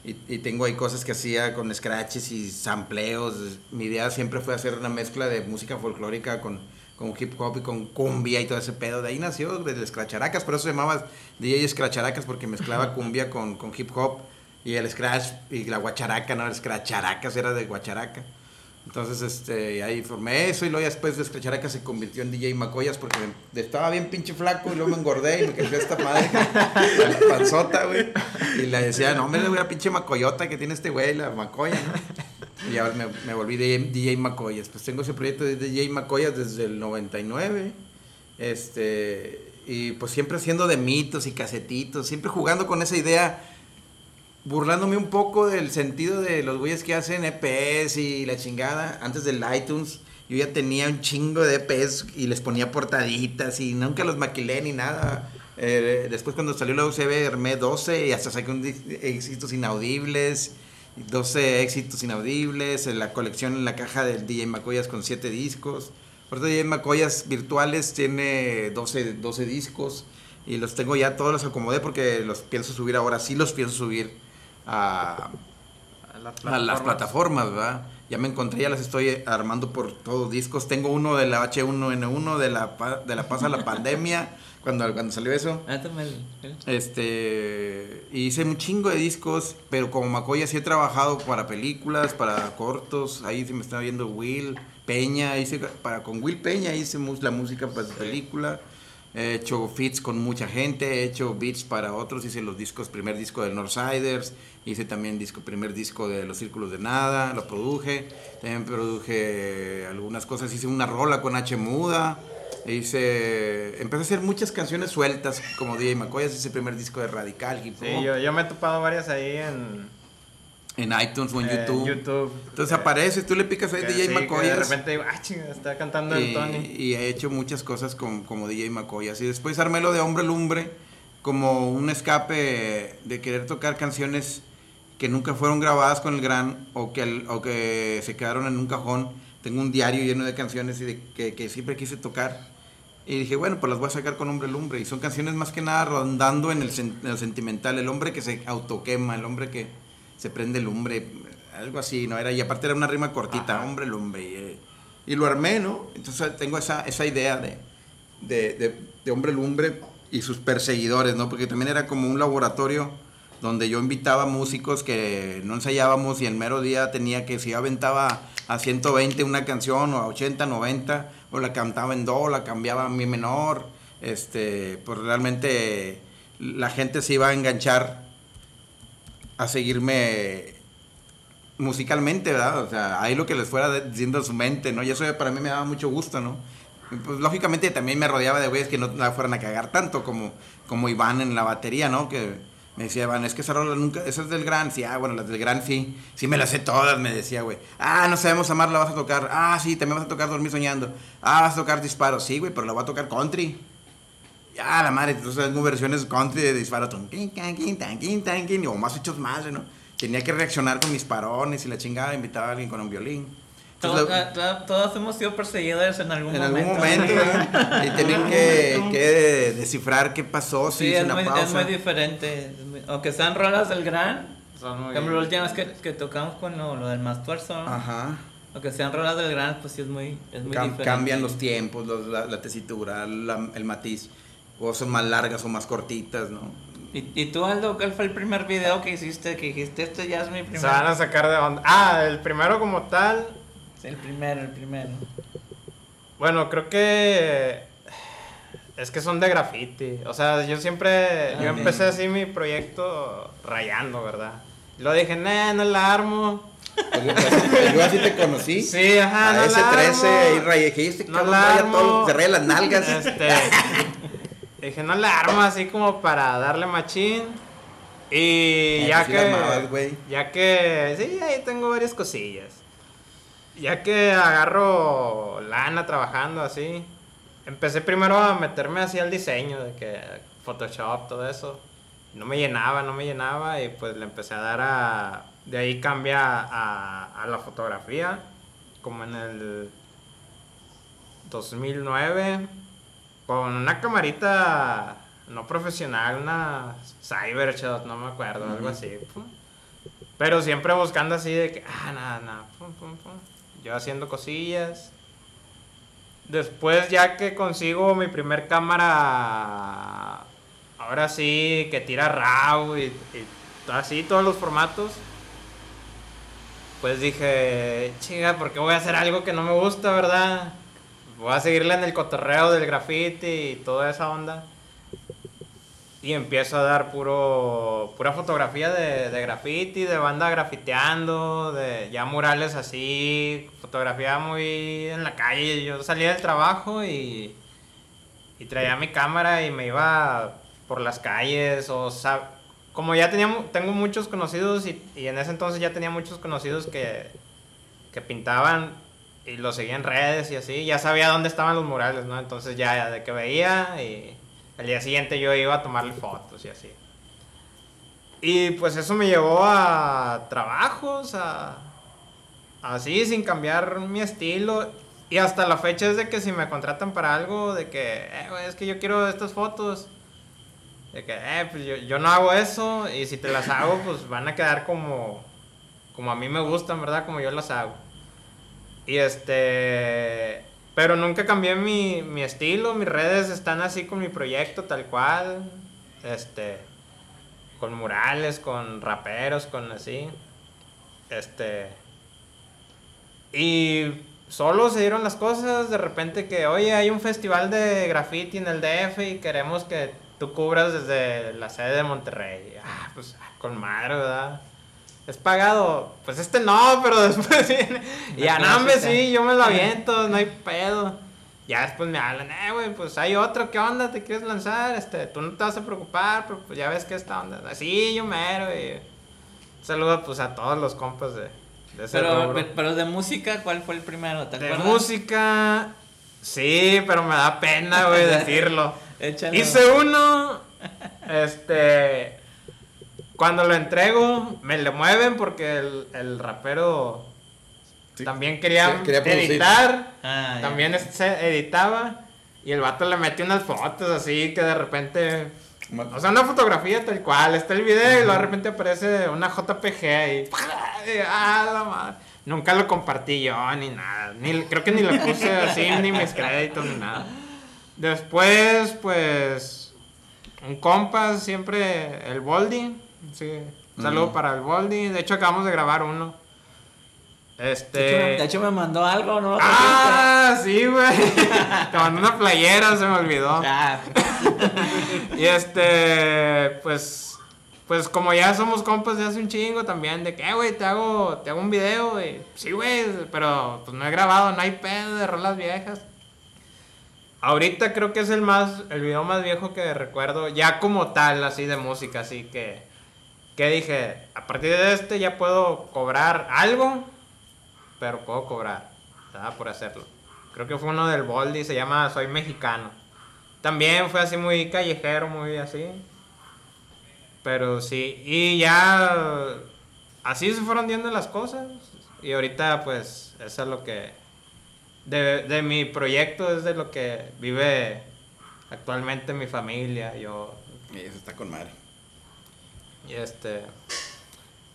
Y, y tengo ahí cosas que hacía con scratches y sampleos. Mi idea siempre fue hacer una mezcla de música folclórica con, con hip hop y con cumbia y todo ese pedo. De ahí nació desde Scratcharacas, por eso se llamaba DJ Scratcharacas porque mezclaba cumbia con, con hip hop y el scratch y la guacharaca, no, el Scratcharacas era de guacharaca. Entonces, este, ahí formé eso y luego después de Scratcharaca se convirtió en DJ Macoyas porque estaba bien pinche flaco y luego me engordé y me creció esta madre, la panzota, güey. Y le decía, no, me le voy a pinche Macoyota que tiene este güey, la Macoya, ¿no? Y ahora me, me volví DJ, DJ Macoyas. Pues tengo ese proyecto de DJ Macoyas desde el 99. Este, y pues siempre haciendo de mitos y casetitos, siempre jugando con esa idea burlándome un poco del sentido de los güeyes que hacen EPs y la chingada. Antes del iTunes, yo ya tenía un chingo de EPs y les ponía portaditas y nunca los maquilé ni nada. Eh, después cuando salió la UCB armé 12 y hasta saqué un éxitos inaudibles, 12 éxitos inaudibles, en la colección en la caja del DJ Macoyas con 7 discos. Ahorita DJ Macoyas virtuales tiene 12, 12 discos y los tengo ya todos los acomodé porque los pienso subir ahora, sí los pienso subir a,
A las
a las plataformas, ¿verdad? Ya me encontré, ya las estoy armando por todos discos. Tengo uno de la H1N1 de la, de la pasa la pandemia, cuando, cuando salió eso.
Ah,
Este, hice un chingo de discos, pero como Macoya sí he trabajado para películas, para cortos, ahí se me está viendo Will Peña, hice para con Will Peña hice la música para su película. He hecho feats con mucha gente, he hecho beats para otros, hice los discos, primer disco de Northsiders, hice también disco, primer disco de Los Círculos de Nada, lo produje, también produje algunas cosas, hice una rola con H Muda, hice, empecé a hacer muchas canciones sueltas como DJ McCoy, hice el primer disco de Radical, hip hop,
Sí, yo, yo me he topado varias ahí en,
en iTunes o en
en
YouTube.
YouTube.
Entonces apareces, tú le picas ahí DJ
sí,
McCoy.
De repente digo, ah, chinga, está cantando el
y,
Tony.
y he hecho muchas cosas con, como DJ Macoyas. Y después armé lo de Hombre Lumbre como un escape de querer tocar canciones que nunca fueron grabadas con el gran o que, el- o que se quedaron en un cajón. Tengo un diario lleno de canciones y de, que, que siempre quise tocar. Y dije, bueno, pues las voy a sacar con Hombre Lumbre. Y son canciones más que nada rondando en el, en el sentimental. El hombre que se autoquema, el hombre que se prende lumbre, algo así, ¿no? Era, y aparte era una rima cortita,
Ajá.
Hombre Lumbre. Y, eh, y lo armé, ¿no? Entonces tengo esa, esa idea de, de, de- de Hombre Lumbre y sus perseguidores, ¿no? Porque también era como un laboratorio donde yo invitaba músicos que no ensayábamos y el mero día tenía que, si yo aventaba a 120 una canción o a 80, 90, o la cantaba en do, la cambiaba a mi menor, este, pues realmente la gente se iba a enganchar a seguirme musicalmente, ¿verdad? O sea, ahí lo que les fuera diciendo a su mente, ¿no? Y eso para mí me daba mucho gusto, ¿no? Pues lógicamente también me rodeaba de güeyes que no la fueran a cagar tanto como, como Iván en la batería, ¿no? Que me decía Iván, es que esa rola nunca, esa es del gran, sí, ah, bueno, las del gran sí, sí me las sé todas, me decía, güey. Ah, no sabemos amar, la vas a tocar. Ah, sí, también vas a tocar Dormir Soñando. Ah, vas a tocar Disparo, sí, güey, pero la voy a tocar country. Ya, la madre, entonces tengo versiones country de Disparo, o más hechos más, ¿no? tenía que reaccionar con mis parones y la chingada, invitaba a alguien con un violín.
Todos, todos hemos sido perseguidores en algún momento.
En algún momento, y tienen que, que, descifrar qué pasó.
Sí, es, muy, es muy diferente. Aunque sean rolas del gran, son muy... la última vez que, que tocamos con lo, lo del más tuerzo,
Ajá.
Aunque sean rolas del gran, pues sí es muy, es muy diferente.
Cambian los tiempos, los, la, la, tesitura, la, el matiz. O son más largas o más cortitas, ¿no?
¿Y, ¿Y, tú, Aldo, cuál fue el primer video que hiciste? Que dijiste, este ya es mi primer.
Se van a sacar de onda. Ah, el primero como tal.
el primero, el primero.
Bueno, creo que. Es que son de graffiti. O sea, yo siempre. yo empecé así mi proyecto rayando, ¿verdad? Y luego dije, nah, no la armo.
Pues yo así te conocí.
Sí, ajá.
A no ese 13 ahí rayé. Este no la armo. Todo, cerré las nalgas. Este.
Dije, no la armo así como para darle machín. Y eh, ya que. ya que. Sí, ahí tengo varias cosillas. Ya que agarro lana trabajando así. Empecé primero a meterme así al diseño, de que Photoshop, todo eso. No me llenaba, no me llenaba. Y pues le empecé a dar a. De ahí cambia a, a la fotografía. Como en el 2009 con una camarita no profesional, una Cybershot, no me acuerdo, algo así. Pero siempre buscando así de que, ah, nada, nada, yo haciendo cosillas. Después ya que consigo mi primer cámara, ahora sí, que tira RAW y, y así, todos los formatos. Pues dije, chinga, ¿por qué voy a hacer algo que no me gusta, verdad? Voy a seguirle en el cotorreo del graffiti y toda esa onda. Y empiezo a dar puro pura fotografía de, de graffiti, de banda grafiteando, de ya murales así, fotografía muy en la calle. Yo salía del trabajo y, y traía mi cámara y me iba por las calles o como ya tenía, tengo muchos conocidos y, y en ese entonces ya tenía muchos conocidos que, que pintaban y lo seguía en redes y así, ya sabía dónde estaban los murales, ¿no? Entonces ya de que veía y al día siguiente yo iba a tomarle fotos y así. Y pues eso me llevó a trabajos, a así sin cambiar mi estilo y hasta la fecha es de que si me contratan para algo de que eh, es que yo quiero estas fotos de que eh, pues yo, yo no hago eso y si te las hago pues van a quedar como como a mí me gustan, ¿verdad? Como yo las hago. Y este. Pero nunca cambié mi, mi estilo. Mis redes están así con mi proyecto, tal cual. Este. Con murales, con raperos, con así. Este. Y solo se dieron las cosas. De repente que, oye, hay un festival de graffiti en el DF y queremos que tú cubras desde la sede de Monterrey. Ah, pues con madre, ¿verdad? Es pagado. Pues este no, pero después viene. Y ya, no, hombre, sí, yo me lo aviento, no hay pedo. Ya después me hablan, eh, güey, pues hay otro, ¿qué onda? ¿Te quieres lanzar? Este, tú no te vas a preocupar, pero pues ya ves que esta onda. Sí, yo mero, y. Saludo, pues, a todos los compas de, de ese
pero, pero de música, ¿cuál fue el primero?
¿Te de música, sí, pero me da pena, güey, decirlo. Hice uno, este cuando lo entrego, me le mueven porque el, el rapero también quería, editar. Ah, también se editaba. Y el vato le metió unas fotos así que de repente. O sea, una fotografía tal cual. Está el video y luego de repente aparece una JPG ahí. ¡Ah, la madre! Nunca lo compartí yo ni nada. Ni, creo que ni le puse así, ni mis créditos, ni nada. Después, pues un compa, siempre el Boldi. Sí, un saludo
Mm.
para el Boldi. De hecho, acabamos de grabar uno. Este.
De, hecho, de hecho, me mandó algo, ¿no?
Ah, sí, güey. Te mandó una playera, se me olvidó.
Ah,
Y este, pues, pues como ya somos compas de hace un chingo también, de que, "Eh, güey, te hago, te hago un video, güey. Sí, güey, pero pues no he grabado, no hay pedo de rolas viejas. Ahorita creo que es el más, el video más viejo que recuerdo, ya como tal, así de música, así que, que dije, a partir de este ya puedo cobrar algo, pero puedo cobrar. Por hacerlo. Creo que fue uno del Boldi, se llama Soy Mexicano. También fue así muy callejero, muy así. Pero sí, y ya así se fueron viendo las cosas. Y ahorita pues eso es lo que... De, de mi proyecto es de lo que vive actualmente mi familia, yo.
Eso está con madre.
Y este...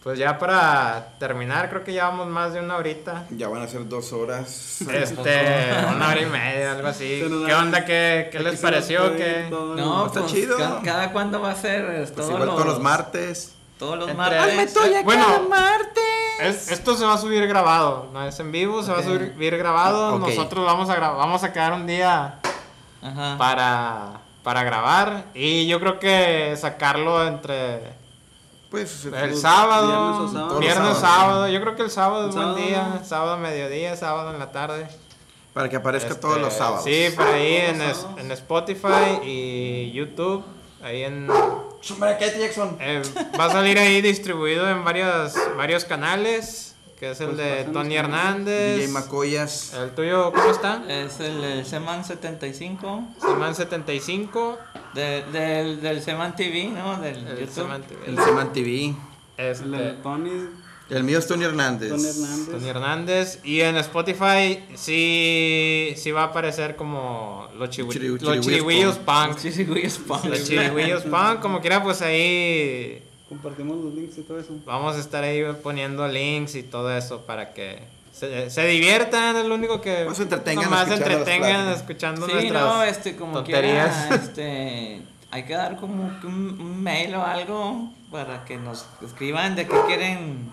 Pues ya para terminar, creo que ya vamos más de una horita.
Ya van a ser dos horas.
Este, una hora y media, algo así. ¿Qué
da-
onda? ¿Qué, qué les pareció? ¿Qué?
no,
Está
pues,
chido.
Cada, cada cuándo va a ser. Es
Pues
todos,
igual
los,
todos los martes.
Todos los martes.
Eh, bueno, es- esto se va a subir grabado, no es en vivo, se va a subir grabado.
Ok.
Nosotros vamos a gra- vamos a quedar un día
Ajá.
para, para grabar y yo creo que sacarlo entre
Pues
el
Los
sábado,
viernes sábado.
viernes, sábado. Yo creo que el sábado es
El
buen día, sábado a mediodía, sábado en la tarde.
para que aparezca
Este,
todos los sábados.
Sí, por ahí en, es- en Spotify y YouTube. Ahí en,
Jackson.
eh, va a salir ahí distribuido en varios, varios canales, que es el
Pues
de Tony. Hernández.
DJ Macoyas.
El tuyo, ¿cómo está?
Es el, el Seman 75.
Seman 75.
de- del, del Seman TV, ¿no? Del
El
YouTube.
Seman TV.
El Seman TV.
Este,
El de Tony,
El mío es Tony Hernández.
Tony Hernández.
Tony Hernández. Y en Spotify sí, sí va a aparecer como los, chihui-
Chiri-
los punk.
Güey, es punk.
Los punk, como quiera, pues ahí
Compartimos los links y todo eso.
vamos a estar ahí poniendo links y todo eso para que se, se diviertan, es lo único que
se entretengan las
entretengan escuchando
Sí,
nuestras
no, este, como
tonterías.
quiera, este, hay que dar como que un, un mail o algo para que nos escriban de qué quieren,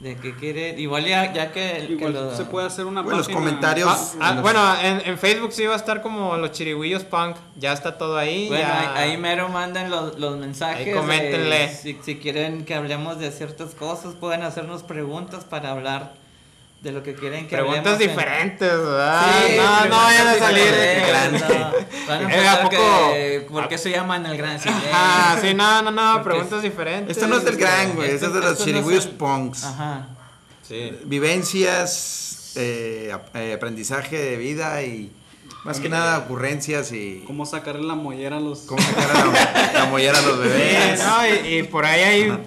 de qué quieren, igual ya, ya que,
Igual
lo-
se puede hacer una
Bueno, los comentarios-
Ah, ah, bueno, en, en Facebook sí va a estar como los chirigüillos punk, ya está todo ahí.
Bueno,
ya-
ahí, ahí mero manden los, los mensajes.
Ahí coméntenle.
de si, si quieren que hablemos de ciertas cosas, pueden hacernos preguntas para hablar de lo que quieren que
Preguntas
hablemos en-
diferentes, ¿verdad?
Sí,
no, no vayan a salir de
diferentes,
grande.
no. Van a
Eh, ¿a poco?
que, ¿Por qué se llaman el gran silencio?
Ah, sí, no, no, no,
Porque
preguntas diferentes.
Esto no es del gran, güey. Esto
Esto-
es de los
esto no
chirigüillos
el-
punks.
Ajá.
Sí.
Vivencias, eh, eh, aprendizaje de vida y más que nada ocurrencias y
Cómo sacarle la mollera a los.
cómo sacar a la, la mollera a los bebés.
Sí, no, y, y por ahí hay,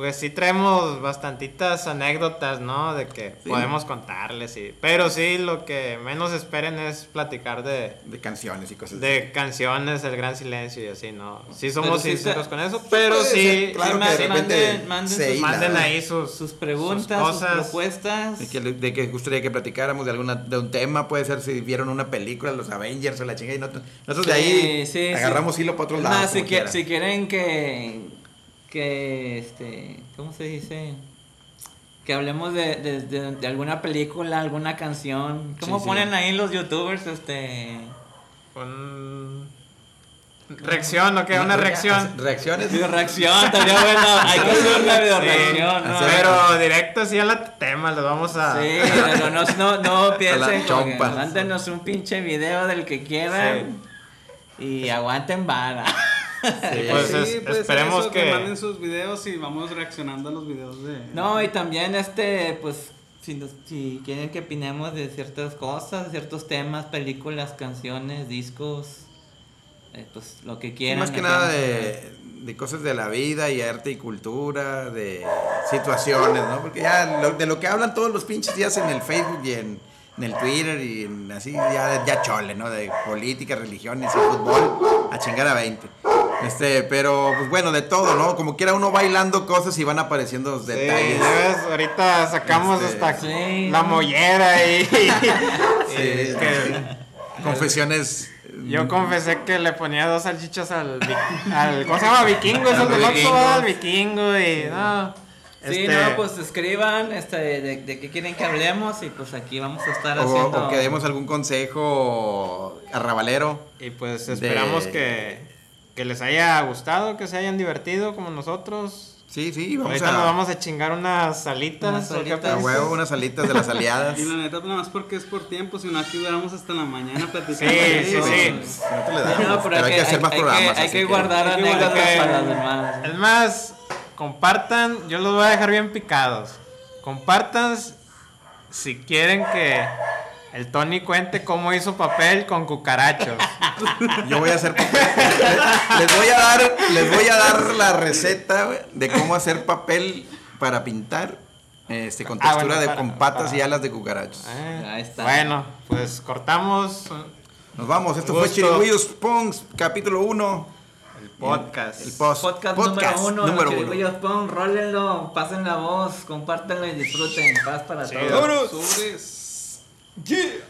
pues sí traemos bastantitas anécdotas, ¿no? De que
Sí.
podemos contarles, y, pero sí lo que menos esperen es platicar de,
De canciones y cosas así.
de canciones, el gran silencio y así, ¿no? Sí
Pero
somos
sí
sinceros
se-
con eso, pero sí,
claro
sí
que de
sí
manden- manden sus-
manden ahí sus,
Sus preguntas,
sus
sus,
cosas.
propuestas.
De que, de que gustaría que platicáramos de alguna de un tema, puede ser si vieron una película, los Avengers o la chingada, y nosotros, nosotros de ahí
Sí, sí,
agarramos
sí.
hilo para otros lados.
si,
quiera.
si quieren que, que, este, ¿cómo se dice? Que hablemos de, de, de- de alguna película, alguna canción. ¿Cómo
Sí, sí.
ponen ahí los youtubers, este?
un- reacción, ¿no? que Una reacción.
Reacciones.
Video reacción, estaría bueno. Hay que hacer una video
Sí,
reacción, ¿no?
Pero directo así a la tema, les vamos a...
Sí, pero no, no, no piensen mándenos un pinche video del que quieran y aguanten vara.
Sí.
Pues es-
puede ser
esperemos
eso,
que-
manden sus videos y vamos reaccionando a los videos de.
No, y también este, pues, si, nos- si quieren que opinemos de ciertas cosas, ciertos temas, películas, canciones, discos, eh, pues lo que
Sí,
quieran.
más que nada de, de cosas de la vida y arte y cultura, de situaciones, ¿no? Porque ya lo- de lo que hablan todos los pinches días en el Facebook y en, en el Twitter y en así, ya, ya chole, ¿no? De política, religiones y fútbol, a chingar a 20. Este, pero pues bueno, de todo, ¿no? Como quiera uno bailando cosas y van apareciendo
Sí,
detalles.
ahorita sacamos
Este,
hasta
sí,
la mollera y...
Sí, confesiones
Yo confesé que le ponía dos salchichas al, al ¿cómo se llama? Vikingo, es el del. Oxxo, al vikingo y no.
Sí,
este,
no, pues escriban este, de, de qué quieren que hablemos y pues aquí vamos a estar
O,
haciendo...
o que demos algún consejo arrabalero.
Y pues esperamos
de-
que, que les haya gustado, que se hayan divertido como nosotros.
Sí, sí, vamos
Ahorita
a,
nos vamos a chingar unas salitas.
Unas
¿o qué
salitas.
a huevo unas alitas de las aliadas.
Y la neta, pues, nada más porque es por tiempo, si no aquí duramos hasta la mañana platicando.
Sí.
No te le damos,
no,
pero, hay que hacer más
hay
programas.
hay
así
que guardar anécdotas para los demás.
Es más, compartan, yo los voy a dejar bien picados. Compartan si quieren que el Tony cuente cómo hizo papel con cucarachos.
Yo voy a hacer papel. Les voy a dar, les voy a dar la receta de cómo hacer papel para pintar. Este, con
Ah,
textura
bueno,
de
para-
con patas
para-
y alas de cucarachos.
Eh,
Ahí está.
Bueno, pues cortamos
Nos vamos, esto
Gusto.
fue Chirigüillos Pongs, capítulo 1.
el podcast.
El post,
Podcast, número uno,
número
chirigüillos, pon, rólenlo, pasen la voz, compártanlo y disfruten. Paz para
Sí,
todos.
Vámonos.
Sobres.
Yeah.